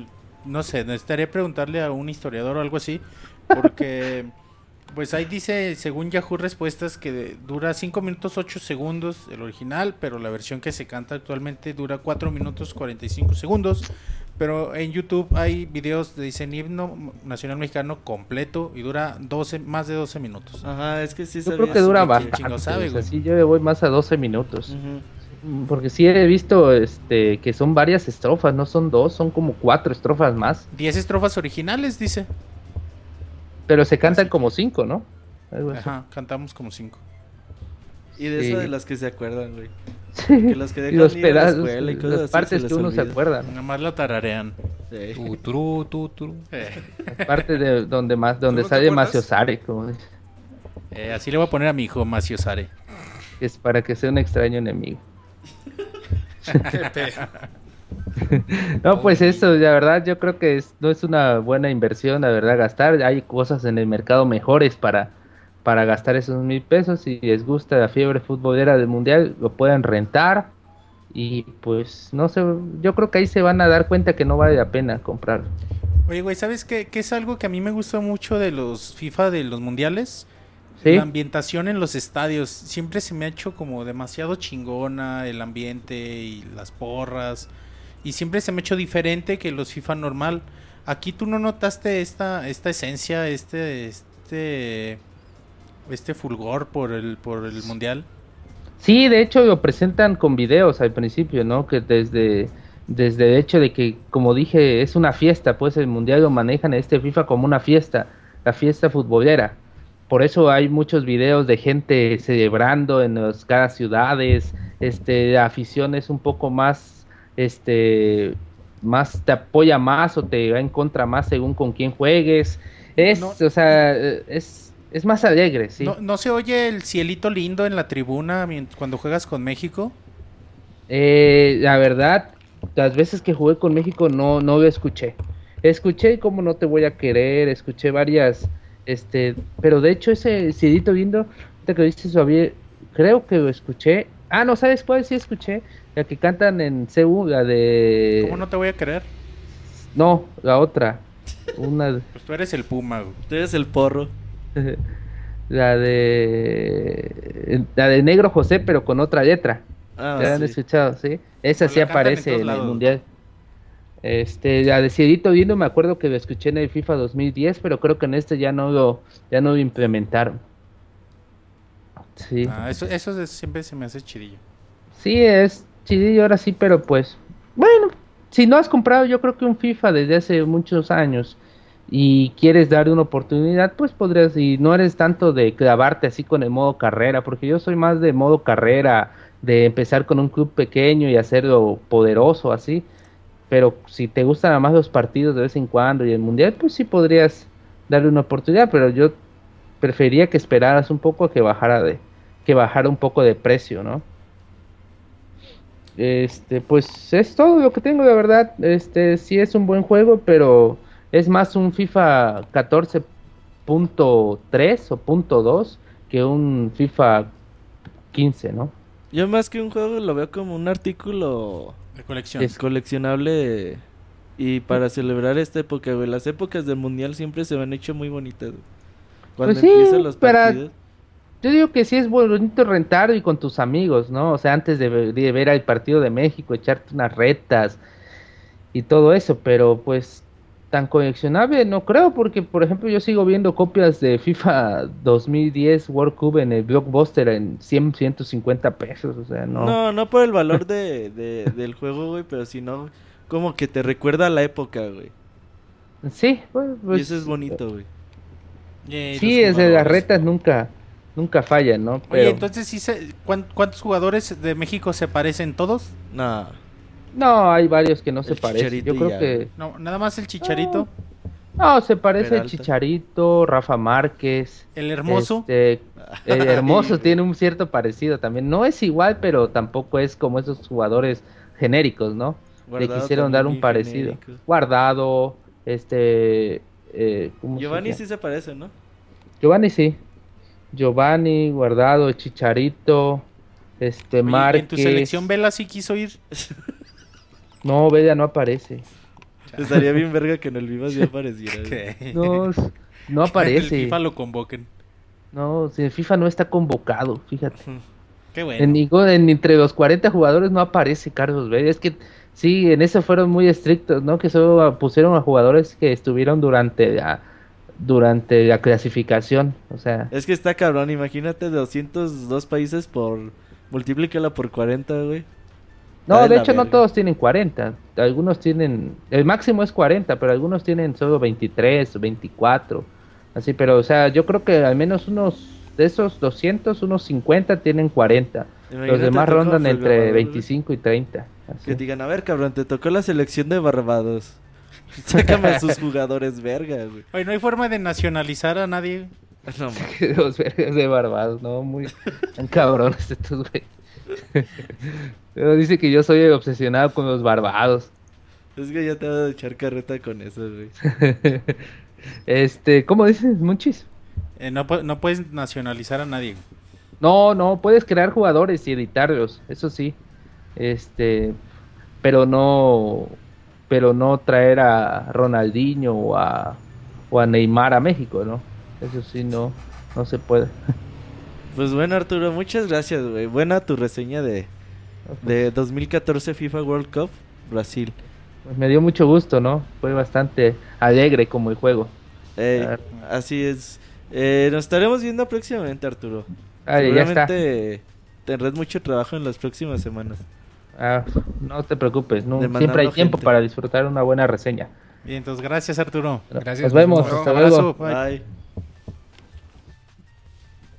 no sé, necesitaría preguntarle a un historiador o algo así, porque (laughs) pues ahí dice, según Yahoo Respuestas, que dura 5 minutos 8 segundos el original, pero la versión que se canta actualmente dura 4 minutos 45 segundos. Pero en YouTube hay videos de dicen himno nacional mexicano completo y dura 12, más de 12 minutos. Ajá, es que sí Yo creo que dura bastante. sabe, o sea, güey. sí, yo le voy más a 12 minutos. Ujú. Porque sí he visto este que son varias estrofas, no son dos, son como cuatro estrofas más. 10 estrofas originales, dice. Pero se cantan como cinco, ¿no? Ajá, cantamos como 5. Y de Sí. eso de las que se acuerdan, güey. Sí. Que (laughs) los que dejan los ir a la pedazos, escuela y cosas las partes que uno se acuerda. Nada más la tararean. Sí. (laughs) Tu, turu, tu, turu. Eh, Las partes de donde más donde no sale acuerdas? Maciosare, como dice, eh, así le voy a poner a mi hijo Macio Sare. que es para que sea un extraño enemigo. No, pues eso, la verdad, yo creo que no es una buena inversión, la verdad, gastar. Hay cosas en el mercado mejores para, para gastar esos mil pesos. Si les gusta la fiebre futbolera del mundial, lo pueden rentar. Y pues, no sé, yo creo que ahí se van a dar cuenta que no vale la pena comprarlo. Oye, güey, ¿sabes qué, qué es algo que a mí me gusta mucho de los FIFA de los mundiales? ¿Sí? La ambientación en los estadios. Siempre se me ha hecho como demasiado chingona el ambiente y las porras. Y siempre se me ha hecho diferente que los FIFA normal. Aquí tú no notaste esta, esta esencia, este, este, este fulgor por el, por el mundial. Sí, de hecho lo presentan con videos al principio, ¿no? Que desde, desde el hecho de que, como dije, es una fiesta, pues el mundial lo manejan este FIFA como una fiesta, la fiesta futbolera. Por eso hay muchos videos de gente celebrando en las, cada ciudades, este, la afición es un poco más, este, más te apoya más o te va en contra más según con quién juegues. Es, No. o sea, es, es más alegre, sí. ¿No, ¿No se oye el cielito lindo en la tribuna cuando juegas con México? Eh, la verdad, las veces que jugué con México no, no lo escuché. Escuché como no te voy a querer, escuché varias, este, pero de hecho ese Cidito lindo, ahorita que dices Javier, creo que lo escuché. Ah, no, ¿sabes cuál sí escuché? La que cantan en CU, la de... ¿Cómo no te voy a querer? No, la otra. Una... Pues tú eres el Puma, güey. Tú eres el porro. (laughs) la de... La de Negro José, pero con otra letra. Ah, ¿Ya han escuchado? Sí. Esa Pues sí en aparece en el mundial. Este, ya decidito viendo, me acuerdo que lo escuché en el FIFA 2010, pero creo que en este ya no lo, ya no lo implementaron. Sí. Ah, eso, eso siempre se me hace chidillo. Sí, es chidillo ahora sí, pero pues, bueno, si no has comprado yo creo que un FIFA desde hace muchos años y quieres darle una oportunidad, pues podrías, y no eres tanto de clavarte así con el modo carrera, porque yo soy más de modo carrera, de empezar con un club pequeño y hacerlo poderoso así, pero si te gustan nada más los partidos de vez en cuando y el mundial, pues sí podrías darle una oportunidad, pero yo preferiría que esperaras un poco a que bajara de, que bajara un poco de precio, ¿no? Este, pues es todo lo que tengo, de verdad. Este, sí es un buen juego, pero es más un FIFA 14.3 o punto .2 que un FIFA 15, ¿no? Yo más que un juego lo veo como un artículo De colección. Es- coleccionable y para celebrar esta época, güey. Las épocas del mundial siempre se me han hecho muy bonitas. güey. Cuando Pues sí, empiezan los partidos. Yo digo que sí es bonito rentar y con tus amigos, ¿no? O sea, antes de, de ver al partido de México, echarte unas retas y todo eso, pero pues tan coleccionable no creo, porque por ejemplo yo sigo viendo copias de FIFA 2010 World Cup en el Blockbuster en 100, 150 pesos, o sea, no. No, no por el valor de, de- del juego, güey, pero sino como que te recuerda a la época, güey. Sí, pues, y pues, eso es bonito, güey. Sí, los es de las retas nunca, nunca fallan, ¿no? Oye, Pero, entonces sí se, ¿cuán- ¿cuántos jugadores de México se parecen todos? No, no, hay varios que no se parecen. Yo creo ya, que. No, nada más el Chicharito, no se parece el. Chicharito, Rafa Márquez. el hermoso. Este, el (laughs) hermoso tiene un cierto parecido también. No es igual, pero tampoco es como esos jugadores genéricos, ¿no? Le Guardado quisieron también dar un parecido. genérico. Guardado, este... eh, ¿cómo se Giovanni sí se parece, ¿no? Giovanni sí. Giovanni, Guardado, Chicharito, este, Oye, Márquez. ¿En tu selección Vela sí quiso ir? (laughs) No, Bella no aparece. Estaría bien verga que en el Vivas ya apareciera. (laughs) No, no En el aparece. FIFA lo convoquen. No, si el FIFA no está convocado, fíjate. Qué bueno. En, ningún- en- entre los 40 jugadores no aparece Carlos Vela. Es que sí, en eso fueron muy estrictos, ¿no? Que solo pusieron a jugadores que estuvieron durante la, durante la clasificación. O sea, Es que está cabrón, imagínate 202 países por... Multiplícala por 40, güey. No, de hecho no verga. todos tienen 40. Algunos tienen, el máximo es 40, pero algunos tienen solo 23, 24. Así, pero o sea, yo creo que al menos unos de esos 200, unos 50 tienen 40. Los Imagínate demás tú como rondan entre programador, güey, 25 y 30. así. Que digan, a ver, cabrón, te tocó la selección de Barbados. (laughs) Sácame a sus jugadores verga, güey. Oye, no hay forma de nacionalizar a nadie. (laughs) No. (laughs) Los vergas de Barbados, ¿no? Muy tan cabrones estos, güey. (laughs) Pero dice que yo soy obsesionado con los Barbados. Es que ya te voy a echar carreta con eso, güey. (laughs) Este, ¿cómo dices, Munchis? Eh, no, no puedes nacionalizar a nadie. No, no, puedes crear jugadores y editarlos, eso sí. Este, pero no, pero no traer a Ronaldinho o a, o a Neymar a México, ¿no? Eso sí, no, no se puede. (laughs) Pues bueno, Arturo, muchas gracias, güey. Buena tu reseña de, de 2014 FIFA World Cup Brasil. Pues me dio mucho gusto, ¿no? Fue bastante alegre como el juego. Claro. así es. Eh, nos estaremos viendo próximamente, Arturo. Ah, ya está. Seguramente tendrás mucho trabajo en las próximas semanas. Ah, no te preocupes, no, siempre hay tiempo gente. para disfrutar una buena reseña. Bien, entonces gracias Arturo. Gracias, Nos vemos, hasta luego. bye. Bye.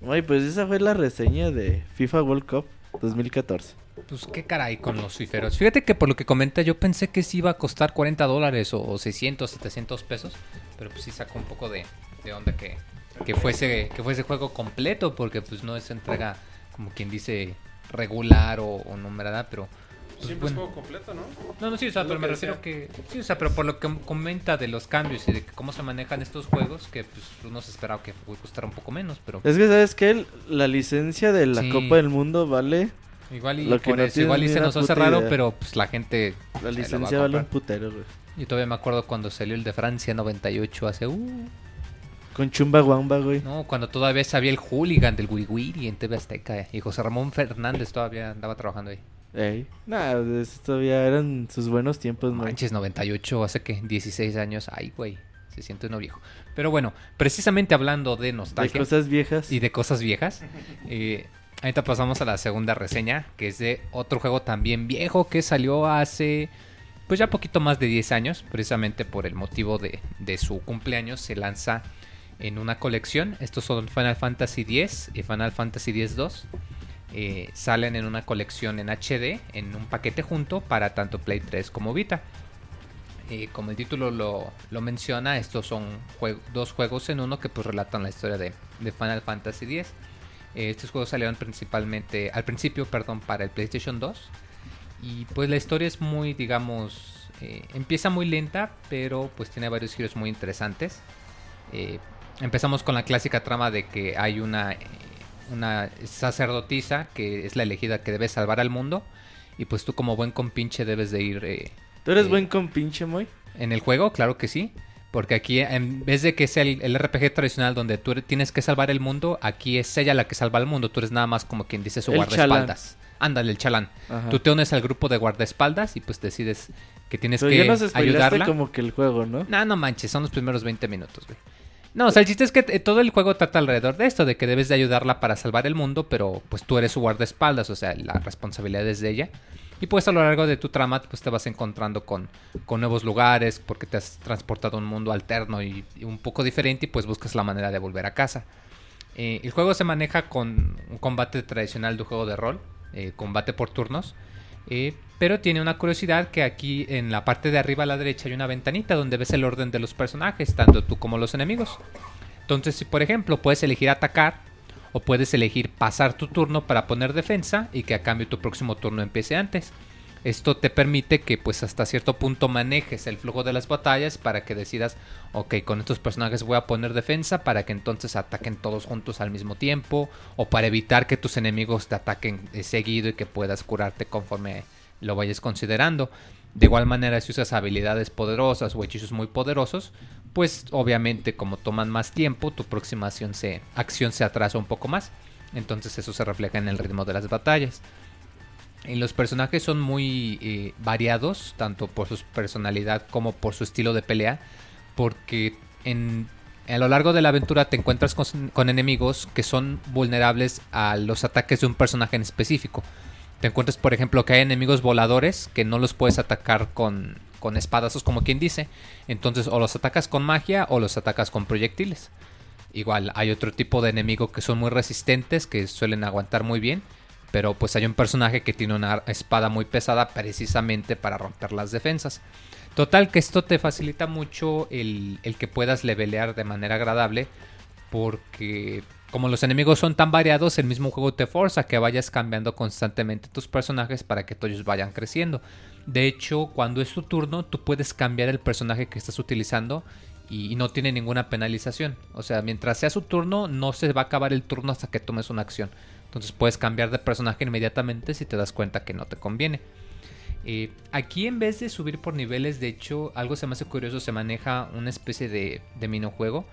Ay, pues esa fue la reseña de FIFA World Cup 2014. Pues qué caray con los fiferos. Fíjate que por lo que comenta yo pensé que sí iba a costar 40 dólares o 600, 700 pesos. Pero pues sí sacó un poco de, de onda que, que, fuese, que fuese juego completo. Porque pues no es entrega como quien dice regular o, o numerada. Pero pues, Siempre es bueno. juego completo, ¿no? No, no, sí, o sea, Es pero me refiero que... Sí, o sea, pero por lo que comenta de los cambios y de cómo se manejan estos juegos, que pues uno se esperaba que costara un poco menos, pero... Es que, ¿sabes qué? La licencia de la Sí. Copa del Mundo vale... Igual y Lo que por no eso, igual y se nos hace raro, idea. pero pues la gente... La licencia vale un putero, güey. Yo todavía me acuerdo cuando salió el de Francia 98 hace... Uh, Con Chumba Guamba, güey. no, cuando todavía sabía el hooligan del Wiri en TV Azteca. eh, Y José Ramón Fernández todavía andaba trabajando ahí. Ey. Nah, todavía eran sus buenos tiempos, ¿no? Manches, 98, hace que 16 años. Ay, güey, se siente uno viejo. Pero bueno, precisamente hablando de De nostalgia cosas viejas. y de cosas viejas, eh, ahorita pasamos a la segunda reseña, que es de otro juego también viejo que salió hace, pues ya poquito más de 10 años, precisamente por el motivo de, de su cumpleaños, se lanza en una colección. Estos son Final Fantasy X y Final Fantasy X-2. Eh, salen en una colección en HD, en un paquete junto para tanto Play 3 como Vita. Eh, como el título lo, lo menciona, estos son dos juegos en uno que pues relatan la historia de, de Final Fantasy X. Eh, estos juegos salieron principalmente, al principio, perdón, para el PlayStation 2. Y pues la historia es muy, digamos, empieza muy lenta, pero pues tiene varios giros muy interesantes. Empezamos con la clásica trama de que hay una, una sacerdotisa que es la elegida que debe salvar al mundo. Y pues tú como buen compinche debes de ir eh, ¿Tú eres eh, buen con pinche, Moy? en el juego, claro que sí. Porque aquí, en vez de que sea el, el RPG tradicional donde tú tienes que salvar el mundo, aquí es ella la que salva el mundo. Tú eres nada más como quien dice su El guardaespaldas. Ándale, el chalán. Ajá. Tú te unes al grupo de guardaespaldas y pues decides que tienes Pero que ya nos ayudarla. como que el juego, ¿no? No, no manches, son los primeros 20 minutos, güey. No, o sea, el chiste es que eh, todo el juego trata alrededor de esto, de que debes de ayudarla para salvar el mundo, pero pues tú eres su guardaespaldas, o sea, la responsabilidad es de ella. Y pues a lo largo de tu trama, pues te vas encontrando con, con nuevos lugares, porque te has transportado a un mundo alterno y, un poco diferente, y pues buscas la manera de volver a casa. Eh, el juego se maneja con un combate tradicional de un juego de rol, eh, combate por turnos. Pero tiene una curiosidad que aquí en la parte de arriba a la derecha hay una ventanita donde ves el orden de los personajes, tanto tú como los enemigos. Entonces, si por ejemplo puedes elegir atacar o puedes elegir pasar tu turno para poner defensa y que a cambio tu próximo turno empiece antes. Esto te permite que pues hasta cierto punto manejes el flujo de las batallas para que decidas, ok, con estos personajes voy a poner defensa para que entonces ataquen todos juntos al mismo tiempo o para evitar que tus enemigos te ataquen eh, seguido y que puedas curarte conforme lo vayas considerando. De igual manera, si usas habilidades poderosas o hechizos muy poderosos, pues obviamente como toman más tiempo, tu próxima acción se, acción se atrasa un poco más. Entonces eso se refleja en el ritmo de las batallas. Y los personajes son muy eh, variados, tanto por su personalidad como por su estilo de pelea, porque en, a lo largo de la aventura te encuentras con, con enemigos que son vulnerables a los ataques de un personaje en específico. Te encuentras, por ejemplo, que hay enemigos voladores que no los puedes atacar con, con espadazos, como quien dice. Entonces, o los atacas con magia o los atacas con proyectiles. Igual, hay otro tipo de enemigo que son muy resistentes, que suelen aguantar muy bien. Pero pues hay un personaje que tiene una espada muy pesada precisamente para romper las defensas. Total que esto te facilita mucho el, el que puedas levelear de manera agradable. Porque como los enemigos son tan variados, el mismo juego te forza que vayas cambiando constantemente tus personajes para que todos vayan creciendo. De hecho, cuando es tu turno, tú puedes cambiar el personaje que estás utilizando y, y no tiene ninguna penalización. O sea, mientras sea su turno, no se va a acabar el turno hasta que tomes una acción. Entonces puedes cambiar de personaje inmediatamente si te das cuenta que no te conviene. Eh, aquí en vez de subir por niveles, de hecho, algo se me hace curioso, se maneja una especie de, de minijuego.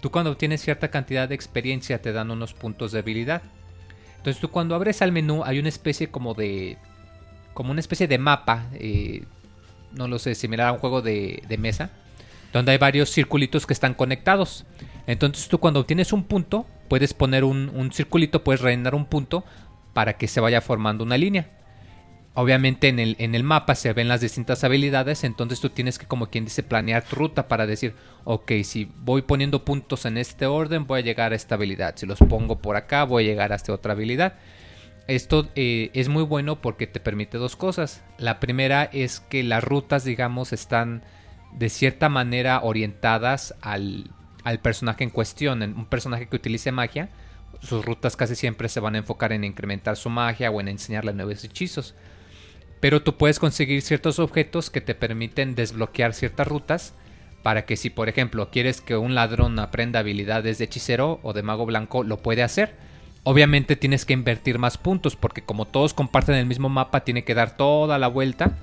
Tú cuando obtienes cierta cantidad de experiencia te dan unos puntos de habilidad. Entonces tú cuando abres al menú hay una especie como de... Como una especie de mapa. eh, no lo sé, similar a un juego de, de mesa. Donde hay varios circulitos que están conectados. Entonces tú cuando obtienes un punto, puedes poner un, un circulito, puedes rellenar un punto para que se vaya formando una línea. Obviamente en el, en el mapa se ven las distintas habilidades, entonces tú tienes que como quien dice planear tu ruta para decir, ok, si voy poniendo puntos en este orden voy a llegar a esta habilidad, si los pongo por acá voy a llegar a esta otra habilidad. Esto eh, es muy bueno porque te permite dos cosas. La primera es que las rutas, digamos, están de cierta manera orientadas al, al personaje en cuestión. Un personaje que utilice magia, sus rutas casi siempre se van a enfocar en incrementar su magia o en enseñarle nuevos hechizos. Pero tú puedes conseguir ciertos objetos que te permiten desbloquear ciertas rutas para que si por ejemplo quieres que un ladrón aprenda habilidades de hechicero o de mago blanco, lo puede hacer. Obviamente tienes que invertir más puntos porque como todos comparten el mismo mapa, tiene que dar toda la vuelta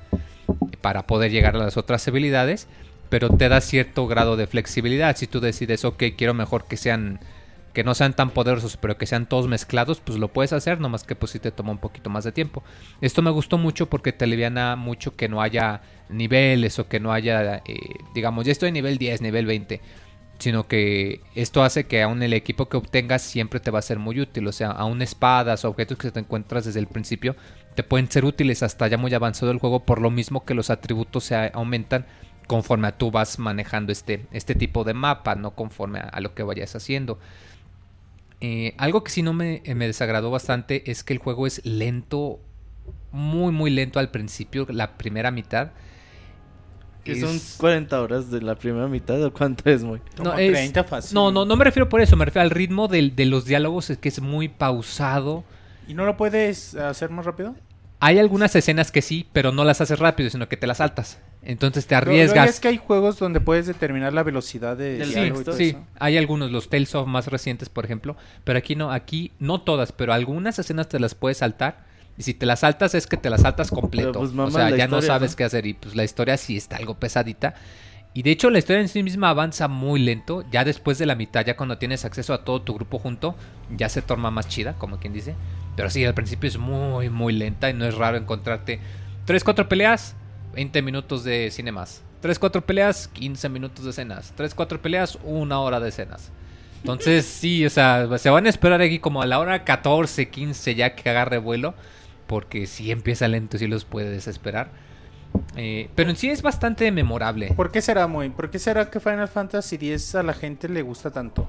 para poder llegar a las otras habilidades, pero te da cierto grado de flexibilidad. Si tú decides, ok, quiero mejor que sean que no sean tan poderosos, pero que sean todos mezclados, pues lo puedes hacer, nomás que pues sí te toma un poquito más de tiempo. Esto me gustó mucho porque te aliviana mucho que no haya niveles o que no haya, eh, digamos, ya estoy en nivel 10, nivel 20 sino que esto hace que aún el equipo que obtengas siempre te va a ser muy útil, o sea, aún espadas o objetos que te encuentras desde el principio te pueden ser útiles hasta ya muy avanzado el juego, por lo mismo que los atributos se aumentan conforme a tú vas manejando este, este tipo de mapa, no conforme a, lo que vayas haciendo. Eh, algo que sí no me, me desagradó bastante es que el juego es lento, muy muy lento al principio, la primera mitad que son 40 horas de la primera mitad o cuánto es muy. No, no, no, no me refiero por eso, me refiero al ritmo de, de los diálogos, es que es muy pausado. ¿Y no lo puedes hacer más rápido? Hay algunas escenas que sí, pero no las haces rápido, sino que te las saltas. Entonces te arriesgas. es que hay juegos donde puedes determinar la velocidad de sí, sí. Hay algunos, los Tales of más recientes, por ejemplo, pero aquí no, aquí no todas, pero algunas escenas te las puedes saltar y si te la saltas es que te la saltas completo. Pues, o sea, ya no sabes qué hacer. Y pues la historia sí está algo pesadita. Y de hecho la historia en sí misma avanza muy lento. Ya después de la mitad, ya cuando tienes acceso a todo tu grupo junto, ya se torna más chida, como quien dice. Pero sí, al principio es muy, muy lenta y no es raro encontrarte 3, 4 peleas, 20 minutos de cine más. 3, 4 peleas, 15 minutos de escenas. 3, 4 peleas, una hora de escenas. Entonces sí, o sea, se van a esperar aquí como a la hora 14, 15 ya que agarre vuelo porque si empieza lento, sí los puede desesperar. Eh, pero en sí es bastante memorable. ¿Por qué será muy? ¿Por qué será que Final Fantasy X a la gente le gusta tanto?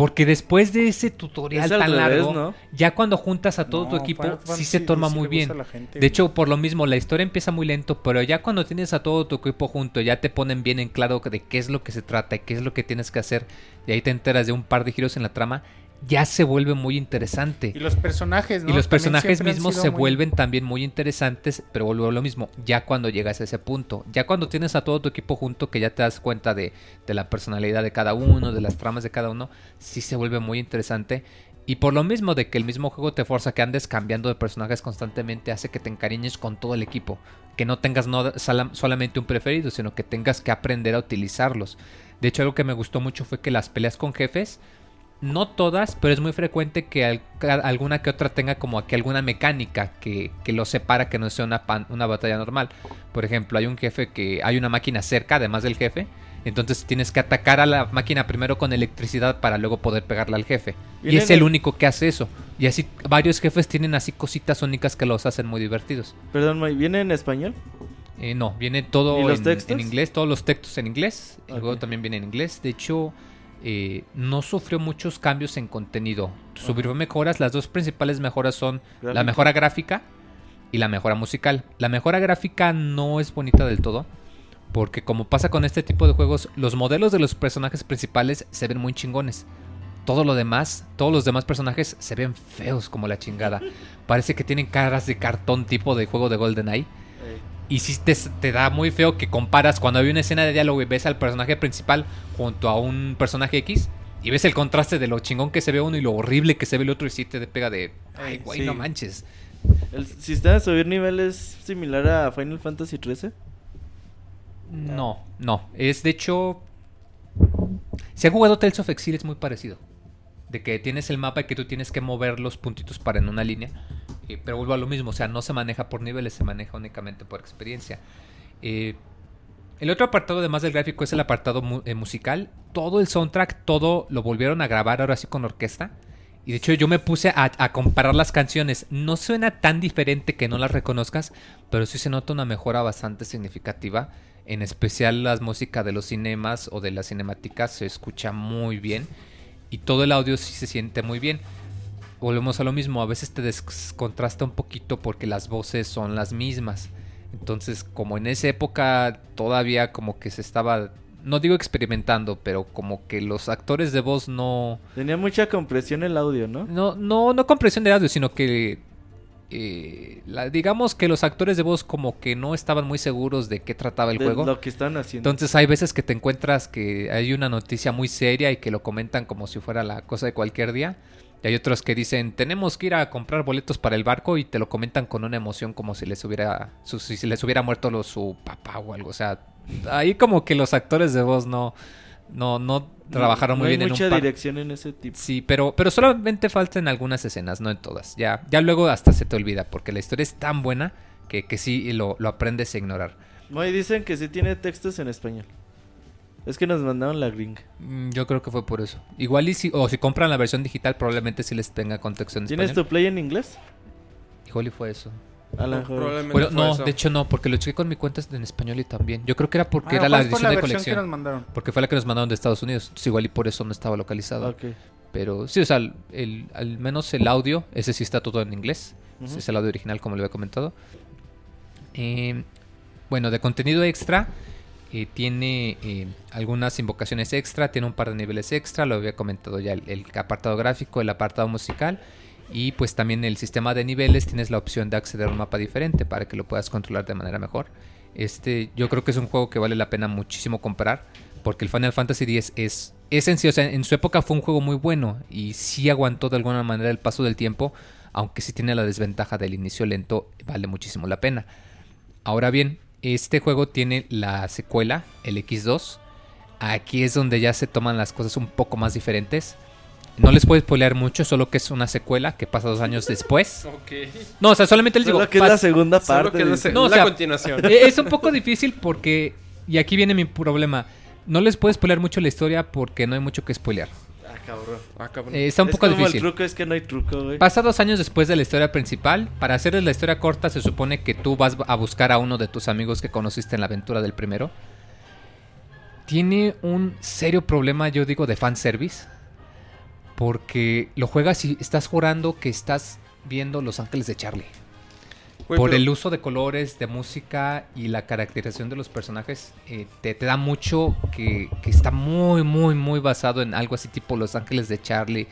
Porque después de ese tutorial tan largo, ya cuando juntas a todo tu equipo, sí se torna muy bien. de hecho, por lo mismo, la historia empieza muy lento, pero ya cuando tienes a todo tu equipo junto, ya te ponen bien en claro de qué es lo que se trata y qué es lo que tienes que hacer, y ahí te enteras de un par de giros en la trama, ya se vuelve muy interesante. Y los personajes, ¿no? Y los personajes mismos se vuelven también muy interesantes, pero vuelvo a lo mismo, ya cuando llegas a ese punto, ya cuando tienes a todo tu equipo junto, que ya te das cuenta de, de la personalidad de cada uno, de las tramas de cada uno, sí se vuelve muy interesante. Y por lo mismo de que el mismo juego te forza que andes cambiando de personajes constantemente, hace que te encariñes con todo el equipo. Que no tengas no solamente un preferido, sino que tengas que aprender a utilizarlos. De hecho, algo que me gustó mucho fue que las peleas con jefes no todas, pero es muy frecuente que alguna que otra tenga como aquí alguna mecánica que, que lo separa que no sea una, una batalla normal. Por ejemplo, hay un jefe que hay una máquina cerca, además del jefe. Entonces tienes que atacar a la máquina primero con electricidad para luego poder pegarle al jefe. Y es el único que hace eso. Y así varios jefes tienen así cositas únicas que los hacen muy divertidos. Perdón, ¿viene en español? Eh, no, viene todo en, inglés, todos los textos en inglés. El juego también viene en inglés. De hecho, eh, no sufrió muchos cambios en contenido. Sufrió mejoras, las dos principales mejoras son la mejora gráfica y la mejora musical. La mejora gráfica no es bonita del todo, porque como pasa con este tipo de juegos, los modelos de los personajes principales se ven muy chingones. Todo lo demás, todos los demás personajes se ven feos como la chingada. Parece que tienen caras de cartón tipo de juego de GoldenEye. Y sí te, da muy feo que comparas cuando hay una escena de diálogo y ves al personaje principal junto a un personaje X y ves el contraste de lo chingón que se ve uno y lo horrible que se ve el otro y sí te pega de, ay, güey, no manches. ¿El sistema de subir nivel es similar a Final Fantasy XIII? No, no. Es de hecho. Si han jugado Tales of Exile es muy parecido. De que tienes el mapa y que tú tienes que mover los puntitos para en una línea pero vuelvo a lo mismo, o sea, no se maneja por niveles, se maneja únicamente por experiencia. Eh, el otro apartado, además del gráfico, es el apartado eh, musical. Todo el soundtrack, todo lo volvieron a grabar ahora sí con orquesta. Y de hecho yo me puse a, comparar las canciones. No suena tan diferente que no las reconozcas, pero sí se nota una mejora bastante significativa. En especial las músicas de los cinemas o de las cinemáticas se escucha muy bien. Y todo el audio sí se siente muy bien volvemos a lo mismo, a veces te descontrasta un poquito porque las voces son las mismas. Entonces, como en esa época todavía como que se estaba, no digo experimentando, pero como que los actores de voz no... Tenía mucha compresión el audio, ¿no? No, no, no compresión de audio, sino que... Eh, digamos que los actores de voz como que no estaban muy seguros de qué trataba el de juego. Lo que están haciendo. Entonces hay veces que te encuentras que hay una noticia muy seria y que lo comentan como si fuera la cosa de cualquier día. Y hay otros que dicen, tenemos que ir a comprar boletos para el barco y te lo comentan con una emoción como si les hubiera, si les hubiera muerto su papá o algo. O sea, ahí como que los actores de voz no, No, no trabajaron No muy hay bien en mucha un par. dirección en ese tipo. Sí, pero, pero solamente falta en algunas escenas, no en todas. Ya, ya luego hasta se te olvida, porque la historia es tan buena que, que sí lo, lo aprendes a ignorar. Muy dicen que sí tiene textos en español. Es que nos mandaron la gringa. Mm, Yo creo que fue por eso. Igual y si, o si compran la versión digital, probablemente sí les tenga contexto en ¿Tienes español. tu play en inglés? Igual y fue eso. A lo mejor. Probablemente Bueno, no, eso. de hecho no, porque lo chequé con mi cuenta en español y también. Yo creo que era porque Ah, era la ¿cuál fue edición de colección. que nos mandaron? Porque fue la que nos mandaron de Estados Unidos. Entonces, igual y por eso no estaba localizado. Pero sí, o sea, el, el- al menos el audio, ese sí está todo en inglés. Ese es el audio original, como le había comentado. Eh, bueno, de contenido extra, eh, tiene eh, algunas invocaciones extra, tiene un par de niveles extra, lo había comentado ya, el, apartado gráfico, el apartado musical. Y pues también el sistema de niveles tienes la opción de acceder a un mapa diferente para que lo puedas controlar de manera mejor. Este, yo creo que es un juego que vale la pena muchísimo comprar. Porque el Final Fantasy X es, es en en su época fue un juego muy bueno. Y sí aguantó de alguna manera el paso del tiempo. Aunque sí tiene la desventaja del inicio lento, vale muchísimo la pena. Ahora bien, este juego tiene la secuela, el X2. Aquí es donde ya se toman las cosas un poco más diferentes. No les puedo spoilear mucho, solo que es una secuela que pasa dos años después. (laughs) Ok. No, o sea, solamente les digo. Solo que es la segunda Solo parte. que es la, se- No, o la continuación. (laughs) Eh, Es un poco difícil porque. Y aquí viene mi problema. No les puedo spoilear mucho la historia porque no hay mucho que spoilear. Ah, cabrón. Ah, cabrón. Eh, está un Es poco como difícil. el truco es que no hay truco, güey. Pasa dos años después de la historia principal. Para hacerles la historia corta, se supone que tú vas a buscar a uno de tus amigos que conociste en la aventura del primero. Tiene un serio problema, yo digo, de fanservice. Porque lo juegas y estás jurando que estás viendo Los Ángeles de Charlie. Por pero- el uso de colores, de música y la caracterización de los personajes, eh, te, te da mucho que, que está muy, muy, muy basado en algo así tipo Los Ángeles de Charlie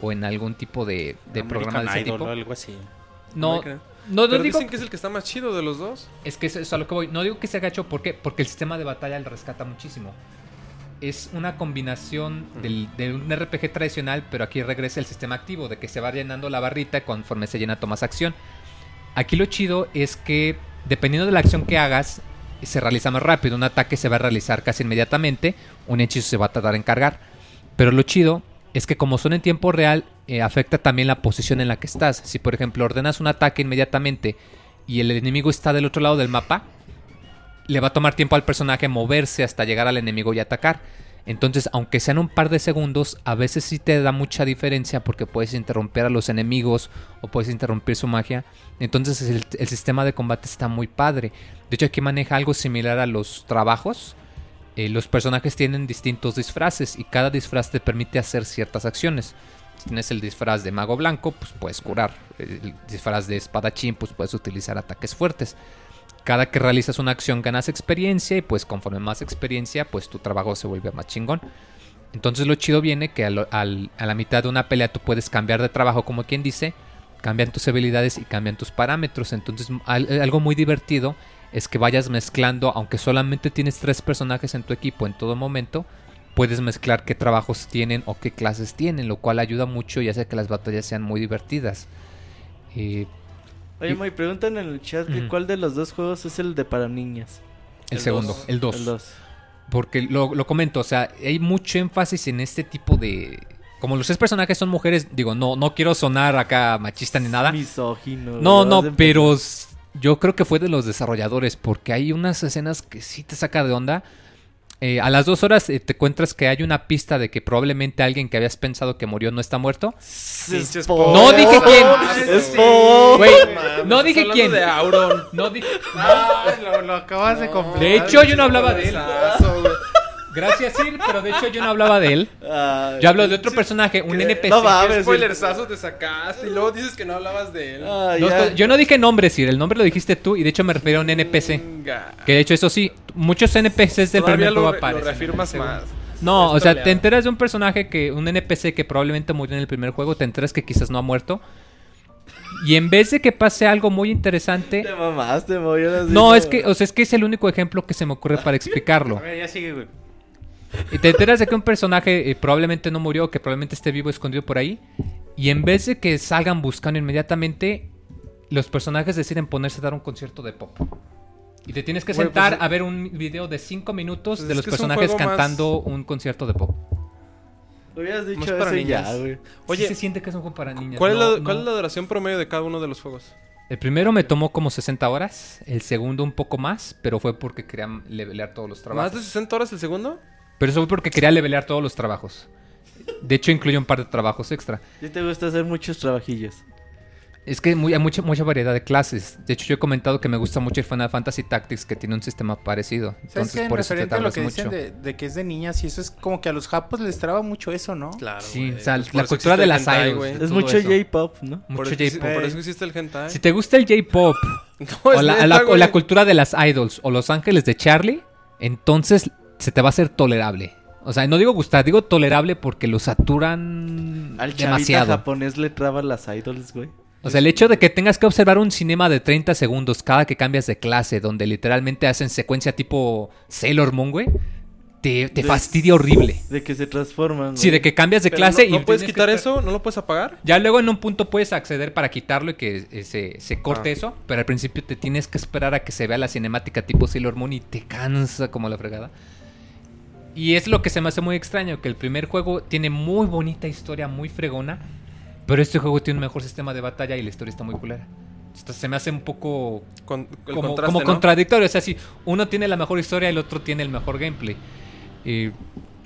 o en algún tipo de, programa de ese Idol tipo. o algo así. No, no, no Pero digo dicen que es el que está más chido de los dos. es que eso es a lo que voy. No digo que sea gacho, ¿por qué? Porque el sistema de batalla le rescata muchísimo. Es una combinación del- de un RPG tradicional, pero aquí regresa el sistema activo, de que se va llenando la barrita y conforme se llena tomas acción. Aquí lo chido es que dependiendo de la acción que hagas, se realiza más rápido. Un ataque se va a realizar casi inmediatamente, un hechizo se va a tardar en cargar. Pero lo chido es que como son en tiempo real, eh, afecta también la posición en la que estás. Si por ejemplo ordenas un ataque inmediatamente y el enemigo está del otro lado del mapa, le va a tomar tiempo al personaje moverse hasta llegar al enemigo y atacar. Entonces, aunque sean un par de segundos, a veces sí te da mucha diferencia porque puedes interrumpir a los enemigos o puedes interrumpir su magia. Entonces, el, sistema de combate está muy padre. De hecho, aquí maneja algo similar a los trabajos. Eh, los personajes tienen distintos disfraces y cada disfraz te permite hacer ciertas acciones. Si tienes el disfraz de mago blanco, pues puedes curar. El disfraz de espadachín, pues puedes utilizar ataques fuertes. Cada que realizas una acción ganas experiencia y pues conforme más experiencia, pues tu trabajo se vuelve más chingón. Entonces lo chido viene que al- a la mitad de una pelea tú puedes cambiar de trabajo como quien dice, cambian tus habilidades y cambian tus parámetros. Entonces al- algo muy divertido es que vayas mezclando, aunque solamente tienes tres personajes en tu equipo en todo momento, puedes mezclar qué trabajos tienen o qué clases tienen, lo cual ayuda mucho y hace que las batallas sean muy divertidas. Eh, Oye, me preguntan en el chat que cuál de los dos juegos es el de para niñas. el, El segundo, dos. el 2. El 2. Porque lo, lo comento, o sea, hay mucho énfasis en este tipo de... Como los tres personajes son mujeres, digo, no, no quiero sonar acá machista ni nada. Misógino. No, no, pero yo creo que fue de los desarrolladores, porque hay unas escenas que sí te saca de onda. Eh, a las dos horas eh, te encuentras que hay una pista de que probablemente alguien que habías pensado que murió no está muerto. Spoiler. No dije quién. Mames, no dije quién. de Auron. No dije... lo, lo acabas de completar. De hecho, yo no hablaba de él. Gracias, Sir, pero de hecho yo no hablaba de él. Ay, Yo hablo de otro personaje, un ¿Qué? NPC. No ¿Qué mames. spoilerzazo te sacaste? Y luego dices que no hablabas de él. Ah, Dos yo no dije nombre, Sir, el nombre lo dijiste tú y de hecho me refiero a un NPC. Venga. Que de hecho, eso sí, muchos NPCs del primer juego lo, re- lo aparecen. reafirmas más. No, o sea, te enteras de un personaje que, un NPC que probablemente murió en el primer juego, te enteras que quizás no ha muerto. Y en vez de que pase algo muy interesante. Te mamaste, no es que, o sea, es que es el único ejemplo que se me ocurre para (laughs) explicarlo. A ver, ya sigue, güey. Y te enteras de que un personaje eh, probablemente no murió, que probablemente esté vivo escondido por ahí. Y en vez de que salgan buscando inmediatamente, los personajes deciden ponerse a dar un concierto de pop. Y te tienes que Güey, sentar pues, a ver un video de 5 minutos pues de los personajes más- cantando un concierto de pop. Hubieras dicho Más para ya, niñas. güey. Oye, Sí se siente que es un juego para niños. ¿cuál, es no- la, cuál no- es la duración promedio de cada uno de los juegos? El primero me tomó como 60 horas, el segundo un poco más, pero fue porque quería levelear todos los ¿Más trabajos. de 60 horas el segundo? Pero eso fue porque quería levelear todos los trabajos. De hecho, incluye un par de trabajos extra. Sí te gusta hacer muchos trabajillos. Es que muy- hay mucha, mucha variedad de clases. De hecho, yo he comentado que me gusta mucho el Final Fantasy Tactics, que tiene un sistema parecido. ¿Sabes Entonces, por eso te referente a lo tardas que mucho. dicen de, de que es de niñas y eso es como que a los japos les traba mucho eso, ¿no? Claro. Sí, güey. o sea, Pues la cultura de las hentai, idols. Es mucho. J-pop, ¿no? Mucho J-pop. por eso existe el hentai. Si te gusta el J-pop (laughs) No, o, la cultura de las idols o los ángeles de Charlie, entonces se te va a hacer tolerable. O sea, no digo gustar, digo tolerable porque lo saturan Al demasiado. japonés le traba las idols, güey. O sea, el hecho de que tengas que observar un cinema de 30 segundos cada que cambias de clase, donde literalmente hacen secuencia tipo Sailor Moon, güey, te, te De- fastidia horrible. De que se transforman. Sí, güey. de que cambias de Pero clase no, y... ¿No puedes que quitar eso? ¿No lo puedes apagar? Ya luego en un punto puedes acceder para quitarlo y que eh, se, se corte Ah. eso, pero al principio te tienes que esperar a que se vea la cinemática tipo Sailor Moon y te cansa como la fregada. Y es lo que se me hace muy extraño, que el primer juego tiene muy bonita historia, muy fregona, pero este juego tiene un mejor sistema de batalla y la historia está muy culera. Se me hace un poco Con, como, contraste, como ¿no? contradictorio. O sea, si uno tiene la mejor historia, el otro tiene el mejor gameplay. Y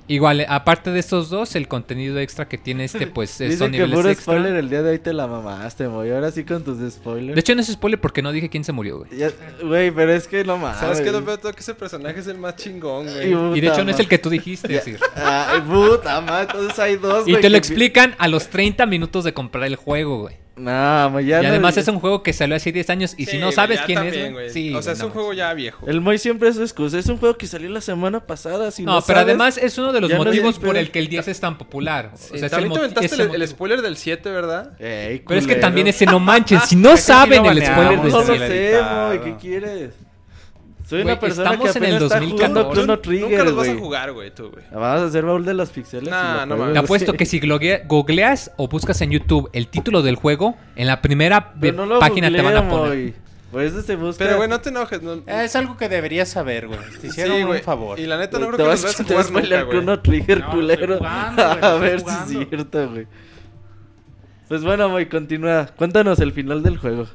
igual, aparte de estos dos, el contenido extra que tiene este, (laughs) pues son Dicen que niveles puro extra. spoiler el día de hoy te la mamaste, güey. Ahora sí con tus spoilers. De hecho, no es spoiler porque no dije quién se murió, güey. Ya- Güey, pero es que no mames. ¿Sabes qué? Lo peor de todo que ese personaje es el más chingón, Y, güey. Y de hecho, no es el que tú dijiste, decir. Ay, puta madre, entonces hay dos, Y güey, te lo que- explican a los 30 minutos de comprar el juego, güey. No, ya y no- además es un juego que salió hace 10 años. Y Sí, si no sabes quién también, es, güey. Sí, o sea, es no un juego ya viejo. El Moy siempre es excusa. Es un juego que salió la semana pasada. Si no, No, pero sabes- además es uno de los no motivos hay por el que el 10 es tan popular. O sea, es el También te aventaste el, el spoiler del 7, ¿verdad? Ey, Pero es que también ese no manches. Si (laughs) no sí saben lo el spoiler No de lo sí, ese- la sé. Moy. ¿Qué quieres? Soy Güey, una persona que estamos en apenas el está 2014. jugando Chrono Trigger, Nunca los vas a güey. jugar, güey, tú, güey. Vamos a hacer baúl de los pixeles. Nah, no mames. Te güey. apuesto que si googleas o buscas en YouTube el título del juego, en la primera Pero no lo página te van a poner. Moy. Por eso se busca. Pero, güey, no te enojes. No... Es algo que deberías saber, güey. Te hicieron Sí, un güey. favor. Y la neta no creo que vas los vayas a a jugar nunca, güey. Chrono Trigger, No, culero. jugando, güey, (laughs) a ver si es cierto, güey. Pues bueno, Moy, continúa. Cuéntanos el final del juego.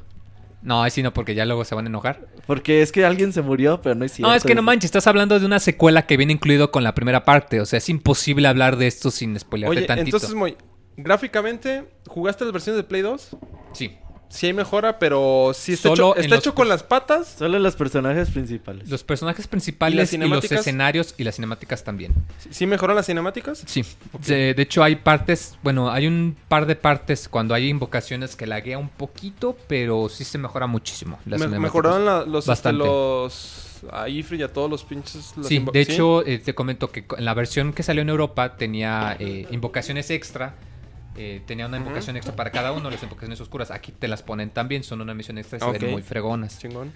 No, así no, porque ya luego se van a enojar. Porque es que alguien se murió, pero no es cierto. No, es que no manches, estás hablando de una secuela que viene incluido con la primera parte. O sea, es imposible hablar de esto sin spoilearte Oye, tantito. entonces, muy... Gráficamente, ¿jugaste las versiones de Play 2? Sí. Sí hay mejora, pero sí está Solo hecho, en está los- hecho con las patas. Solo los personajes principales. Los personajes ¿Y las principales y, los escenarios y las cinemáticas también. ¿Sí- ¿Sí mejoran las cinemáticas? Sí. De, de hecho, hay partes, bueno, hay un par de partes cuando hay invocaciones que laguea un poquito, pero sí se mejora muchísimo. las Me- mejoraron la- los, este, Bastante. los a Ifri y a todos los pinches. las Sí, de hecho, eh, te comento que en la versión que salió en Europa tenía eh, invocaciones extra. Eh, tenía una invocación extra para cada uno, las invocaciones oscuras. Aquí te las ponen también, son una misión extra y se ven muy fregonas. Chingón.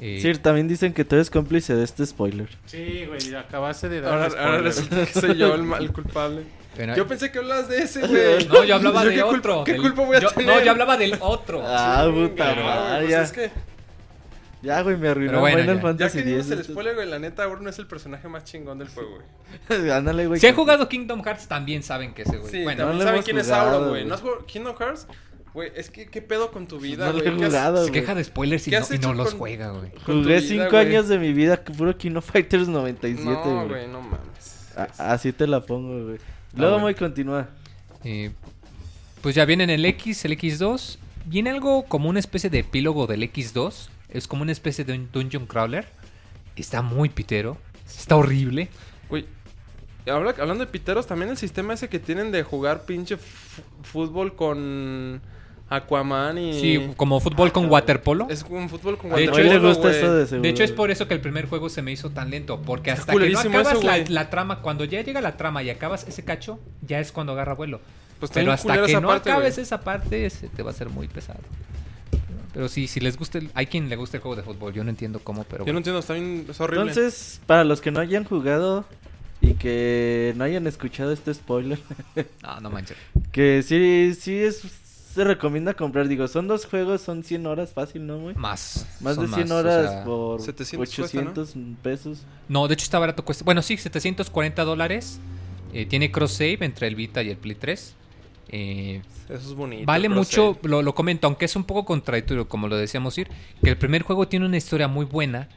Eh, Sí, también dicen que tú eres cómplice de este spoiler. Sí, güey, acabaste de dar Ahora, resulta que soy yo el mal (laughs) culpable. pero- Yo pensé que hablabas de ese, güey. (laughs) No, yo hablaba Yo, de ¿qué culpa- otro. ¿Qué del- culpa voy a yo- tener? No, yo hablaba del otro. Ah, puta madre, pues ya. es que Ya, güey, me arruinó bueno, Final ya. ya Fantasy que dimos X. el spoiler, güey, la neta, Bruno es el personaje más chingón del juego, güey. (laughs) Ándale, güey. Si han que- jugado Kingdom Hearts, también saben que ese güey. Sí, bueno, no saben hemos quién es jugado, Sauron, güey. güey. ¿No has jugado Kingdom Hearts? Güey, es que, ¿qué pedo con tu vida, No lo güey? he ¿Qué has- jugado, se güey. queja de spoilers y ¿Qué no, y no los con- juega, güey. Jugué vida, cinco güey? años de mi vida, puro Kino Fighters 97, No, güey. güey, no mames. A- Así te la pongo, güey. Luego, bueno. muy continúa. Eh, pues ya vienen el X, el X2. Viene algo como una especie de epílogo del X2. Es como una especie de un dungeon crawler. Está muy pitero. Está horrible. Güey, habla- hablando de piteros, también el sistema ese que tienen de jugar pinche fútbol con Aquaman y... Sí, como fútbol con waterpolo. Es un fútbol con De hecho, waterpolo, le gusta eso de hecho, es por eso que el primer juego se me hizo tan lento. Porque hasta que no acabas eso, la, trama, cuando ya llega la trama y acabas ese cacho, ya es cuando agarra vuelo. Pues Pero hasta que no parte, acabes esa parte, se te va a ser muy pesado. Pero sí, si les gusta, el- hay quien le gusta el juego de fútbol. Yo no entiendo cómo, pero Yo no entiendo, está bien... Es horrible. Entonces, para los que no hayan jugado y que no hayan escuchado este spoiler, No, (laughs) no manches. que sí, sí es se recomienda comprar? Digo, son dos juegos, son 100 horas fácil, ¿no, güey? Más. Más de 100 o horas sea, por 700 cuesta, 800 pesos. No, de hecho está barato. Cuesta... Bueno, sí, 740 dólares. Eh, tiene cross save entre el Vita y el Play 3. Eh, Eso es bonito. vale mucho, lo, lo comento, aunque es un poco contradictorio, como lo decíamos ir, que el primer juego tiene una historia muy buena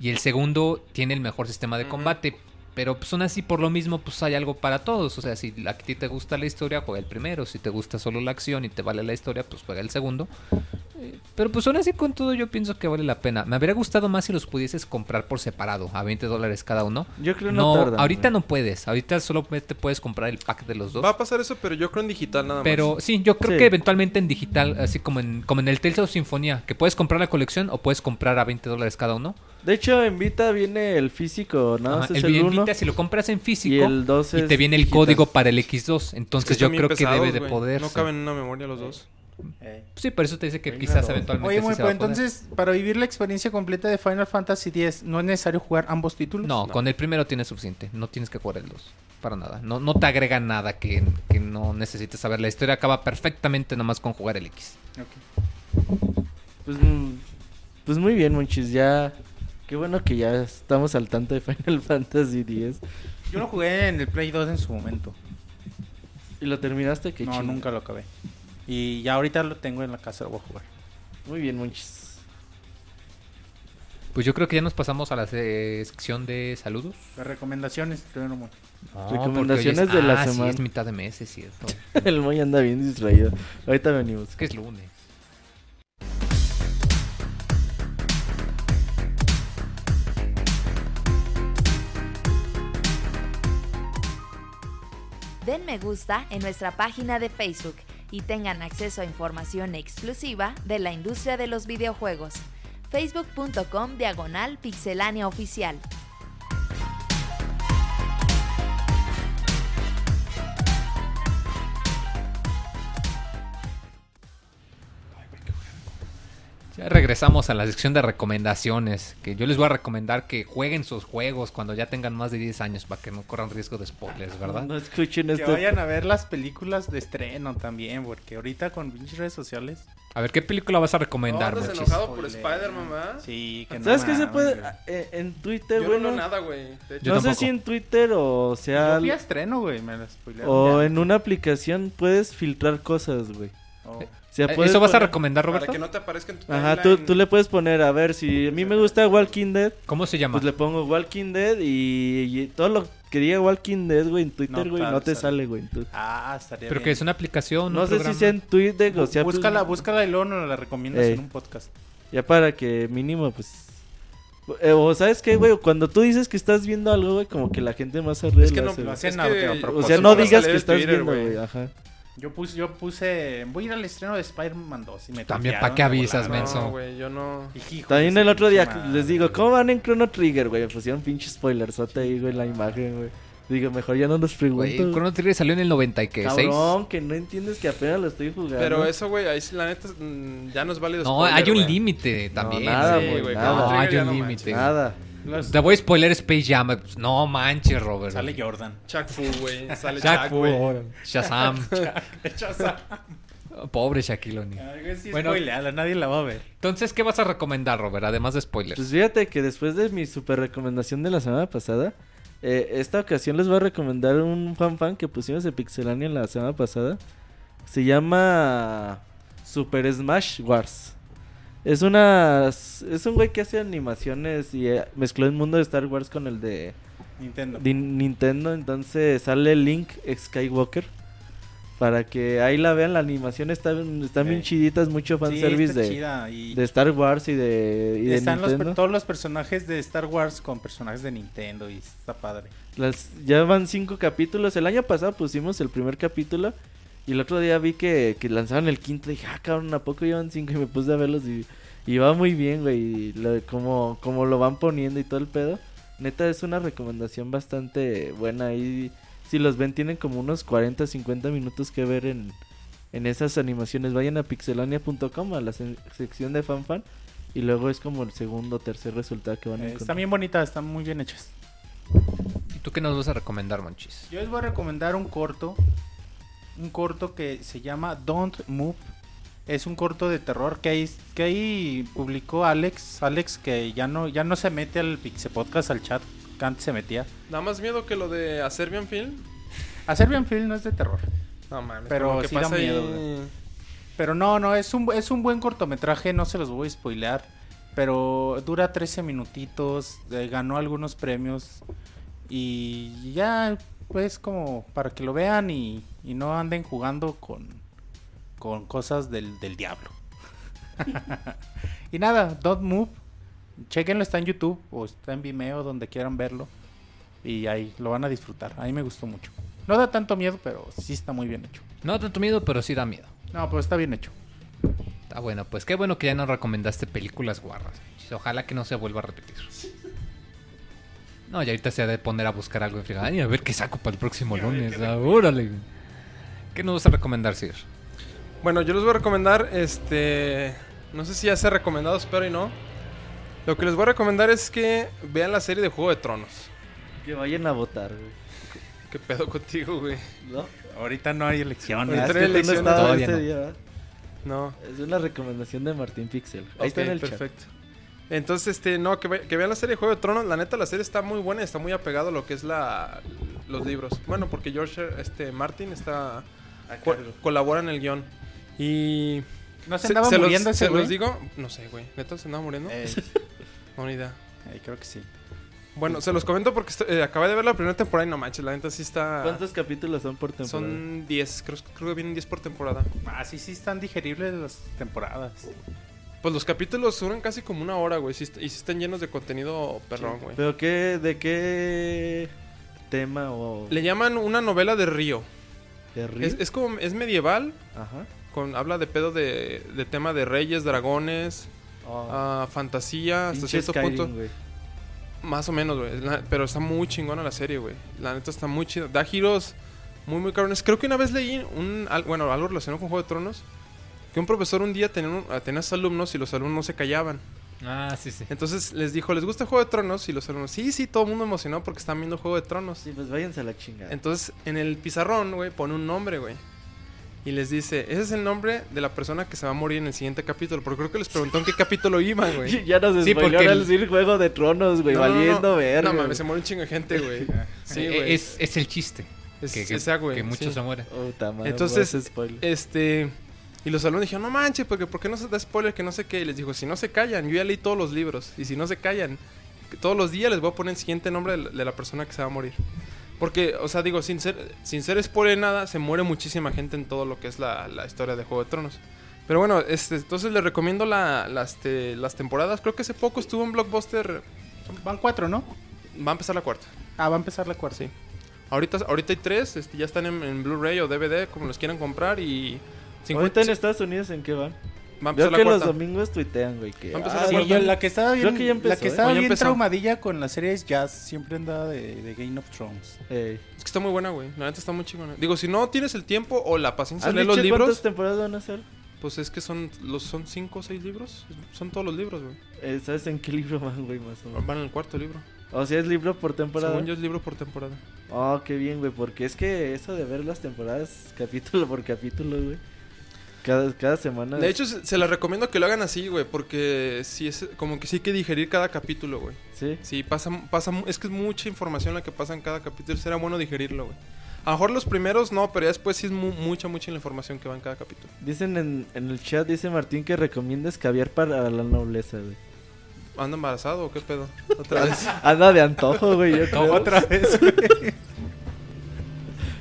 y el segundo tiene el mejor sistema de combate. Pero pues aún así, por lo mismo, pues hay algo para todos. O sea, si a ti te gusta la historia, juega el primero. Si te gusta solo la acción y te vale la historia, pues juega el segundo. Pero pues aún así, con todo, yo pienso que vale la pena. Me habría gustado más si los pudieses comprar por separado, a 20 dólares cada uno. Yo creo no, No, tardan, ahorita no puedes. Ahorita solo te puedes comprar el pack de los dos. Va a pasar eso, pero yo creo en digital nada más. Pero sí, yo creo Sí. que eventualmente en digital, así como en, como en el Tales of Sinfonía, que puedes comprar la colección o puedes comprar a 20 dólares cada uno. De hecho, en Vita viene el físico, nada más Ajá, es el el bien 1 Vita, si lo compras en y físico el 2 y te viene el digital. código para el X2, Es que entonces yo creo que debe de poder. No caben en una memoria los dos. Eh. Sí, por eso te dice que quizás dos. eventualmente Oye, sí muy pues poder. entonces, para vivir la experiencia completa de Final Fantasy X, ¿no es necesario jugar ambos títulos? No, con el primero tienes suficiente. No tienes que jugar el 2. Para nada. No, no te agrega nada que, que no necesites saber. La historia acaba perfectamente nomás con jugar el X. Ok. Pues, pues muy bien, Monchis, ya... Qué bueno que ya estamos al tanto de Final (laughs) Fantasy X. Yo lo jugué en el Play 2 en su momento. ¿Y lo terminaste? Qué no, nunca lo acabé. Y ya ahorita lo tengo en la casa, lo voy a jugar. Muy bien, Monchis. Pues yo creo que ya nos pasamos a la se- sección de saludos. Las recomendaciones, primero, muy. No, Recomendaciones es- de la ah, sí, semana. es mitad de mes, es cierto. (laughs) El Moy anda bien distraído. Ahorita venimos. es que es lunes. Den me gusta en nuestra página de Facebook y tengan acceso a información exclusiva de la industria de los videojuegos. facebook.com diagonal pixelánea oficial. Ya regresamos a la sección de recomendaciones. Que yo les voy a recomendar que jueguen sus juegos cuando ya tengan más de 10 años para que no corran riesgo de spoilers, ¿verdad? No escuchen Que vayan a ver las películas de estreno también, porque ahorita con pinches redes sociales. A ver, ¿qué película vas a No, recomendar, Mochis? enojado por. Spider-Man, ¿verdad? Sí, que no ¿Sabes qué se puede? güey. Eh, en Twitter, Yo bueno. no nada, güey. No sé si en Twitter o sea. Yo fui a estreno, güey, me la O ya. en una aplicación puedes filtrar cosas, güey. Oh. Eh, ¿Eso vas a recomendar, para Roberto? que no te aparezca en tu Ajá, tú, tú le puedes poner, a ver, si a mí me gusta Walking Dead, ¿Cómo se llama? pues le pongo Walking Dead y, y todo lo que diga Walking Dead, güey, en Twitter, No, güey, claro, no te sale. güey. Ah, estaría Pero bien. que es una aplicación, No un sé programa. si sea en Twitter, o sea, pues, búscala, búscala y luego nos la recomiendas Ey. en un podcast. ya para que mínimo, pues... eh, o sabes qué, güey, cuando tú dices que estás viendo algo, güey, como que la gente más se. Es que no, hace, lo hacen o sea, no digas que estás Twitter, viendo, güey, ajá. Yo puse, yo puse, voy a ir al estreno de Spider-Man 2 y me También, tuitearon ¿pa' qué avisas, volada. menso? No, güey, yo no... Hijo También el otro día les digo, ¿cómo van en Chrono Trigger, güey? Me pusieron pinche spoilersote ahí, güey, en la imagen, güey. Digo, mejor ya no nos pregunto. Güey. Chrono Trigger salió en el 96. Cabrón, que no entiendes que apenas lo estoy jugando. Pero eso, güey, ahí sí, la neta, mm, ya no es válido No, spoiler, hay un límite también. nada, Sí, güey, güey, nada. No, hay un no límite. Nada. Los- Te voy a spoiler Space Jam. Pues, No manches, Robert. Sale Jordan. Chuck Fu, güey. Sale Chuck, Fu, güey. ahora. (laughs) Shazam. Pobre Shaquille O'Neal. Sí, Bueno. spoileala, nadie la va a ver. Entonces, ¿qué vas a recomendar, Robert? Además de spoilers. Pues fíjate que después de mi super recomendación de la semana pasada, eh, esta ocasión les voy a recomendar un fan fan que pusimos de Pixelania la semana pasada. Se llama Super Smash Wars. Es una es un güey que hace animaciones y eh, mezcló el mundo de Star Wars con el de, Nintendo. de Nintendo, entonces sale Link Skywalker. Para que ahí la vean, la animación está, están bien chiditas, mucho Sí, fanservice está de, y de Star Wars y de, y de están los, todos los personajes de Star Wars con personajes de Nintendo y está padre. Las, ya van cinco capítulos. El año pasado pusimos el primer capítulo. Y el otro día vi que, que lanzaron el quinto. Y dije, ah, cabrón, ¿a poco llevan cinco? Y me puse a verlos. Y, y va muy bien, güey. y lo- como, como lo van poniendo y todo el pedo. Neta, es una recomendación bastante buena. Ahí, si los ven, tienen como unos 40, 50 minutos que ver en, en esas animaciones. Vayan a pixelania.com, a la se- sección de fanfan. Y luego es como el segundo o tercer resultado que van a encontrar. están bien bonitas, están muy bien hechas. ¿Y tú qué nos vas a recomendar, Monchis? Yo les voy a recomendar un corto. Un corto que se llama Don't Move Es un corto de terror que ahí, que ahí publicó Alex. Alex que ya no, ya no se mete al Pixel Podcast, al chat, que antes se metía. Da más miedo que lo de a Serbian Film. A Serbian Film no es de terror. No mames, Pero que sí da pasa ahí- miedo. Pero no, no, es un, es un buen cortometraje, no se los voy a spoilear. Pero dura 13 minutitos, eh, ganó algunos premios. Y ya, pues como para que lo vean y, y no anden jugando con, con cosas del, del diablo. (laughs) y nada, Don't Move. Chequenlo, está en YouTube o está en Vimeo, donde quieran verlo. Y ahí lo van a disfrutar. A mí me gustó mucho. No da tanto miedo, pero sí está muy bien hecho. No da tanto miedo, pero sí da miedo. No, pero está bien hecho. Está bueno, pues qué bueno que ya nos recomendaste películas guarras. Ojalá que no se vuelva a repetir. No, y ahorita se ha de poner a buscar algo en friega. Ay, a ver qué saco para el próximo lunes. Ah, órale. ¿Qué nos vas a recomendar, Sir? Bueno, yo les voy a recomendar, este... No sé si ya se ha recomendado, espero y no. Lo que les voy a recomendar es que vean la serie de Juego de Tronos. Que vayan a votar, güey. ¿Qué pedo contigo, güey? ¿No? Ahorita no hay elecciones. Ahorita Ah, no hay no. Es una recomendación de Martín Pixel. Ahí está en el chat. Entonces, este, no, que, ve- que vean la serie de Juego de Tronos. La neta, la serie está muy buena y está muy apegado a lo que es la los libros. Bueno, porque George este, Martin está A co- cargo. colabora en el guion. Y... ¿No se andaba los- muriendo ese se güey? los digo... No sé, güey. ¿Neta se andaba muriendo? Eh, (laughs) No, ni idea. eh, creo que sí. Bueno, se los comento porque estoy- eh, acabé de ver la primera temporada y no manches, la neta sí está... ¿Cuántos capítulos son por temporada? Son 10, creo, creo que vienen 10 por temporada. Ah, sí, sí están digeribles las temporadas. Pues los capítulos duran casi como una hora, güey. y sí están llenos de contenido perrón, güey. ¿Pero qué, de qué tema o Le llaman una novela de río. de río? Es, es como, es medieval, Ajá. con, habla de pedo de, de tema de reyes, dragones, Oh, ah, fantasía, hasta cierto Skyrim, punto. güey. Más o menos, güey. La- Pero está muy chingona la serie, güey. La neta está muy chida. Da giros muy, muy cabrones. Creo que una vez leí un, al- bueno, algo relacionado con Juego de Tronos. Que un profesor un día tenía, un- tenía a sus alumnos y los alumnos no se callaban. Ah, sí, sí. Entonces les dijo, ¿les gusta Juego de Tronos? Y los alumnos, sí, sí, todo el mundo emocionado porque están viendo Juego de Tronos. Sí, pues váyanse a la chingada. Entonces en el pizarrón, güey, pone un nombre, güey. Y les dice, ese es el nombre de la persona que se va a morir en el siguiente capítulo. Porque creo que les preguntó en qué capítulo iban, güey. (laughs) ya nos Sí, porque el- el decir Juego de Tronos, güey, No, no, no, valiendo no. ver. No mames, se muere un chingo de gente, güey. Sí, Eh, güey. es, es el chiste. Es- que, que, esa, güey, que muchos sí. se mueren. Entonces, Entonces. Este. Y los alumnos dijeron, no manches, porque ¿por qué no se da spoiler? Que no sé qué. Y les dijo, si no se callan, yo ya leí todos los libros. Y si no se callan, todos los días les voy a poner el siguiente nombre de la, persona que se va a morir. Porque, o sea, digo, sin ser, sin ser spoiler nada, se muere muchísima gente en todo lo que es la, la historia de Juego de Tronos. Pero bueno, este, entonces les recomiendo la, las, este, las temporadas. Creo que hace poco estuvo en Blockbuster. Van cuatro, ¿no? Va a empezar la cuarta. Ah, va a empezar la cuarta. Sí. Ahorita, ahorita hay tres, este, ya están en, en Blu-ray o DVD, como los quieran comprar. Y. Ahorita en 50 Estados Unidos, ¿en qué van? va a Yo empezar que la los domingos tuitean, güey, que... Va a empezar ah, la Sí, yo- la que estaba bien, que empezó, la que ¿eh? estaba ya bien traumadilla con la serie es Jazz. Siempre andaba de, de Game of Thrones. Ey. Es que está muy buena, güey. La neta está muy chingona. Digo, si no tienes el tiempo o la paciencia de ¿Han leer los libros, cuántas temporadas van a ser? pues es que son los son cinco o seis libros. Son todos los libros, güey. Eh, ¿Sabes en qué libro van, güey, más o menos? Van en el cuarto libro. O sea, es libro por temporada. Según yo es libro por temporada. Oh, qué bien, güey, porque es que eso de ver las temporadas (laughs) capítulo por capítulo, güey. Cada, cada semana. De hecho, se, se las recomiendo que lo hagan así, güey, porque sí es como que sí hay que digerir cada capítulo, güey. Sí. Sí, pasa, pasa, es que es mucha información la que pasa en cada capítulo. Será bueno digerirlo, güey. A lo mejor los primeros no, pero ya después sí es mu- mucha, mucha la información que va en cada capítulo. Dicen en, en el chat, dice Martín que recomiendas caviar para la nobleza, güey. ¿Anda embarazado o qué pedo? Otra (laughs) vez. Anda de antojo, güey. yo creo. Otra vez, güey. (laughs)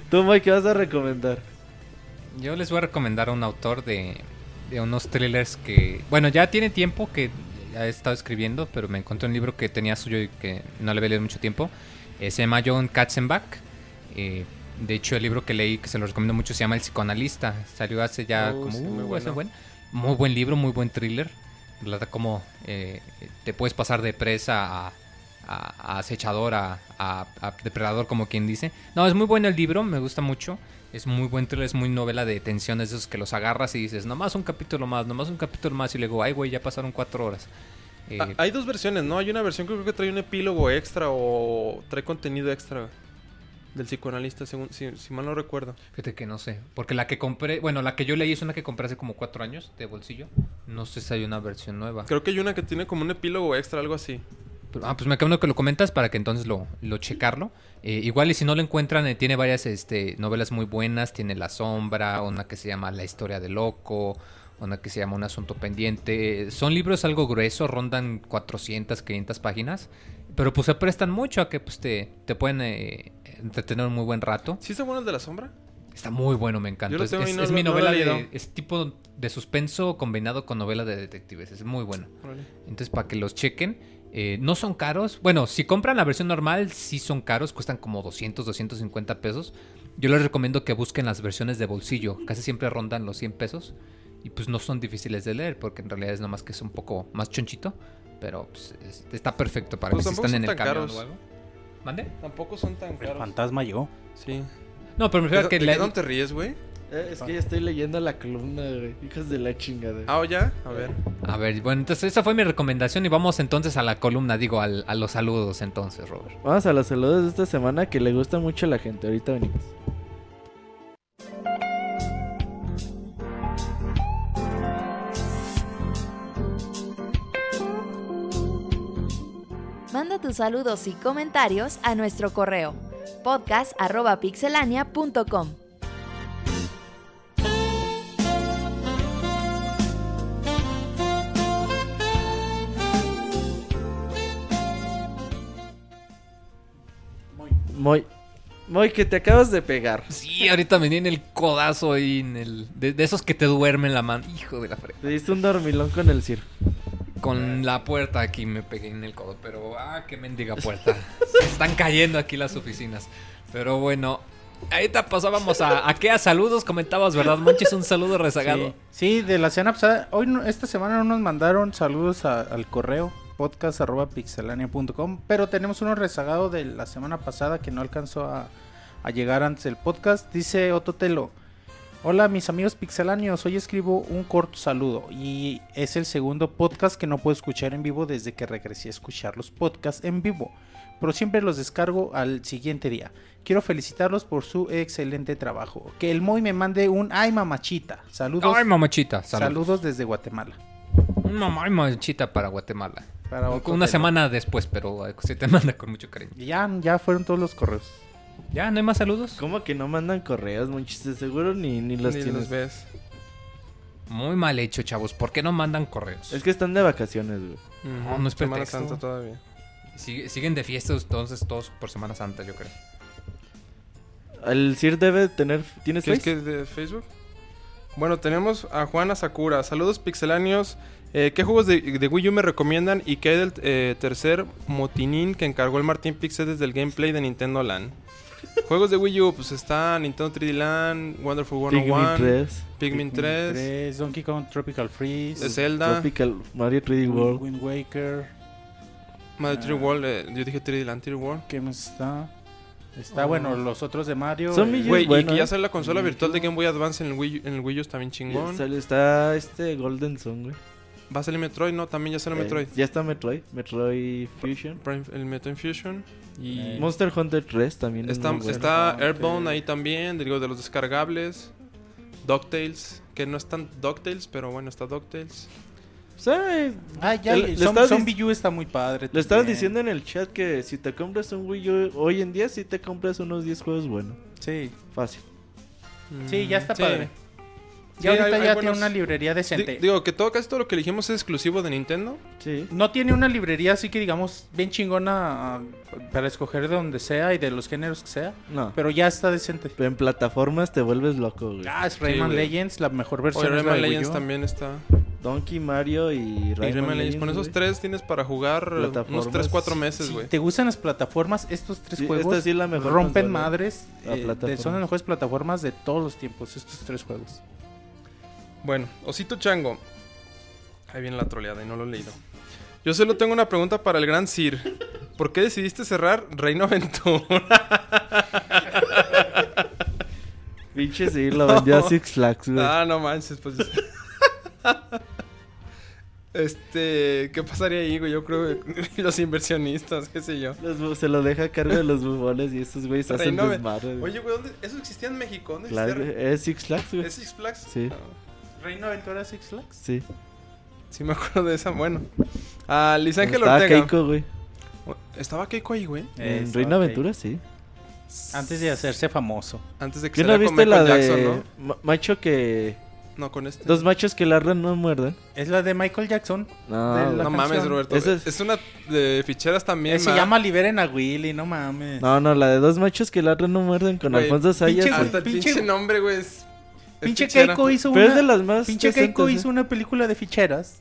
Tú, Mike, ¿qué vas a recomendar? Yo les voy a recomendar a un autor de, de unos thrillers que, bueno, ya tiene tiempo que ha estado escribiendo, pero me encontré un libro que tenía suyo y que no le había leído mucho tiempo. Eh, se llama John Katzenbach. Eh, de hecho, el libro que leí, que se lo recomiendo mucho, se llama El psicoanalista. Salió hace ya Oh, como sí, muy uh, bueno. hace buen- muy buen libro, muy buen thriller. Relata cómo eh, te puedes pasar de presa a, a- a acechador, a, a- a depredador, como quien dice. No, es muy bueno el libro, me gusta mucho. Es muy buen thriller, es muy novela de tensiones, esos que los agarras y dices, nomás un capítulo más, nomás un capítulo más. Y luego, ay, güey, ya pasaron cuatro horas. Eh, Ah, hay dos versiones, ¿no? Hay una versión que creo que trae un epílogo extra o trae contenido extra. Del psicoanalista, según, si, si mal no recuerdo. Fíjate que no sé. Porque la que compré, bueno, la que yo leí es una que compré hace como cuatro años de bolsillo. No sé si hay una versión nueva. Creo que hay una que tiene como un epílogo extra, algo así. Ah, pues me acabo que lo comentas para que entonces lo, lo checarlo. Eh, igual y si no lo encuentran, eh, tiene varias este, novelas muy buenas. Tiene La Sombra, una que se llama La Historia de Loco, una que se llama Un Asunto Pendiente. Son libros algo gruesos, rondan 400, 500 páginas. Pero pues se prestan mucho a que pues, te, te pueden eh, entretener un muy buen rato. ¿Sí está bueno el de la sombra? Está muy bueno, me encanta. Es, no mi no novela de... Es tipo de suspenso combinado con novela de detectives. Es muy bueno. Entonces, para que los chequen, eh, no son caros. Bueno, si compran la versión normal, sí son caros, cuestan como 200, 250 pesos. Yo les recomiendo que busquen las versiones de bolsillo, casi siempre rondan los 100 pesos. Y pues no son difíciles de leer, porque en realidad es nomás que es un poco más chonchito. Pero pues, es- está perfecto para Pues que si tampoco están en el tan camión caros. o algo. ¿Mande? Tampoco son tan El caros. fantasma llegó. Sí. No, pero me refiero ¿De, a que de dónde te ríes, güey? Eh, es que ya estoy leyendo la columna, güey. Hijos de la chingada. Ah, ¿o ya? A ver. A ver, bueno, entonces esa fue mi recomendación y vamos entonces a la columna, digo, al- a los saludos entonces, Robert. Vamos a los saludos de esta semana que le gusta mucho a la gente. Ahorita venimos. Manda tus saludos y comentarios a nuestro correo podcast@pixelania.com. Muy, muy que te acabas de pegar. Sí, ahorita me di en el codazo ahí, en el, de, de esos que te duermen la mano, hijo de la fre. Te diste un dormilón con el circo. Con la puerta aquí me pegué en el codo, pero ah, qué mendiga puerta. (laughs) Se están cayendo aquí las oficinas. Pero bueno, ahorita pasábamos a, a qué a saludos comentabas, ¿verdad, Monchis? Un saludo rezagado. Sí, sí, de la semana pasada. Hoy, no- esta semana no nos mandaron saludos a- al correo podcast.pixelania.com, pero tenemos uno rezagado de la semana pasada que no alcanzó a, a llegar antes del podcast. Dice Ototelo. Hola mis amigos pixelanios, hoy escribo un corto saludo y es el segundo podcast que no puedo escuchar en vivo desde que regresé a escuchar los podcasts en vivo, pero siempre los descargo al siguiente día. Quiero felicitarlos por su excelente trabajo. Que el Moy me mande un ay mamachita. Saludos. Ay, mamachita, saludos. saludos. desde Guatemala. Un mamá y mamachita para Guatemala. Para Una semana después, pero eh, se te manda con mucho cariño. Y Ya, ya fueron todos los correos. ¿Ya? ¿No hay más saludos? ¿Cómo que no mandan correos, monchis? Seguro ni, ni los Ni tienes. los ves. Muy mal hecho, chavos. ¿Por qué no mandan correos? Es que están de vacaciones, güey. No, no es Semana pretexto. Santa todavía. Sigue- siguen de fiestas entonces todos por Semana Santa, yo creo. El CIR debe tener. ¿Tienes ¿Quieres Face? que de Facebook? Bueno, tenemos a Juana Sakura. Saludos pixeláneos. Eh, ¿Qué juegos de, de Wii U me recomiendan? Y qué hay del eh, tercer motinín que encargó el Martín Pixel desde el gameplay de Nintendo Land. Juegos de Wii U, pues está Nintendo 3D Land, Wonderful Pikmin 101, 3, Pikmin 3, Donkey Kong Tropical Freeze. Zelda, Tropical Mario 3D World. Wind Waker. Mario 3D Ah. World, eh, yo dije 3D Land, 3D World. ¿Qué más está? Está Oh. bueno, los otros de Mario. Son eh, millones. Güey, y bueno, que ya sale la consola virtual de. Game Boy Advance en el Wii U, en el Wii U está bien chingón. Sale- Está este Golden Sun, güey. Va a salir Metroid, ¿no? También ya sale Eh, Metroid. ya está Metroid. Metroid Fusion. Prime- el Metroid Fusion. Y Eh, Monster Hunter 3 también. es está, bueno. está Hunter. Airborne ahí también, digo, de los descargables. DuckTales, que no están DuckTales, pero bueno, está DuckTales. O sea, eh, Ah, ya, Le- Zombie U está muy padre. le estaban también. diciendo en el chat que si te compras un Wii U hoy en día, si te compras unos 10 juegos buenos. Sí, Fácil. sí, ya está Sí. padre. Sí, Ya ahorita hay- hay ya buenos- tiene una librería decente. digo, que todo, casi todo lo que elegimos es exclusivo de Nintendo. Sí. No tiene una librería así que digamos bien chingona ah, para escoger de donde sea y de los géneros que sea, No. pero ya está decente. Pero en plataformas te vuelves loco, güey. Ah, es Rayman. Legends, la mejor versión. es la Rayman de Wii Legends U. también está. Donkey, Mario y Y Rayman, Legends. Con esos tres tienes para jugar unos Plataformas. 3-4 meses, güey. te gustan las plataformas, estos tres Sí, juegos esta sí es la mejor rompen madres. La eh, son las mejores plataformas de todos los tiempos, estos tres juegos. Bueno, Osito Chango. Ahí viene la troleada y no lo he leído. Yo solo tengo una pregunta para el gran Sir. ¿Por qué decidiste cerrar Reino Aventura? (laughs) Pinche sí, lo vendió a Six Flags, güey. ah, no manches, pues. (laughs) Este, ¿qué pasaría ahí, güey? Yo creo que (laughs) los inversionistas, qué sé yo. Los se lo deja a cargo de los bubones y estos güeyes hacen desmadre. Oye, güey, ¿dónde? ¿eso existía en México? ¿Dónde Claro, existía? es Six Flags, güey. ¿Es Six Flags? Sí. Ah, ¿Reino Aventura Six Flags? Sí. sí, me acuerdo de esa. Bueno. Ah, Luis Ángel Estaba Ortega. Keiko, güey. ¿Estaba Keiko ahí, güey? En Reino. Aventura, sí. Antes de hacerse famoso. Antes de que ¿Qué no viste la de Jackson, ¿no? ma- macho que... No, con este. Dos machos que ladran no muerden? Es la de Michael Jackson. No, De la No mames. Roberto. Esa Es... es- una de ficheras también. Eh, se ma. llama Liberen a Willy, no mames. no, no, la de dos machos que ladran no muerden con Güey, Alfonso Sayas. Pinche- pinche nombre, güey. Es... Pinche fichera. Keiko hizo Pero una... es de las más Pinche decentes, Keiko hizo una película de ficheras.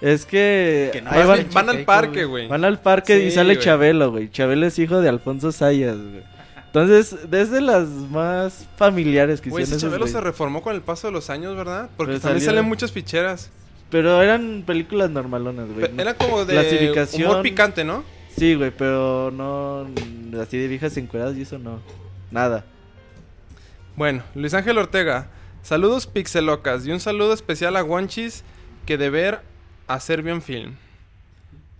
Es que... Que no ahí Más van- al parque, güey. güey. van al parque y sale güey. Chabelo, güey. Chabelo es hijo de Alfonso Sayas, güey. Entonces, desde las más familiares que Güey, hicieron esos Chabelo se reformó con el paso de los años, ¿verdad? Porque Pero también salió- salen muchas ficheras. Pero eran películas normalonas, güey. Era como de Clasificación. humor picante, ¿no? Sí, güey, pero no... Así de viejas encueradas y eso no. Nada. Bueno, Luis Ángel Ortega. Saludos pixelocas y un saludo especial a Wonchis que de ver a Serbian Film.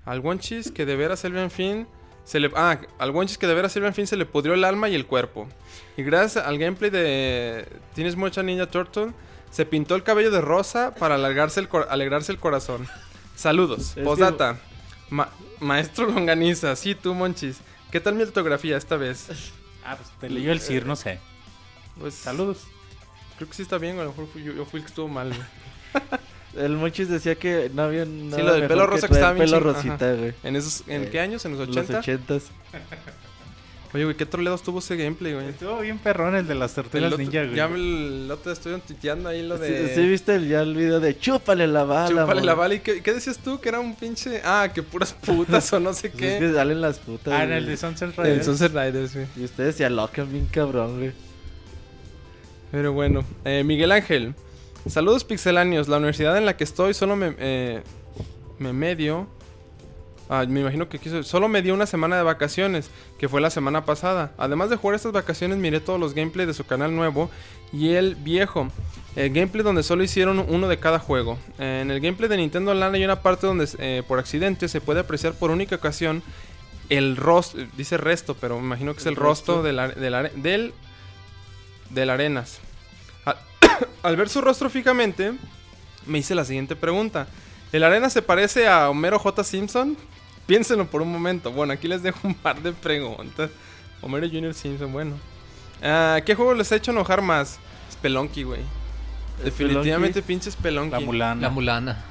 Al Wonchis que de ver a Serbian Film se le ah, al Wonchis que de ver a Serbian Film se le pudrió el alma y el cuerpo. Y gracias al gameplay de Tienes Mucha Ninja Turtle se pintó el cabello de rosa para alargarse el cor- alegrarse el corazón. Saludos. que- Posdata. Ma- Maestro Longaniza, sí tú Monchis. ¿Qué tal mi ortografía esta vez? Ah, pues te leyó el CIR, no sé. Pues, Saludos. Creo que sí está bien, a lo mejor fui yo, yo fui el que estuvo mal. güey. (laughs) El Monchis decía que no había nada lo del pelo rosa que traer estaba bien pelo rosita, güey. ¿En esos en Eh, qué años? ¿En los Los 80? ochentas. (laughs) Oye, güey, qué troleados tuvo ese gameplay, güey. Estuvo bien perrón el de las El tortugas ninja, güey. Ya me el otro estuvieron tuiteando ahí lo de... Sí, sí viste el, ya el video de chúpale la bala, Chúpale la amor? bala. ¿Y qué, qué decías tú? Que era un pinche... Ah, que puras (laughs) putas o no sé Pues es qué. que salen las putas, Ah, en el de Sunset El Riders. Sunset Riders, güey. Y ustedes se alocan bien cabrón, güey. Pero bueno, eh, Miguel Ángel. Saludos pixeláneos. La universidad en la que estoy solo me, eh, me medio. Ah, me imagino que quiso. Solo me dio una semana de vacaciones, que fue la semana pasada. Además de jugar estas vacaciones, miré todos los gameplays de su canal nuevo y el viejo. El gameplay donde solo hicieron uno de cada juego. Eh, en el gameplay de Nintendo Land hay una parte donde eh, por accidente se puede apreciar por única ocasión el rostro. Dice resto, pero me imagino que es el, El rostro rostro. del del Arenas. Al, (coughs) al ver su rostro fijamente, me hice la siguiente pregunta. ¿El Arenas se parece a Homero J. Simpson? Piénsenlo por un momento. Bueno, aquí les dejo un par de preguntas. Homero Jr. Simpson, bueno. Ah, ¿Qué juego les ha hecho enojar más? Spelunky, güey. Definitivamente pinche Spelunky. La Mulana. La mulana.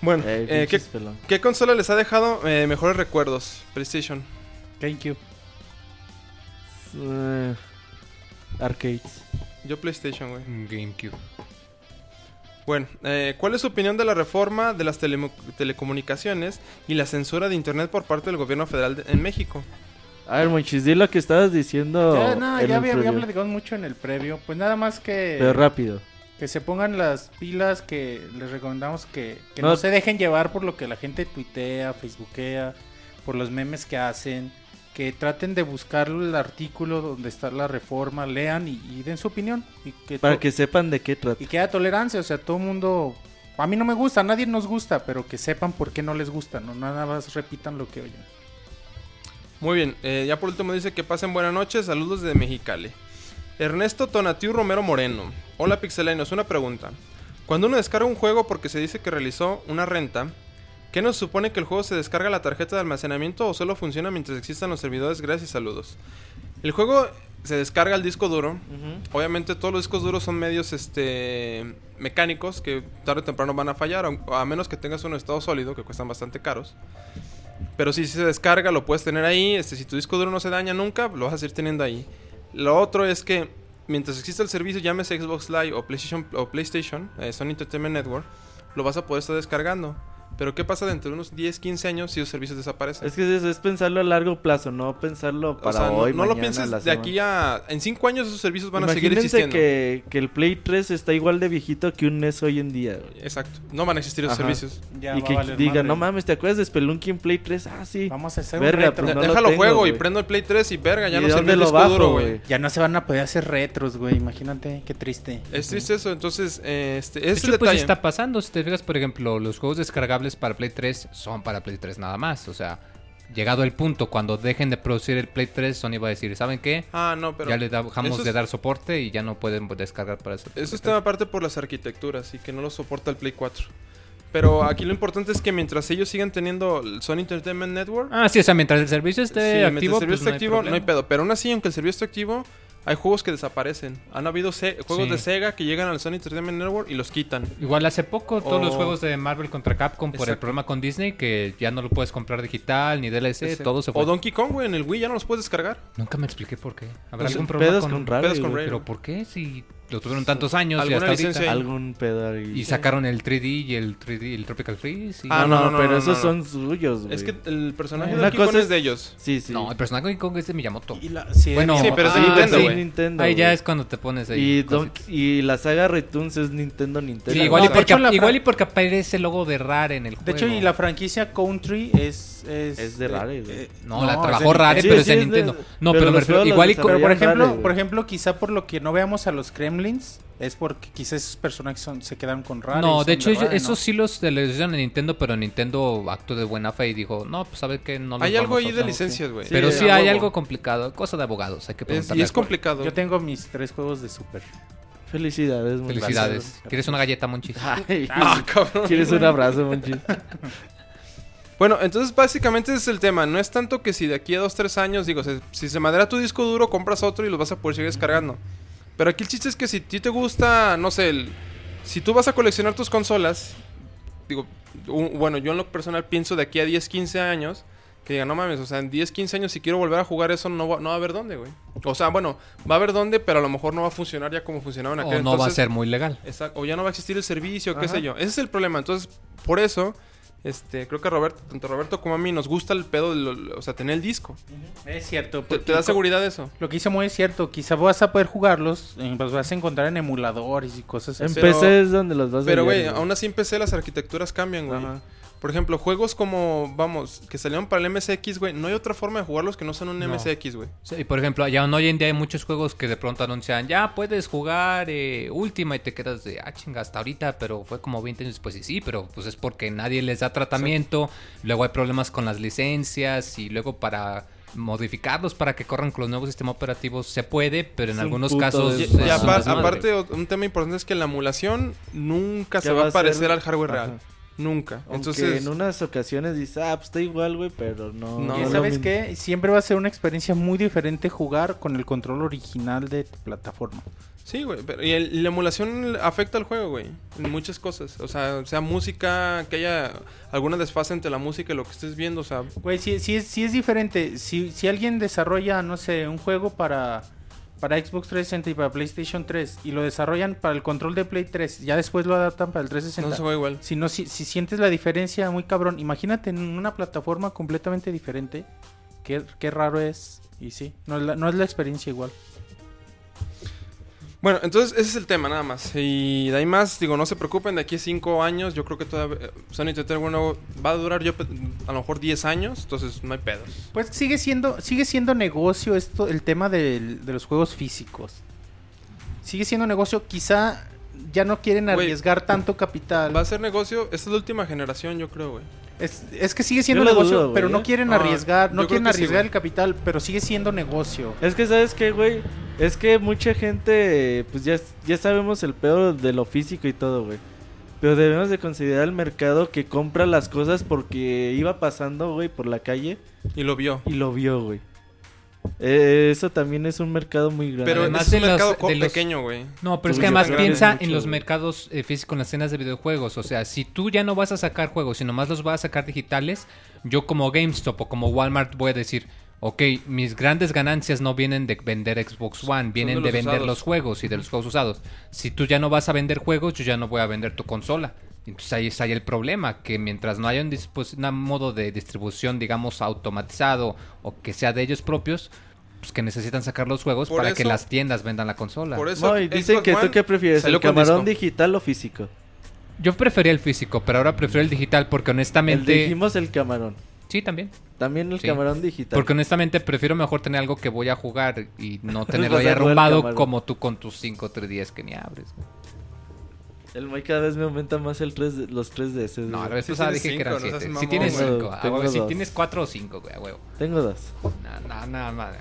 Bueno, Eh, eh, ¿qué, pinches consola les ha dejado eh, mejores recuerdos? PlayStation. GameCube. Eh, arcades. Yo PlayStation, güey. GameCube. Bueno, eh, ¿cuál es su opinión de la reforma de las telecomunicaciones y la censura de Internet por parte del gobierno federal de- en México? A ver, Monchis, di lo que estabas diciendo. Ya, no, en ya había, platicado mucho en el previo. Pues nada más que, Pero rápido. que se pongan las pilas, que les recomendamos que, que no. No. se dejen llevar por lo que la gente tuitea, facebookea, por los memes que hacen. Que traten de buscar el artículo donde está la reforma, lean y, y den su opinión. Y que, Para que sepan de qué trata. y que haya tolerancia, o sea, todo el mundo... A mí no me gusta, a nadie nos gusta, pero que sepan por qué no les gusta, no nada más repitan lo que oyen. Muy bien, eh, ya por último dice que pasen buenas noches, saludos de Mexicali. Ernesto Tonatiu Romero Moreno. Hola pixelainos, una pregunta. Cuando uno descarga un juego porque se dice que realizó una renta, ¿qué nos supone que el juego se descarga la tarjeta de almacenamiento o solo funciona mientras existan los servidores? Gracias y saludos. El juego se descarga al disco duro. Obviamente todos los discos duros son medios este mecánicos que tarde o temprano van a fallar, a menos que tengas un estado sólido que cuestan bastante caros. Pero si se descarga, lo puedes tener ahí. Este, si tu disco duro no se daña nunca, lo vas a seguir teniendo ahí. Lo otro es que mientras exista el servicio, llámese Xbox Live o PlayStation, o PlayStation eh, Sony Entertainment Network, lo vas a poder estar descargando. Pero ¿qué pasa dentro de unos 10, 15 años si esos servicios desaparecen? Es que es, es pensarlo a largo plazo, no pensarlo o para sea, hoy, no lo mañana, pienses la de semana. aquí a... En 5 años esos servicios van a seguir existiendo. que, que el Play 3 está igual de viejito que un NES hoy en día. güey. Exacto. No van a existir esos Ajá. servicios. Ya y va que a valer diga, madre. no mames, ¿te acuerdas de Spelunky en Play 3? Ah, sí. Vamos a hacer Verga, un retro. no déjalo tengo, juego y prendo el Play 3 y verga, ya ¿Y no dónde el lo disco bajo, duro, güey? Ya no se van a poder hacer retros, güey. Imagínate, qué triste. Es triste eso, entonces, eh, este, De hecho, pues detalle. está pasando. Si te fijas, por ejemplo, los juegos descargables para Play 3 son para Play 3 nada más. O sea, llegado el punto, cuando dejen de producir el Play 3, Sony va a decir, ¿saben qué? Ah, no, pero... ya le dejamos es- de dar soporte y ya no pueden descargar para eso. Eso está aparte por las arquitecturas y que no lo soporta el Play 4. Pero aquí lo importante es que mientras ellos sigan teniendo el Sony Entertainment Network, Ah, sí, o sea, mientras el servicio sí, esté mientras activo, el servicio pues, esté no hay activo, no hay pedo. Pero aún así, aunque el servicio esté activo, hay juegos que desaparecen. Han habido se- juegos Sí. de Sega que llegan al Sony Entertainment Network y los quitan. Igual hace poco todos los juegos de Marvel contra Capcom por el problema con Disney que ya no lo puedes comprar digital ni DLC, Ese. todo se fue. O Donkey Kong, güey, en el Wii ya no los puedes descargar. Nunca me expliqué por qué. ¿Habrá Pues, algún problema pedos con, con. Pero ¿por qué? Si lo tuvieron tantos años y ¿Alguna hasta ahorita. licencia ahí? Algún pedo ahí. Y sacaron el 3D y el 3D, el Tropical Freeze. y- Ah, no, no, no, no, pero no, esos no. son suyos, güey. Es que el personaje de Una Donkey Kong es es- de ellos. Sí, sí. No, el personaje de Donkey Kong es de Miyamoto. Y la- sí, Bueno, Sí, pero es de Ah, Nintendo, sí. güey. Nintendo, Ahí ya es cuando te pones ahí. Y. Don- y la saga Returns es Nintendo, Nintendo. Sí, igual, y No, de porque, fra- igual y porque aparece el logo de Rare en el juego. De hecho, y la franquicia Country es... Es, Es de Rare, güey. eh, No, la trabajó de Rare, pero es de de- Nintendo. No, pero igual y... por ejemplo, güey. por ejemplo, quizá por lo que no veamos a los Es porque quizá esos personajes son- se quedan con Rare. No, de hecho, Rare, esos ¿no? sí los de hicieron en Nintendo, pero Nintendo actuó de buena fe y dijo, no, pues a ver que no Hay algo vamos a ahí de usar". licencias, güey. Pero Sí, sí, a hay algo complicado, cosa de abogados, hay que Es- preguntarle. y es complicado. Yo tengo mis tres juegos de Super. Felicidades, Monchis. Felicidades. Gracias. ¿Quieres una galleta, Monchis? Ay, (laughs) Ah, cabrón. ¿Quieres un abrazo, Monchis? (laughs) Bueno, entonces básicamente ese es el tema. No es tanto que si de aquí a 2, 3 años, digo, si se madera tu disco duro, compras otro y los vas a poder seguir descargando. Pero aquí el chiste es que si a ti te gusta, no sé, el- si tú vas a coleccionar tus consolas, digo, un- bueno, yo en lo personal pienso de aquí a 10, 15 años, que diga, no mames, o sea, en 10, 15 años si quiero volver a jugar eso, no va, no va a haber dónde, güey. O sea, bueno, va a haber dónde, pero a lo mejor no va a funcionar ya como funcionaba en aquel O no va a ser muy legal. Exacto, o ya no va a existir el servicio, qué Ajá. sé yo. Ese es el problema. Entonces, por eso, este, creo que a Roberto, tanto a Roberto como a mí nos gusta el pedo, de lo- o sea, tener el disco. Es cierto. ¿Te, te da seguridad eso? Lo que hice muy es cierto. Quizá vas a poder jugarlos. eh, Los vas a encontrar en emuladores y cosas En así. Pero- PC es donde los vas a Pero, güey, aún así en PC las arquitecturas cambian, güey. Por ejemplo, juegos como, vamos, que salieron para el MSX, güey, no hay otra forma de jugarlos que no sean un No. MSX, güey. Sí, y por ejemplo, ya hoy en día hay muchos juegos que de pronto anuncian, ya puedes jugar eh, Ultima y te quedas de, ah, chinga, hasta ahorita, pero fue como 20 años después y sí, pero pues es porque nadie les da tratamiento, luego hay problemas con las licencias y luego para modificarlos para que corran con los nuevos sistemas operativos se puede, pero en algunos casos... Y, aparte, un tema importante es que la emulación nunca ¿Qué se va va a parecer al hardware Ajá. real. Nunca. Aunque Entonces, en unas ocasiones dices, ah, pues está igual, güey, pero no. No, Y sabes qué? Siempre va a ser una experiencia muy diferente jugar con el control original de tu plataforma. Sí, güey. pero- Y el- la emulación afecta al juego, güey. En muchas cosas. O sea, sea música, que haya alguna desfase entre la música y lo que estés viendo. O sea, Güey, sí, sí es, sí es diferente. Si, si alguien desarrolla, no sé, un juego para, para Xbox 360 y para PlayStation 3 y lo desarrollan para el control de Play 3, ya después lo adaptan para el 360. no se juega igual. Si, no, si, si sientes la diferencia muy cabrón, imagínate en una plataforma completamente diferente. Qué, qué raro es. Y sí, no es, la, no es la experiencia igual. Bueno, entonces ese es el tema, nada más. Y de ahí más, digo, no se preocupen, de aquí a 5 años, yo creo que todavía eh, Sony Entertainment bueno, va a durar yo a lo mejor 10 años, entonces no hay pedos. Pues sigue siendo, sigue siendo negocio esto, el tema de los juegos físicos. Sigue siendo negocio, quizá ya no quieren arriesgar tanto capital. Va a ser negocio, esta es la última generación, yo creo, güey. Es, es que sigue siendo negocio, dudo, pero no ¿eh? quieren Ah, arriesgar, no quieren sí, arriesgar el capital, pero sigue siendo negocio. Es que, ¿sabes qué, güey? Es que mucha gente, pues ya, ya sabemos el peor de lo físico y todo, güey. Pero debemos de considerar el mercado que compra las cosas porque iba pasando, güey, por la calle Y lo vio. y lo vio, güey. Eh, eso también es un mercado muy grande. Pero Además es un de mercado co- de los- pequeño, güey. No, pero es que además piensa en los mercados eh, físicos, en las escenas de videojuegos. O sea, si tú ya no vas a sacar juegos, sino más los vas a sacar digitales, yo como GameStop o como Walmart voy a decir, ok, mis grandes ganancias no vienen de vender Xbox One, vienen de de, los vender usados. los juegos y de los juegos usados. Si tú ya no vas a vender juegos, yo ya no voy a vender tu consola. Entonces ahí está ahí el problema, que mientras no haya un, dispos- un modo de distribución, digamos, automatizado o que sea de ellos propios, pues que necesitan sacar los juegos Por para que las tiendas vendan la consola. Por eso No, y dicen Xbox que tú qué prefieres, el camarón disco. digital o físico. Yo prefería el físico, pero ahora prefiero el digital porque El honestamente... dijimos el camarón. Sí, también. También el Sí. camarón digital. Porque honestamente prefiero mejor tener algo que voy a jugar y no (laughs) tenerlo ahí arrumbado como tú con tus 5 3DS que ni abres. güey. El Moy cada vez me aumenta más el 3 de- los 3DS. No, güey. la vez pasada dije que eran cinco, no seas 7. Si tienes güey. 5, Tengo si tienes 4 o 5, güey, a huevo. Tengo dos. Nada, nada, madre.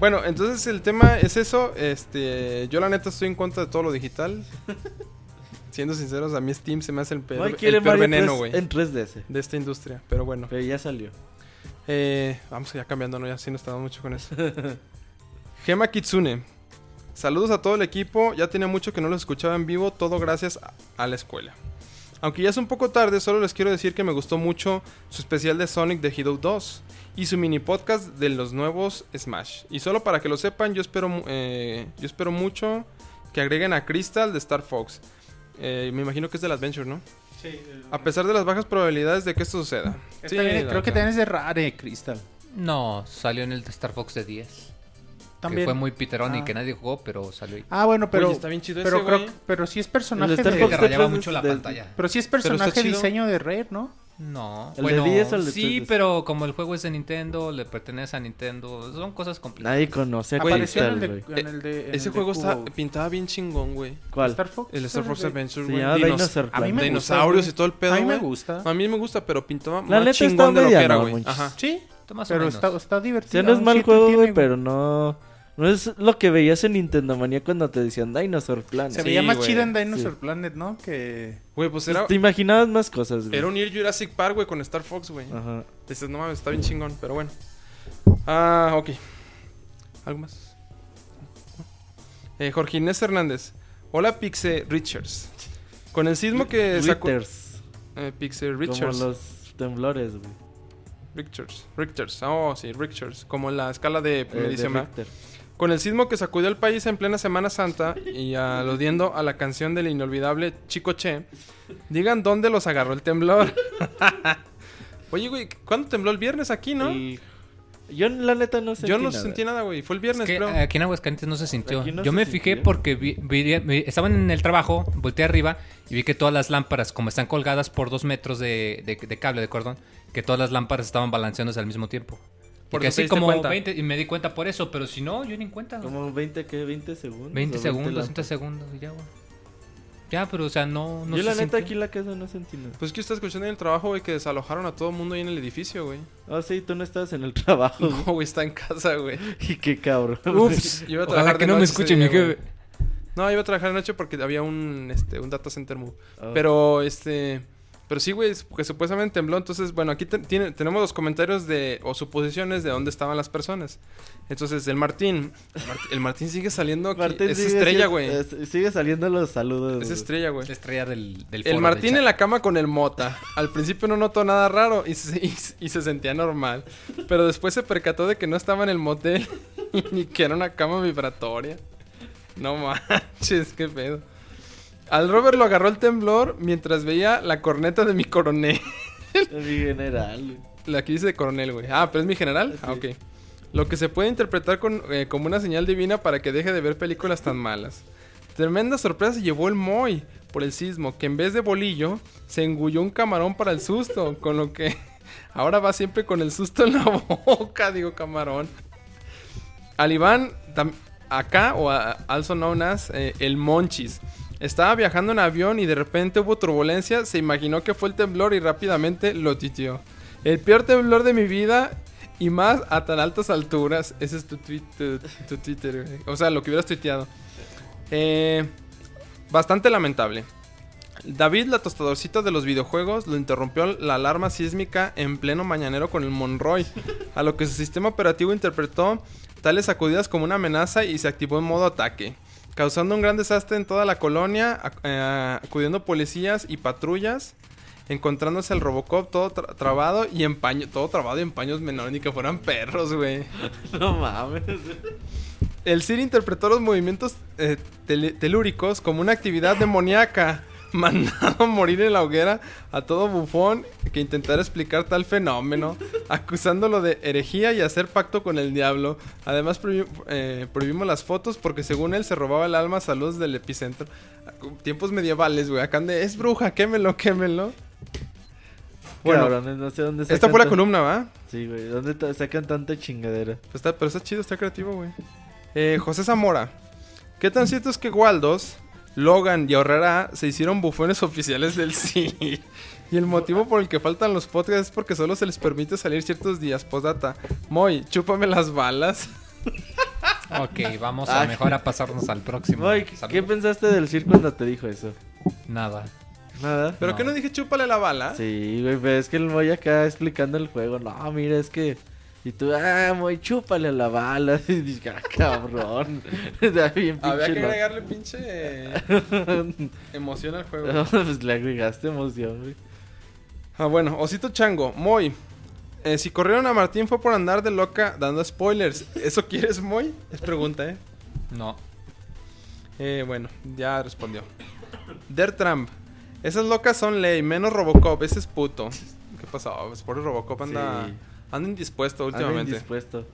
Bueno, entonces el tema es eso. Este, yo la neta estoy en contra de todo lo digital. (laughs) Siendo sinceros, a mí Steam se me hace el peor, el peor Mario veneno, 3 güey, en 3DS. de esta industria. Pero bueno, Pero ya salió. eh, vamos ya cambiando, ¿no? Ya sí no estamos mucho con eso. (laughs) Gema Kitsune. Saludos a todo el equipo. Ya tenía mucho que no los escuchaba en vivo. Todo gracias a, la escuela. Aunque ya es un poco tarde, solo les quiero decir que me gustó mucho su especial de Sonic de Hero 2 y su mini podcast de los nuevos Smash. Y solo para que lo sepan, yo espero, eh, yo espero mucho que agreguen a Crystal de Star Fox. Eh, me imagino que es del Adventure, ¿no? Sí, A pesar de las bajas probabilidades de que esto suceda. Sí, creo que también es de Rare, Crystal. No, salió en el de Star Fox de 10. Que También. fue muy piterón y Ah. que nadie jugó, pero salió ahí. Ah, bueno, pero Oye, está bien chido pero ese, creo que- pero sí es personaje El Star de Que de rayaba mucho la de- pantalla. pero sí es está personaje diseño de Rare, ¿no? No, ¿El de bueno, 10 o el de sí, 3DS? pero como el juego es de Nintendo, le pertenece a Nintendo, son cosas complicadas. Nadie conoce Apareció en el de, en el de- en Ese el de juego está, Cubo. pintaba bien chingón, güey. ¿Cuál? Star Fox. El Star Fox de- Adventure, güey. Dinos- Dinosaur A mí me Planet. gusta, dinosaurios güey. y todo el pedo, A mí me gusta. A mí me gusta, pero pintaba La más neta está chingón de lo que era, güey. Ajá. Sí, pero está, está divertido. sea, no es mal juego, güey, pero no... No es lo que veías en Nintendo Manía cuando te decían Dinosaur Planet. Se Sí, veía más güey. chido en Dinosaur Sí. Planet, ¿no? Que... Güey, pues Pues era, Te imaginabas más cosas, güey. era unir Jurassic Park, güey, con Star Fox, güey. Ajá. Dices, no mames, está bien chingón, pero bueno. Ah, ok. ¿Algo más? Eh, Jorge Inés Hernández. Hola, Pixe Richards. Con el sismo que sacó... Richters, Eh, Pixe Como Richards. los temblores, güey. Richters. Richters. Oh, sí, Richters. Como en la escala de Eh, medición. Con el sismo que sacudió el país en plena Semana Santa y (laughs) aludiendo a la canción del inolvidable Chico Che, digan dónde los agarró el temblor. (laughs) Oye, güey, ¿cuándo tembló el viernes aquí, no? Y- Yo la neta no sentí Yo no nada. sentí nada, güey. Fue el Es viernes, que creo. aquí en Aguascalientes no se sintió. No Yo se me fijé porque vi, vi- vi- estaban en el trabajo, volteé arriba y vi que todas las lámparas, como están colgadas por dos metros de, de- de cable, de cordón, que todas las lámparas estaban balanceándose al mismo tiempo. Por Porque así como cuenta. 20, y me di cuenta por eso, pero si no, yo ni en cuenta. Como 20, ¿qué? 20 segundos. 20 o segundos, 30 lámparas. segundos y ya, güey. Ya, pero o sea, no, no Yo se la neta sintió. aquí en la casa no sentí nada. Pues que estás escuchando en el trabajo, güey, que desalojaron a todo el mundo ahí en el edificio, güey. Oh, sí, tú no estabas en el trabajo. No, güey, está en casa, güey. (laughs) y qué cabrón. Ups, (laughs) yo iba a Ojalá trabajar que de no me escuche mi jefe. No, iba a trabajar de noche porque había un, este, un data center move. Ah. Pero, este... Pero sí, güey, porque supuestamente tembló. Entonces, bueno, aquí te- tiene- tenemos los comentarios de... O suposiciones de dónde estaban las personas. Entonces, el Martín... El, Mart- el Martín sigue saliendo aquí. Martín es sigue estrella, güey. es- sigue saliendo los saludos. Es estrella, güey. Es la estrella del, del El Martín del en la cama con el mota. Al principio no notó nada raro y se, y, y se sentía normal. Pero después se percató de que no estaba en el motel (laughs) y que era una cama vibratoria. No manches, qué pedo. Al Robert lo agarró el temblor mientras veía la corneta de mi coronel. Mi general. La que dice de coronel, güey. Ah, pero es mi general. Ah, ok. Lo que se puede interpretar con, eh, como una señal divina para que deje de ver películas tan malas. Tremenda sorpresa se llevó el Moy por el sismo, que en vez de bolillo se engulló un camarón para el susto, con lo que (laughs) ahora va siempre con el susto en la (laughs) boca, digo camarón. Al Iván, tam- acá, o a- also known as, eh, el Monchis. Estaba viajando en avión y de repente hubo turbulencia, se imaginó que fue el temblor y rápidamente lo titió. El peor temblor de mi vida y más a tan altas alturas. Ese es tu, Twitter. O sea, lo que hubieras tuiteado. Eh, bastante lamentable. David, la tostadorcita de los videojuegos, lo interrumpió la alarma sísmica en pleno mañanero con el Monroy, a lo que su sistema operativo interpretó tales sacudidas como una amenaza y se activó en modo ataque, causando un gran desastre en toda la colonia, eh, acudiendo policías y patrullas, encontrándose el Robocop todo tra- trabado y en paño, todo trabado y en paños menores, ni que fueran perros, güey. (laughs) No mames. El Sir interpretó los movimientos eh, telúricos como una actividad demoníaca, (laughs) mandado morir en la hoguera a todo bufón que intentara explicar tal fenómeno, acusándolo de herejía y hacer pacto con el diablo. Además, prohibi- eh, prohibimos las fotos porque según él se robaba el alma a luz del epicentro. Tiempos medievales, güey. Acá de, es bruja, quémelo, quémelo. Bueno, no sé dónde esta fue la columna, ¿va? Sí, güey. ¿Dónde sacan tanta chingadera? Pues está, pero está chido, está creativo, güey. Eh, José Zamora. ¿Qué tan cierto es que Waldos, Logan y Ahorrará se hicieron bufones oficiales del (laughs) sí? Y el motivo por el que faltan los podcasts es porque solo se les permite salir ciertos días. Postdata. Moy, chúpame las balas. (laughs) Ok, vamos a Ay. mejor a pasarnos al próximo. Moy, ¿qué pensaste del Sir cuando te dijo eso? Nada. Nada. ¿Pero No. qué no dije chúpale la bala? Sí, güey, pero es que el Moy acá explicando el juego. No, mira, es que. Y tú, ah, Moy, chúpale la bala. (laughs) Y dije, ah, cabrón. (laughs) Está bien Había que agregarle pinche (laughs) emoción al juego. No, pues le agregaste emoción, güey. Ah, bueno, Osito Chango, Moy. eh, si corrieron a Martín fue por andar de loca dando spoilers. ¿Eso quieres, Moy? Es pregunta, ¿eh? No. Eh, bueno, ya respondió. Der Trump. Esas locas son ley, menos Robocop, ese es puto. ¿Qué pasó? Pues por Robocop anda, Sí. Anda indispuesto últimamente. indispuesto.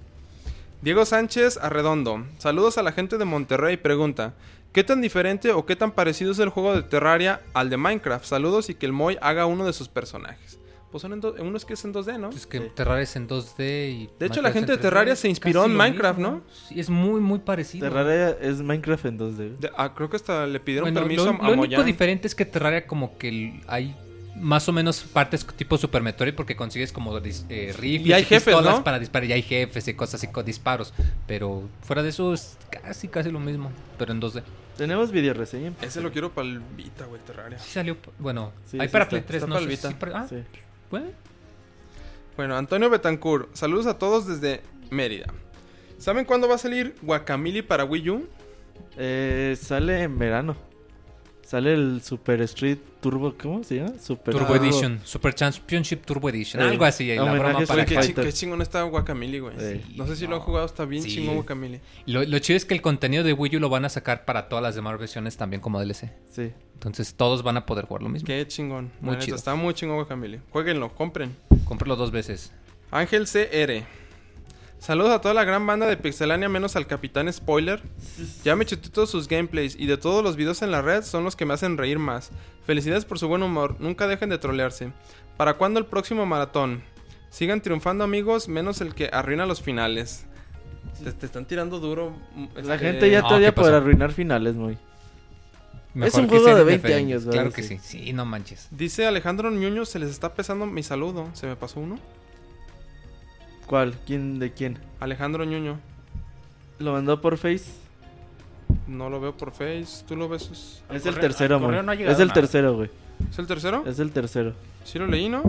Diego Sánchez Arredondo. Saludos a la gente de Monterrey. Pregunta: ¿Qué tan diferente o qué tan parecido es el juego de Terraria al de Minecraft? Saludos y que el Moy haga uno de sus personajes. Pues son en do- uno es que es en 2D, ¿no? Es que Sí. Terraria es en 2D y... De hecho, la Minecraft gente en de Terraria 3D. se inspiró en Minecraft, mismo. ¿no? Sí, es muy, muy parecido. Terraria es Minecraft en 2D. güey. De- ah, creo que hasta le pidieron Bueno, permiso lo, a lo único diferente es que Terraria como que hay más o menos partes tipo Super Metroid porque consigues como eh, rifles Y hay jefes, pistolas ¿no? para disparar y hay jefes y cosas así con disparos. Pero fuera de eso es casi casi lo mismo, pero en 2D. Tenemos video reseña. Ese lo quiero para el Vita, güey, Terraria. Sí salió, bueno, Sí, hay sí para está. Play 3, Está no sé si para- ah, Sí. bueno. Bueno, Antonio Betancourt, saludos a todos desde Mérida. ¿Saben cuándo va a salir Guacamole para Wii U? Eh, sale en verano. Sale el Super Street Turbo, ¿cómo se llama? Super Turbo Edition, Super Championship Turbo Edition, Eh, algo así, la broma para qué, chi- Fighter. qué chingón está Guacamole, güey. Sí. No sé si lo han jugado, está bien Sí. chingón Guacamole. Lo, lo chido es que el contenido de Wii U lo van a sacar para todas las demás versiones también como DLC. Sí. Entonces todos van a poder jugar lo mismo. Qué chingón. Muy chido. Está muy chingón Guacamole. Jueguenlo, compren. Cómpralo dos veces. Ángel CR. Saludos a toda la gran banda de Pixelania, menos al Capitán Spoiler. Ya me chuté todos sus gameplays y de todos los videos en la red son los que me hacen reír más. Felicidades por su buen humor, nunca dejen de trolearse. ¿Para cuándo el próximo maratón? Sigan triunfando amigos, menos el que arruina los finales. Te, te están tirando duro. mm, La este, gente ya te odia por arruinar finales, muy. Mejor un juego de 20 diferentes. años, ¿verdad? Claro que Sí. sí. Sí, no manches. Dice Alejandro Ñuño, se les está pesando mi saludo. ¿Se me pasó uno? ¿Cuál? ¿Quién de quién? Alejandro Ñuño. ¿Lo mandó por Face? No lo veo por Face. ¿Tú lo ves? Es el tercero, correo no es el nada. tercero, güey. ¿Es el tercero? Es el tercero. ¿Sí lo leí, no?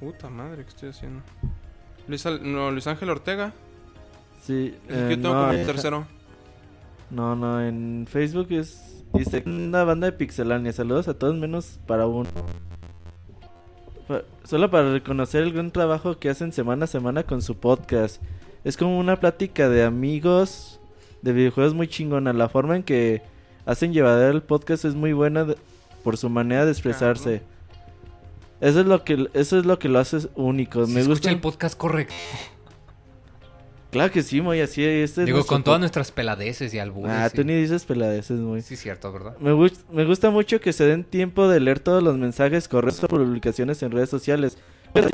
Puta madre, ¿qué estoy haciendo? Luis, Al- no, Luis Ángel Ortega. Sí. Eh, yo tengo no, como eh, el tercero. No, no, en Facebook es. Dice una banda de pixelania. Saludos a todos menos para uno. Solo para reconocer el gran trabajo que hacen semana a semana con su podcast. Es como una plática de amigos de videojuegos muy chingona. La forma en que hacen llevadero el podcast es muy buena de- por su manera de expresarse. Eso es lo que eso es lo que lo hace único. Se Me gusta. el podcast correcto. Claro que sí, muy así. Este es Digo, con todas nuestras peladeces y albures. Ah, tú ni dices peladeces, muy. Sí, cierto, ¿verdad? Me, gust- me gusta mucho que se den tiempo de leer todos los mensajes correctos o publicaciones en redes sociales.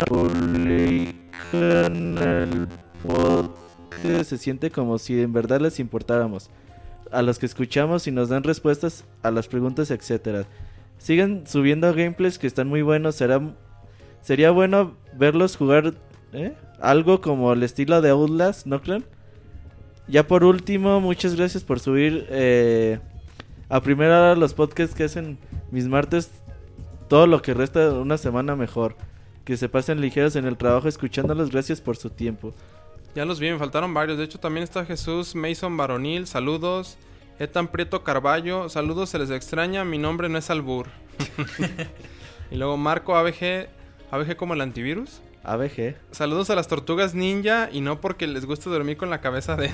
Publican el podcast, se siente como si en verdad les importáramos. A los que escuchamos y nos dan respuestas a las preguntas, etcétera. Sigan subiendo gameplays que están muy buenos. Será, sería bueno verlos jugar ¿eh? Algo como el estilo de Outlast, ¿no creen? Ya por último, muchas gracias por subir eh, a primera hora los podcasts que hacen mis martes. Todo lo que resta de una semana mejor. Que se pasen ligeros en el trabajo escuchándolos. Gracias por su tiempo. Ya los vi, me faltaron varios. De hecho, también está Jesús Mason Baronil. Saludos. Etan Prieto Carballo. Saludos, se les extraña. Mi nombre no es Albur. (laughs) y luego Marco ABG. ABG como el antivirus. ABG. Saludos a las tortugas ninja. Y no porque les guste dormir con la cabeza de.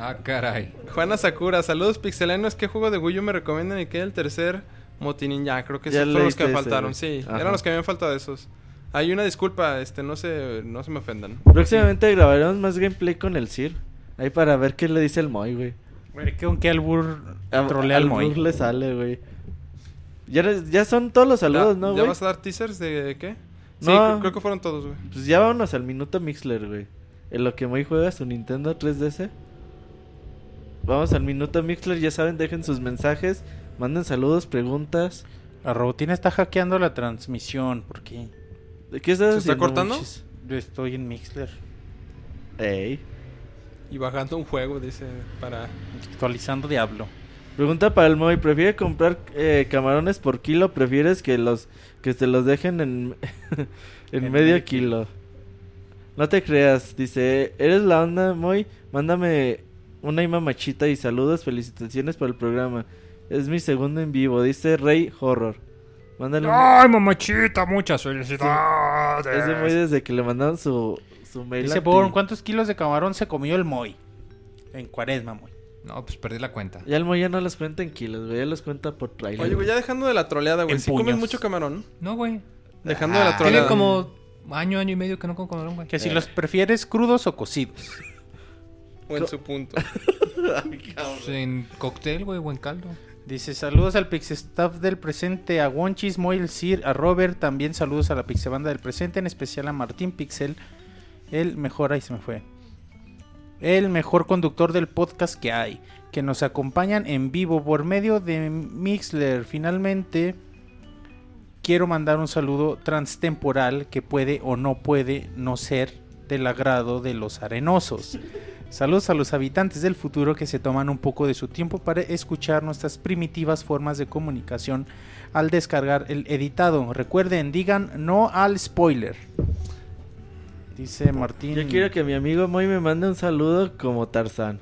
Ah, caray. Juana Sakura, saludos pixelanos. ¿Qué juego de Wii U me recomiendan y qué el tercer Motinin? Ya, creo que Ya esos fueron los que me faltaron. Sí, Ajá. eran los que me habían faltado esos. Hay una disculpa, este, no se, no se me ofendan. Próximamente grabaremos más gameplay con el Sir. Ahí para ver qué le dice el Moy, güey. Güey, ¿Con qué albur trolea al al Moy? Le sale, güey. Ya, ya son todos los saludos, ¿Ya, ¿no, ¿Ya güey? vas a dar teasers de qué? Sí, No. creo, creo que fueron todos, güey. Pues ya vámonos al minuto Mixler, güey. En lo que Moy juega su Nintendo 3DS. Vamos al minuto Mixler, ya saben, dejen sus mensajes, manden saludos, preguntas. La robotina está hackeando la transmisión. ¿Por qué? ¿De qué estás ¿Se está cortando? Yo estoy en Mixler. Ey. Y bajando un juego, dice, para... Actualizando Diablo. Pregunta para el Moy, ¿prefiere comprar eh, camarones por kilo prefieres que los que te los dejen en, (laughs) en En medio kilo? No te creas, dice, ¿eres la onda, Moy? Mándame una ima machita y saludos, felicitaciones por el programa. Es mi segundo en vivo, dice Rey Horror. Mándale. Ay, mamachita, muchas felicidades. Ese Moy desde que le mandaron su, su mail. Dice a ti. Born, ¿cuántos kilos de camarón se comió el Moy? En cuaresma, Moy. No, pues perdí la cuenta. Ya el Moy ya no los cuenta en kilos, güey, ya los cuenta por trailer. Oye, güey, ya dejando de la troleada, güey. En Si comes puños. mucho camarón, No, güey. dejando de la Ah, Tiene troleada. como año, año y medio que no como camarón, güey. Que si los prefieres crudos o cocidos. O en su punto. (laughs) Pues en cóctel, güey, o en caldo. Dice saludos al Pixestaff del presente, a Wonchis, Moy, el Sir, a Robert, también saludos a la Pixebanda del presente, en especial a Martín Pixel, el mejor, ahí se me fue, el mejor conductor del podcast que hay, que nos acompañan en vivo por medio de Mixler. Finalmente, quiero mandar un saludo transtemporal que puede o no puede no ser del agrado de los arenosos. (laughs) Saludos a los habitantes del futuro que se toman un poco de su tiempo para escuchar nuestras primitivas formas de comunicación al descargar el editado. Recuerden, digan no al spoiler. Dice Martín. Yo quiero que mi amigo Moy me mande un saludo como Tarzán.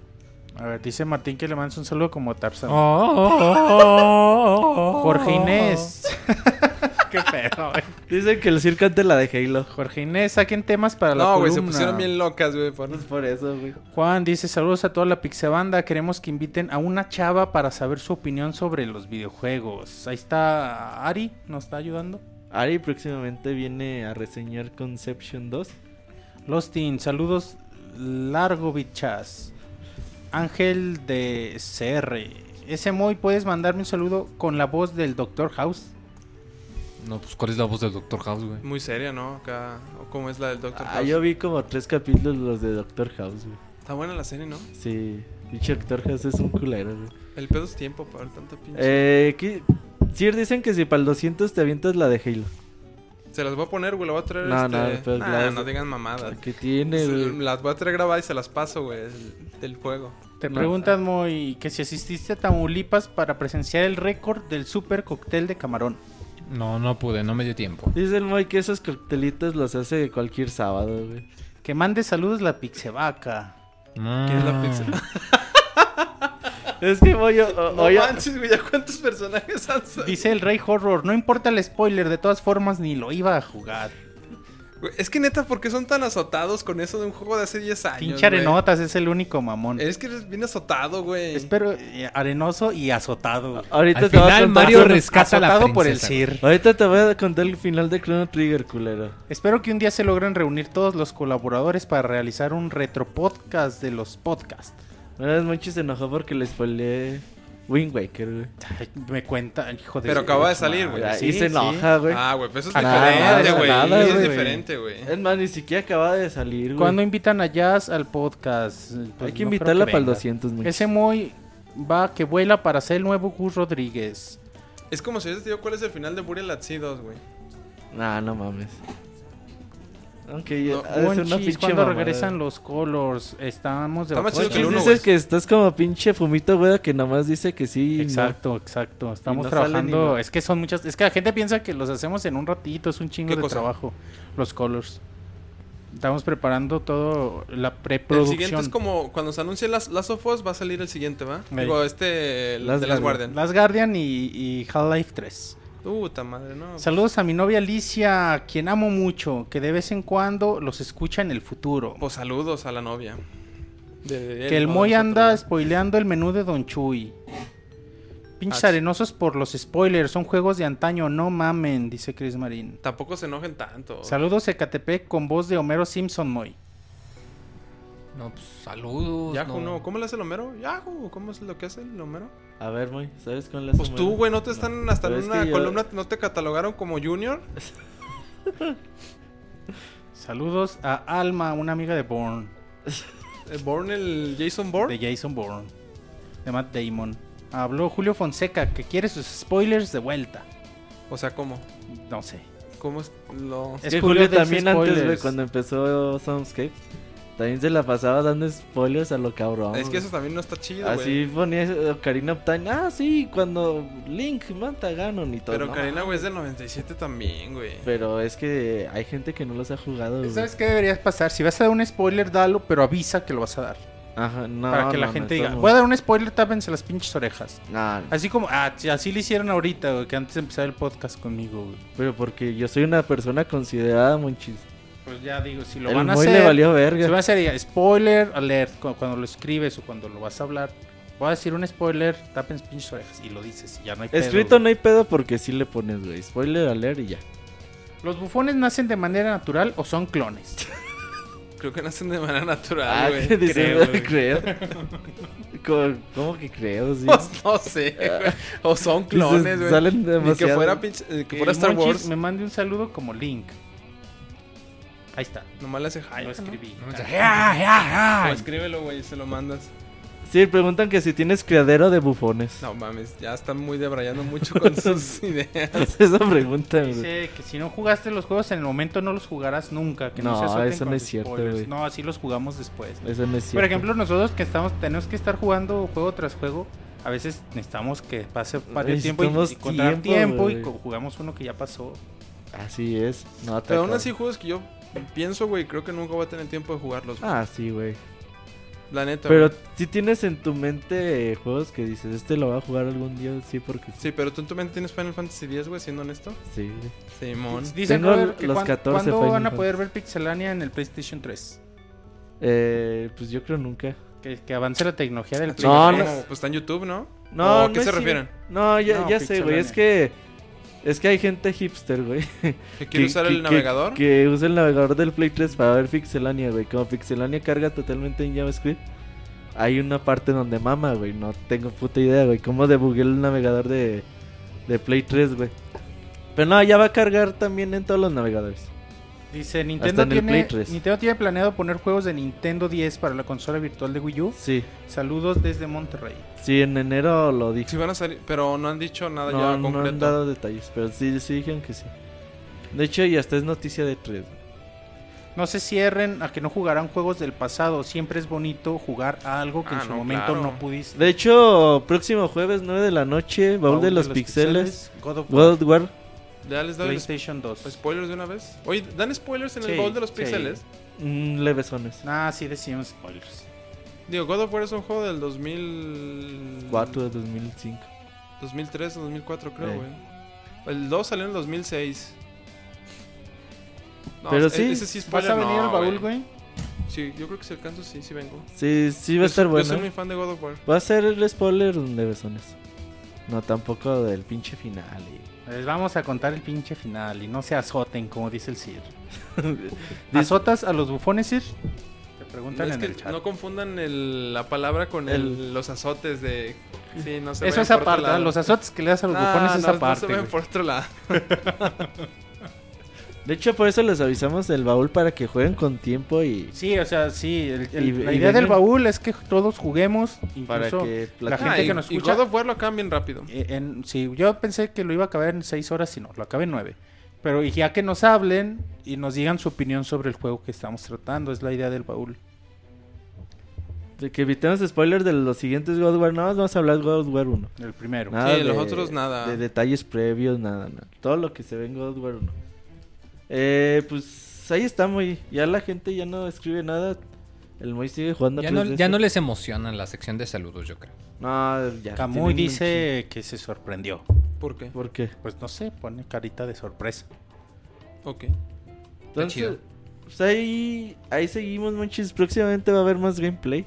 A ver, dice Martín que le mandes un saludo como Tarzan. Oh. Jorge Inés. (laughs) Qué pedo, güey. Dice que el Sir cante la de Halo. Jorge Inés, saquen temas para la No, güey, se columna. pusieron bien locas, güey. por- Es por eso, güey. Juan dice saludos a toda la Pixebanda. Queremos que inviten a una chava para saber su opinión sobre los videojuegos. Ahí está Ari, nos está ayudando. Ari próximamente viene a reseñar Conception 2. Lostin, saludos largo bichas. Ángel de CR. Ese Moy, ¿puedes mandarme un saludo con la voz del Dr. House? No, pues ¿cuál es la voz del Dr. House, güey? Muy seria, ¿no? Acá, o como es la del Doctor Ah, House. yo vi como tres capítulos los de Doctor House, güey. Está buena la serie, ¿no? Sí, pinche Doctor House es un culero, güey. El pedo es tiempo para tanta pinche. Eh, ¿qué? Sir, dicen que si para el 200 te avientas la de Halo. Se las voy a poner, güey. La voy a traer. No, este... no, Nah, las- no digan mamadas. ¿Qué tiene, güey? Las voy a traer grabadas y se las paso, güey. Del, juego. Te No. preguntan, Moy, que si asististe a Tamaulipas para presenciar el récord del super cóctel de camarón. No, no pude, no me dio tiempo. Dice el Moy que esos coctelitos los hace cualquier sábado, güey. Que mande saludos la Pixevaca. ¿Quién es la pizza? (laughs) Es que o- o- No oye- manches, güey. ¿Ya cuántos personajes han salido? Dice el Rey Horror, no importa el spoiler, de todas formas ni lo iba a jugar. Güey, Es que neta, ¿por qué son tan azotados con eso de un juego de hace 10 años? Pinche güey? Arenotas es el único mamón. Es que eres bien azotado, güey. Espero eh, arenoso y azotado. ahorita Al te voy a final contar Mario rescata a la Azotado por el princesa. Ahorita te voy a contar el final de Chrono Trigger, culero. Espero que un día se logren reunir todos los colaboradores para realizar un retro podcast de los podcasts. Una vez Monchi se enojó porque le spoileé Wind Waker, güey. Me cuenta, hijo de. Pero acaba de salir, güey. Sí, y se enoja, güey. Ah, güey, pero eso es nada, diferente, güey. es diferente, güey. Es más, ni siquiera acaba de salir, güey. Cuando invitan a Jazz al podcast? Pues Hay que invitarla que para el venga. 200, Monchi. Ese muy va que vuela para ser el nuevo Gus Rodríguez. Es como si yo te digo cuál es el final de Burial at Sea 2, güey. Nah, no mames. Aunque ya No, ha de ser una pinche cuando mamada. regresan los colors, estamos de más que el uno, dices que estás como pinche fumito, güey, que nomás dice que sí. y no. Exacto, exacto. Estamos no trabajando. nada. Es que son muchas. Es que la gente piensa que los hacemos en un ratito. Es un chingo ¿Qué de cosa? trabajo. Los colors. Estamos preparando todo la El preproducción. siguiente es como cuando se anuncie las Last of Us, va a salir el siguiente, ¿va? Digo, este, el Last de las Guardian. Guardian. Last Guardian y, y Half-Life 3. Puta madre, no. Saludos a mi novia Alicia, a quien amo mucho, que de vez en cuando los escucha en el futuro. Pues saludos a la novia. De- Que el no, Moy anda spoileando el menú de Don Chuy. Pinches Ah, arenosos por los spoilers, son juegos de antaño, no mamen, dice Chris Marín. Tampoco se enojen tanto. Saludos Ecatepec con voz de Homero Simpson, Moy. No, pues saludos. Yahoo, no. no. ¿Cómo le hace el Homero? Yahoo, ¿cómo es lo que hace el Homero? A ver, Moy, ¿sabes cuál es Pues tú, güey, ¿no te están hasta en una yo- columna, no te catalogaron como Junior? (laughs) Saludos a Alma, una amiga de Bourne, ¿El Bourne, el Jason Bourne? de Jason Bourne, de Matt Damon. Habló Julio Fonseca que quiere sus spoilers de vuelta. O sea, ¿cómo? No sé. ¿Cómo es lo...? Es que Julio Julio de también antes, güey, spoilers. cuando empezó Soundscape, también se la pasaba dando spoilers a lo cabrón. es que eso también no está chido, Así güey. ponía eh, Karina Optain, ah, sí, cuando Link mata a Ganon y todo. Pero no, Karina, güey, es del 97 también, güey. Pero es que hay gente que no los ha jugado, güey. ¿Sabes qué deberías pasar? Si vas a dar un spoiler, dalo, pero avisa que lo vas a dar. Ajá, no, para que la no, gente no, diga, voy a dar un spoiler, tápense las pinches orejas. Así como, ah, sí, así le hicieron ahorita, güey, que antes de empezar el podcast conmigo, güey. pero porque yo soy una persona considerada, monchis. Pues ya digo, si lo El van a hacer. le valió Si verga. van a hacer ya, spoiler alert cu- cuando lo escribes o cuando lo vas a hablar. Voy a decir un spoiler, tapen pinches orejas y lo dices y ya no hay pedo, Escrito güey. no hay pedo porque sí le pones, güey. Spoiler alert y ya. ¿Los bufones nacen de manera natural o son clones? (laughs) Creo que nacen de manera Ah, natural, ¿qué güey. (laughs) dices? creo, güey. creo. (laughs) ¿Cómo, cómo que creo? Sí. Pues no sé, güey. O son clones, Dices, güey. Salen Ni que demasiado. fuera, pinche, eh, que Que fuera Star Monchis Wars. me mande un saludo como Link. Ahí está. Nomás le hace hi. lo escribí. No, ya. Ya, ya, O escríbelo, güey, y se lo mandas. Sí, preguntan que si tienes criadero de bufones. No mames, ya están muy debrayando mucho (laughs) con sus ideas. Esa pregunta, güey. Dice que si no jugaste los juegos en el momento no los jugarás nunca. Que no, No, se eso no es cierto, güey. No, así los jugamos después. Eso no es cierto. Por ejemplo, nosotros que estamos tenemos que estar jugando juego tras juego. A veces necesitamos que pase varios tiempo y, y encontrar tiempo, tiempo, y jugamos uno que ya pasó. Así es. No, Pero aún así, juegos que yo pienso, güey, creo que nunca voy a tener tiempo de jugarlos. Ah, sí, güey. La neta, Pero si tienes en tu mente juegos que dices, este lo va a jugar algún día, sí, porque sí. Pero tú en tu mente tienes Final Fantasy X, güey, siendo honesto. Sí. Simón. Dicen Tengo Robert, que los cuan- 14 ¿cuándo Final van a poder ver Pixelania en el PlayStation 3? Eh, pues yo creo nunca. Que, que avance la tecnología del No, PlayStation no. 3. Como, pues está en YouTube, ¿no? No, ¿O a no qué se refieren? No, ya, No, ya sé, güey. Es que. Es que hay gente hipster, güey. ¿Que quiere usar el navegador? Que, usa el navegador del Play 3 para ver Pixelania, güey. Como Pixelania carga totalmente en JavaScript. Hay una parte donde mama, güey. No tengo puta idea, güey. Cómo debugué el navegador de, de Play 3, güey. Pero no, ya va a cargar también en todos los navegadores. Dice, Nintendo tiene, Play 3. Nintendo tiene planeado poner juegos de Nintendo 10 para la consola virtual de Wii U. Sí, Saludos desde Monterrey. sí, en enero lo dije. Sí van a salir, pero no han dicho nada No, ya no concreto. han dado detalles, pero sí, sí dijeron que sí. De hecho, y hasta es noticia de 3. No se cierren a que no jugarán juegos del pasado. Siempre es bonito jugar a algo que Ah, en su no, momento claro. no pudiste. De hecho, próximo jueves 9 de la noche, baúl, de los, pixeles, God of War, God of War. Ya les doy los PlayStation 2. spoilers de una vez. Oye, ¿dan spoilers en el Sí, baúl de los sí. pixeles? Mm, levesones. Ah, sí decíamos spoilers. Digo, God of War es un juego del 2000... 4 de 2005. 2003 o 2004 creo, Eh. güey. El 2 salió en el 2006. No, Pero ese- sí, ese sí ¿Vas a venir no, al baúl, güey? Sí, yo creo que si alcanzo, sí, sí vengo. Sí, sí va a estar bueno. Yo soy muy fan de God of War. Va a ser el spoiler levesones. No, tampoco del pinche final. y- Les vamos a contar el pinche final y no se azoten, como dice el Sir. (laughs) ¿Azotas a los bufones, Sir? Te No, preguntan es en que el chat. no confundan el- la palabra con el- El- los azotes de... Sí, no se Eso es aparte. ¿eh? los azotes que le das a los No, bufones es no, no aparte. se güey. por otro lado. (laughs) De hecho, por eso les avisamos del baúl para que jueguen con tiempo y Sí, o sea, sí. el- el- Y- la y idea del baúl es que todos juguemos. para que la gente Ah, que y- nos y escucha- God of War lo acaban bien rápido. Eh, en- sí, yo pensé que lo iba a acabar en 6 horas y no, lo acabé en 9. Pero ya que nos hablen y nos digan su opinión sobre el juego que estamos tratando, es la idea del baúl. De que evitemos spoilers de los siguientes God of War. Nada más vamos a hablar de God of War 1. El primero. Nada Sí, los otros nada. De detalles previos, nada, nada. Todo lo que se ve en God of War 1. Eh, pues ahí está, muy. Ya la gente ya no escribe nada. El Moy sigue jugando. Ya a no, 3DS. ya no les emociona la sección de saludos, yo creo. No, ya. Camuy dice que se sorprendió. ¿Por qué? ¿Por qué? Pues no sé, pone carita de sorpresa. Ok. Entonces, chido. pues ahí, ahí seguimos, manches. Próximamente va a haber más gameplay.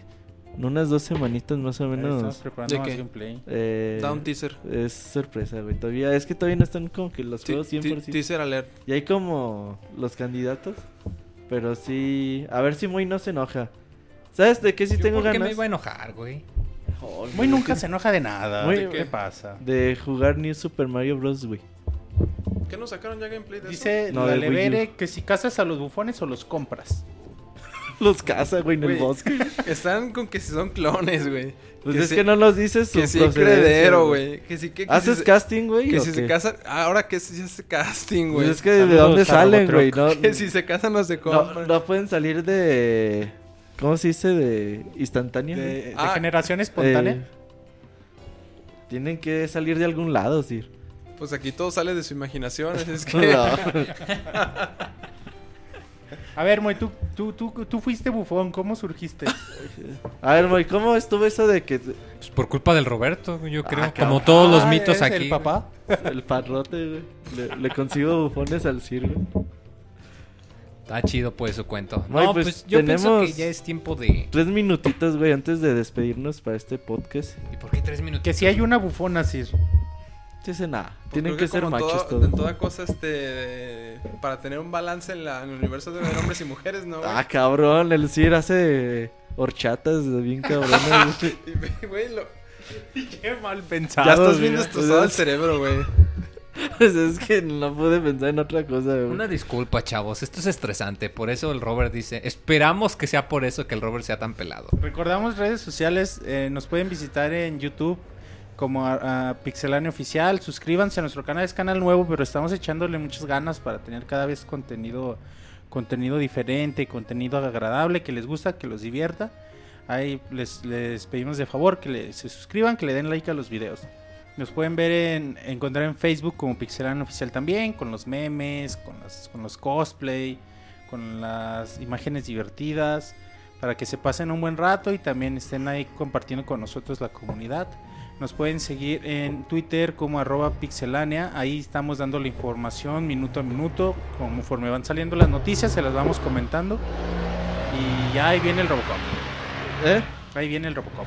En unas dos semanitas más o Ahí Estamos menos. preparando ¿De más qué? gameplay. eh, Da un teaser. es sorpresa, güey. Todavía, es que todavía no están como que los juegos ti- 100%. Teaser alert. Y hay como los candidatos. Pero sí. A ver si Muy no se enoja. ¿Sabes de qué sí tengo por qué ganas? me iba a enojar, güey. Oh, Muy nunca se enoja de nada. Muy- ¿De ¿Qué pasa? De jugar New Super Mario Bros. güey. ¿Qué nos sacaron ya gameplay de eso? Dice No, la Levere que si cazas a los bufones o los compras. Los caza, güey, en el bosque. (laughs) Están con que si son clones, güey. Pues que es sí- que no nos dices su Que si procedencia, heredero, güey. Que si que, que ¿Haces si se- casting, güey? Que si qué? se casan. Ahora que si se hace casting, güey. Pues es que de dónde salen, güey. No, (laughs) Que si se casan no se compran. no pueden salir de. ¿Cómo se dice? De instantánea. De, Ah, generación espontánea. Eh, tienen que salir de algún lado, sí. Pues aquí todo sale de su imaginación. es (laughs) que. A ver, Moy, tú, tú, tú, tú fuiste bufón. ¿Cómo surgiste? A ver, güey, ¿cómo estuvo eso de que Pues por culpa del Roberto, yo creo. cabrón. como todos los Ah, mitos ¿eres aquí. el papá? el parrote, güey? Le, le consigo bufones al circo. Está chido, pues, su cuento. Güey, no, pues, pues, yo pienso tenemos- que ya es tiempo de... Tres minutitos, güey, antes de despedirnos para este podcast. ¿Y por qué tres minutos? Que si hay una bufona, Sir. Dice nada, Pues tienen que, ser machos todo-. En toda cosa, este. Para tener un balance en, la, en el universo de hombres y mujeres, ¿no? güey? Ah, cabrón, el Sir hace horchatas bien cabronas. (laughs) güey. Lo- (laughs) Qué mal pensado. ya estás bien destrozado el Pues es- cerebro, güey. (laughs) Pues es que no pude pensar en otra cosa, güey. Una disculpa, chavos. Esto es estresante. Por eso el Robert dice... Esperamos que sea por eso que el Robert sea tan pelado. Recordamos redes sociales, eh, nos pueden visitar en YouTube como a, Pixelania Oficial, suscríbanse a nuestro canal, es canal nuevo, pero estamos echándole muchas ganas para tener cada vez contenido contenido diferente, contenido agradable, que les gusta, que los divierta. Ahí les, pedimos de favor que se suscriban, que le den like a los videos. Nos pueden ver en encontrar en Facebook como Pixelania Oficial también, con los memes, con, las, con los cosplay, con las imágenes divertidas para que se pasen un buen rato y también estén ahí compartiendo con nosotros la comunidad. Nos pueden seguir en Twitter como arroba pixelánea, ahí estamos dando la información minuto a minuto, conforme van saliendo las noticias se las vamos comentando y ya ahí viene el Robocop, ¿Eh? ahí viene el Robocop.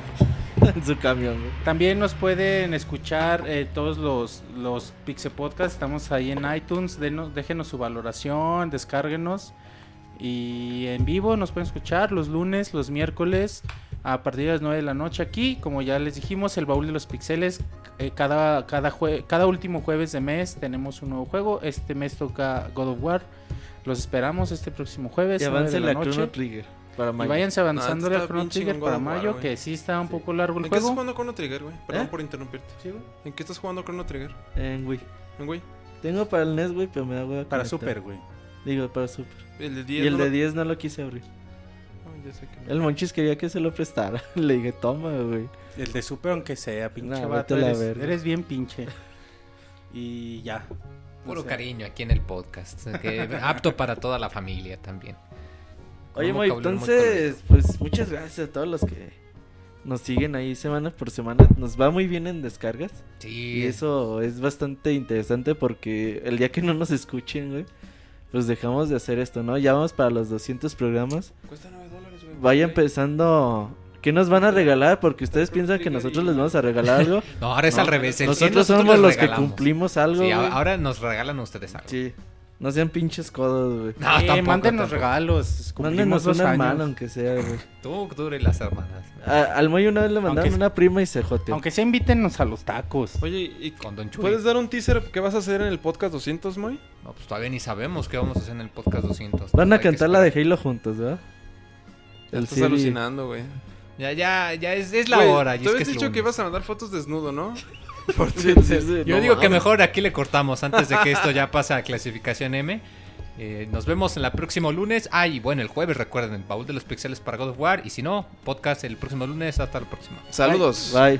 (laughs) en su camión. También nos pueden escuchar eh, todos los, los Pixel Podcasts. Estamos ahí en iTunes. Denos- déjenos su valoración, descárguenos. Y en vivo nos pueden escuchar los lunes, los miércoles, a partir de las 9 de la noche aquí. Como ya les dijimos, el baúl de los pixeles. eh, cada, cada, jue- cada último jueves de mes tenemos un nuevo juego. Este mes toca God of War. Los esperamos este próximo jueves. Y 9 de avance la. Chrono Trigger. Para Y mayo. váyanse avanzando No, la Chrono Trigger para War, mayo, güey. que sí está un poco largo el ¿En qué estás juego. jugando Chrono Trigger, güey? Perdón ¿Eh? por interrumpirte. Sí, güey. ¿En qué estás jugando Chrono Trigger? En Wii. ¿En güey? Tengo para el NES, güey, pero me da hueva Para conectar. Super, güey. Digo, para Super. El de 10. Y el no de lo- 10 no lo quise abrir. Ya sé que no. El Monchis quería que se lo prestara. (laughs) Le dije, toma, güey. El de Super, aunque sea, pinche Nah, vato. Eres, eres bien pinche. Y ya. Puro O sea, cariño aquí en el podcast. que (laughs) apto para toda la familia también. Oye, muy entonces, pues muchas gracias a todos los que nos siguen ahí semana por semana. Nos va muy bien en descargas. Sí, Y eso es bastante interesante porque el día que no nos escuchen, güey, pues dejamos de hacer esto, ¿no? Ya vamos para los 200 programas. Cuesta 9 dólares, güey. Vaya empezando. ¿Qué nos van a regalar? Porque ustedes piensan que nosotros les vamos a regalar algo. (laughs) No, ahora es No, al revés. el Nosotros 100 somos los que cumplimos algo. Sí, güey. ahora nos regalan ustedes algo. Sí. No sean pinches codos, güey. No, eh, tampoco, mándenos tampoco. regalos. Cumplimos Mándenos una años. hermana, aunque sea, güey. Tú, tú y las hermanas. A- Al Moy una vez le mandaron Aunque- una prima y se joteó. Aunque sea, invítenos a los tacos. Oye, ¿y Con Don Chuy. puedes dar un teaser qué vas a hacer en el podcast 200, Moy? No, pues todavía ni sabemos qué vamos a hacer en el podcast 200. Van a cantar la de. Halo juntos, ¿verdad? Ya El estás Siri- alucinando, güey. Ya, ya, ya es, es la Güey, hora. y Tú es que habías es dicho que lunes. ibas a mandar fotos desnudo, ¿no? (laughs) Por Sí, Twitter. sí, sí, Yo no digo que mames. mejor aquí le cortamos antes de que esto ya (laughs) pase a clasificación M. Eh, nos vemos en el próximo lunes. Ah, y bueno, el jueves recuerden, el baúl de los pixeles para God of War. Y si no, podcast el próximo lunes. Hasta el próximo. Saludos. Bye.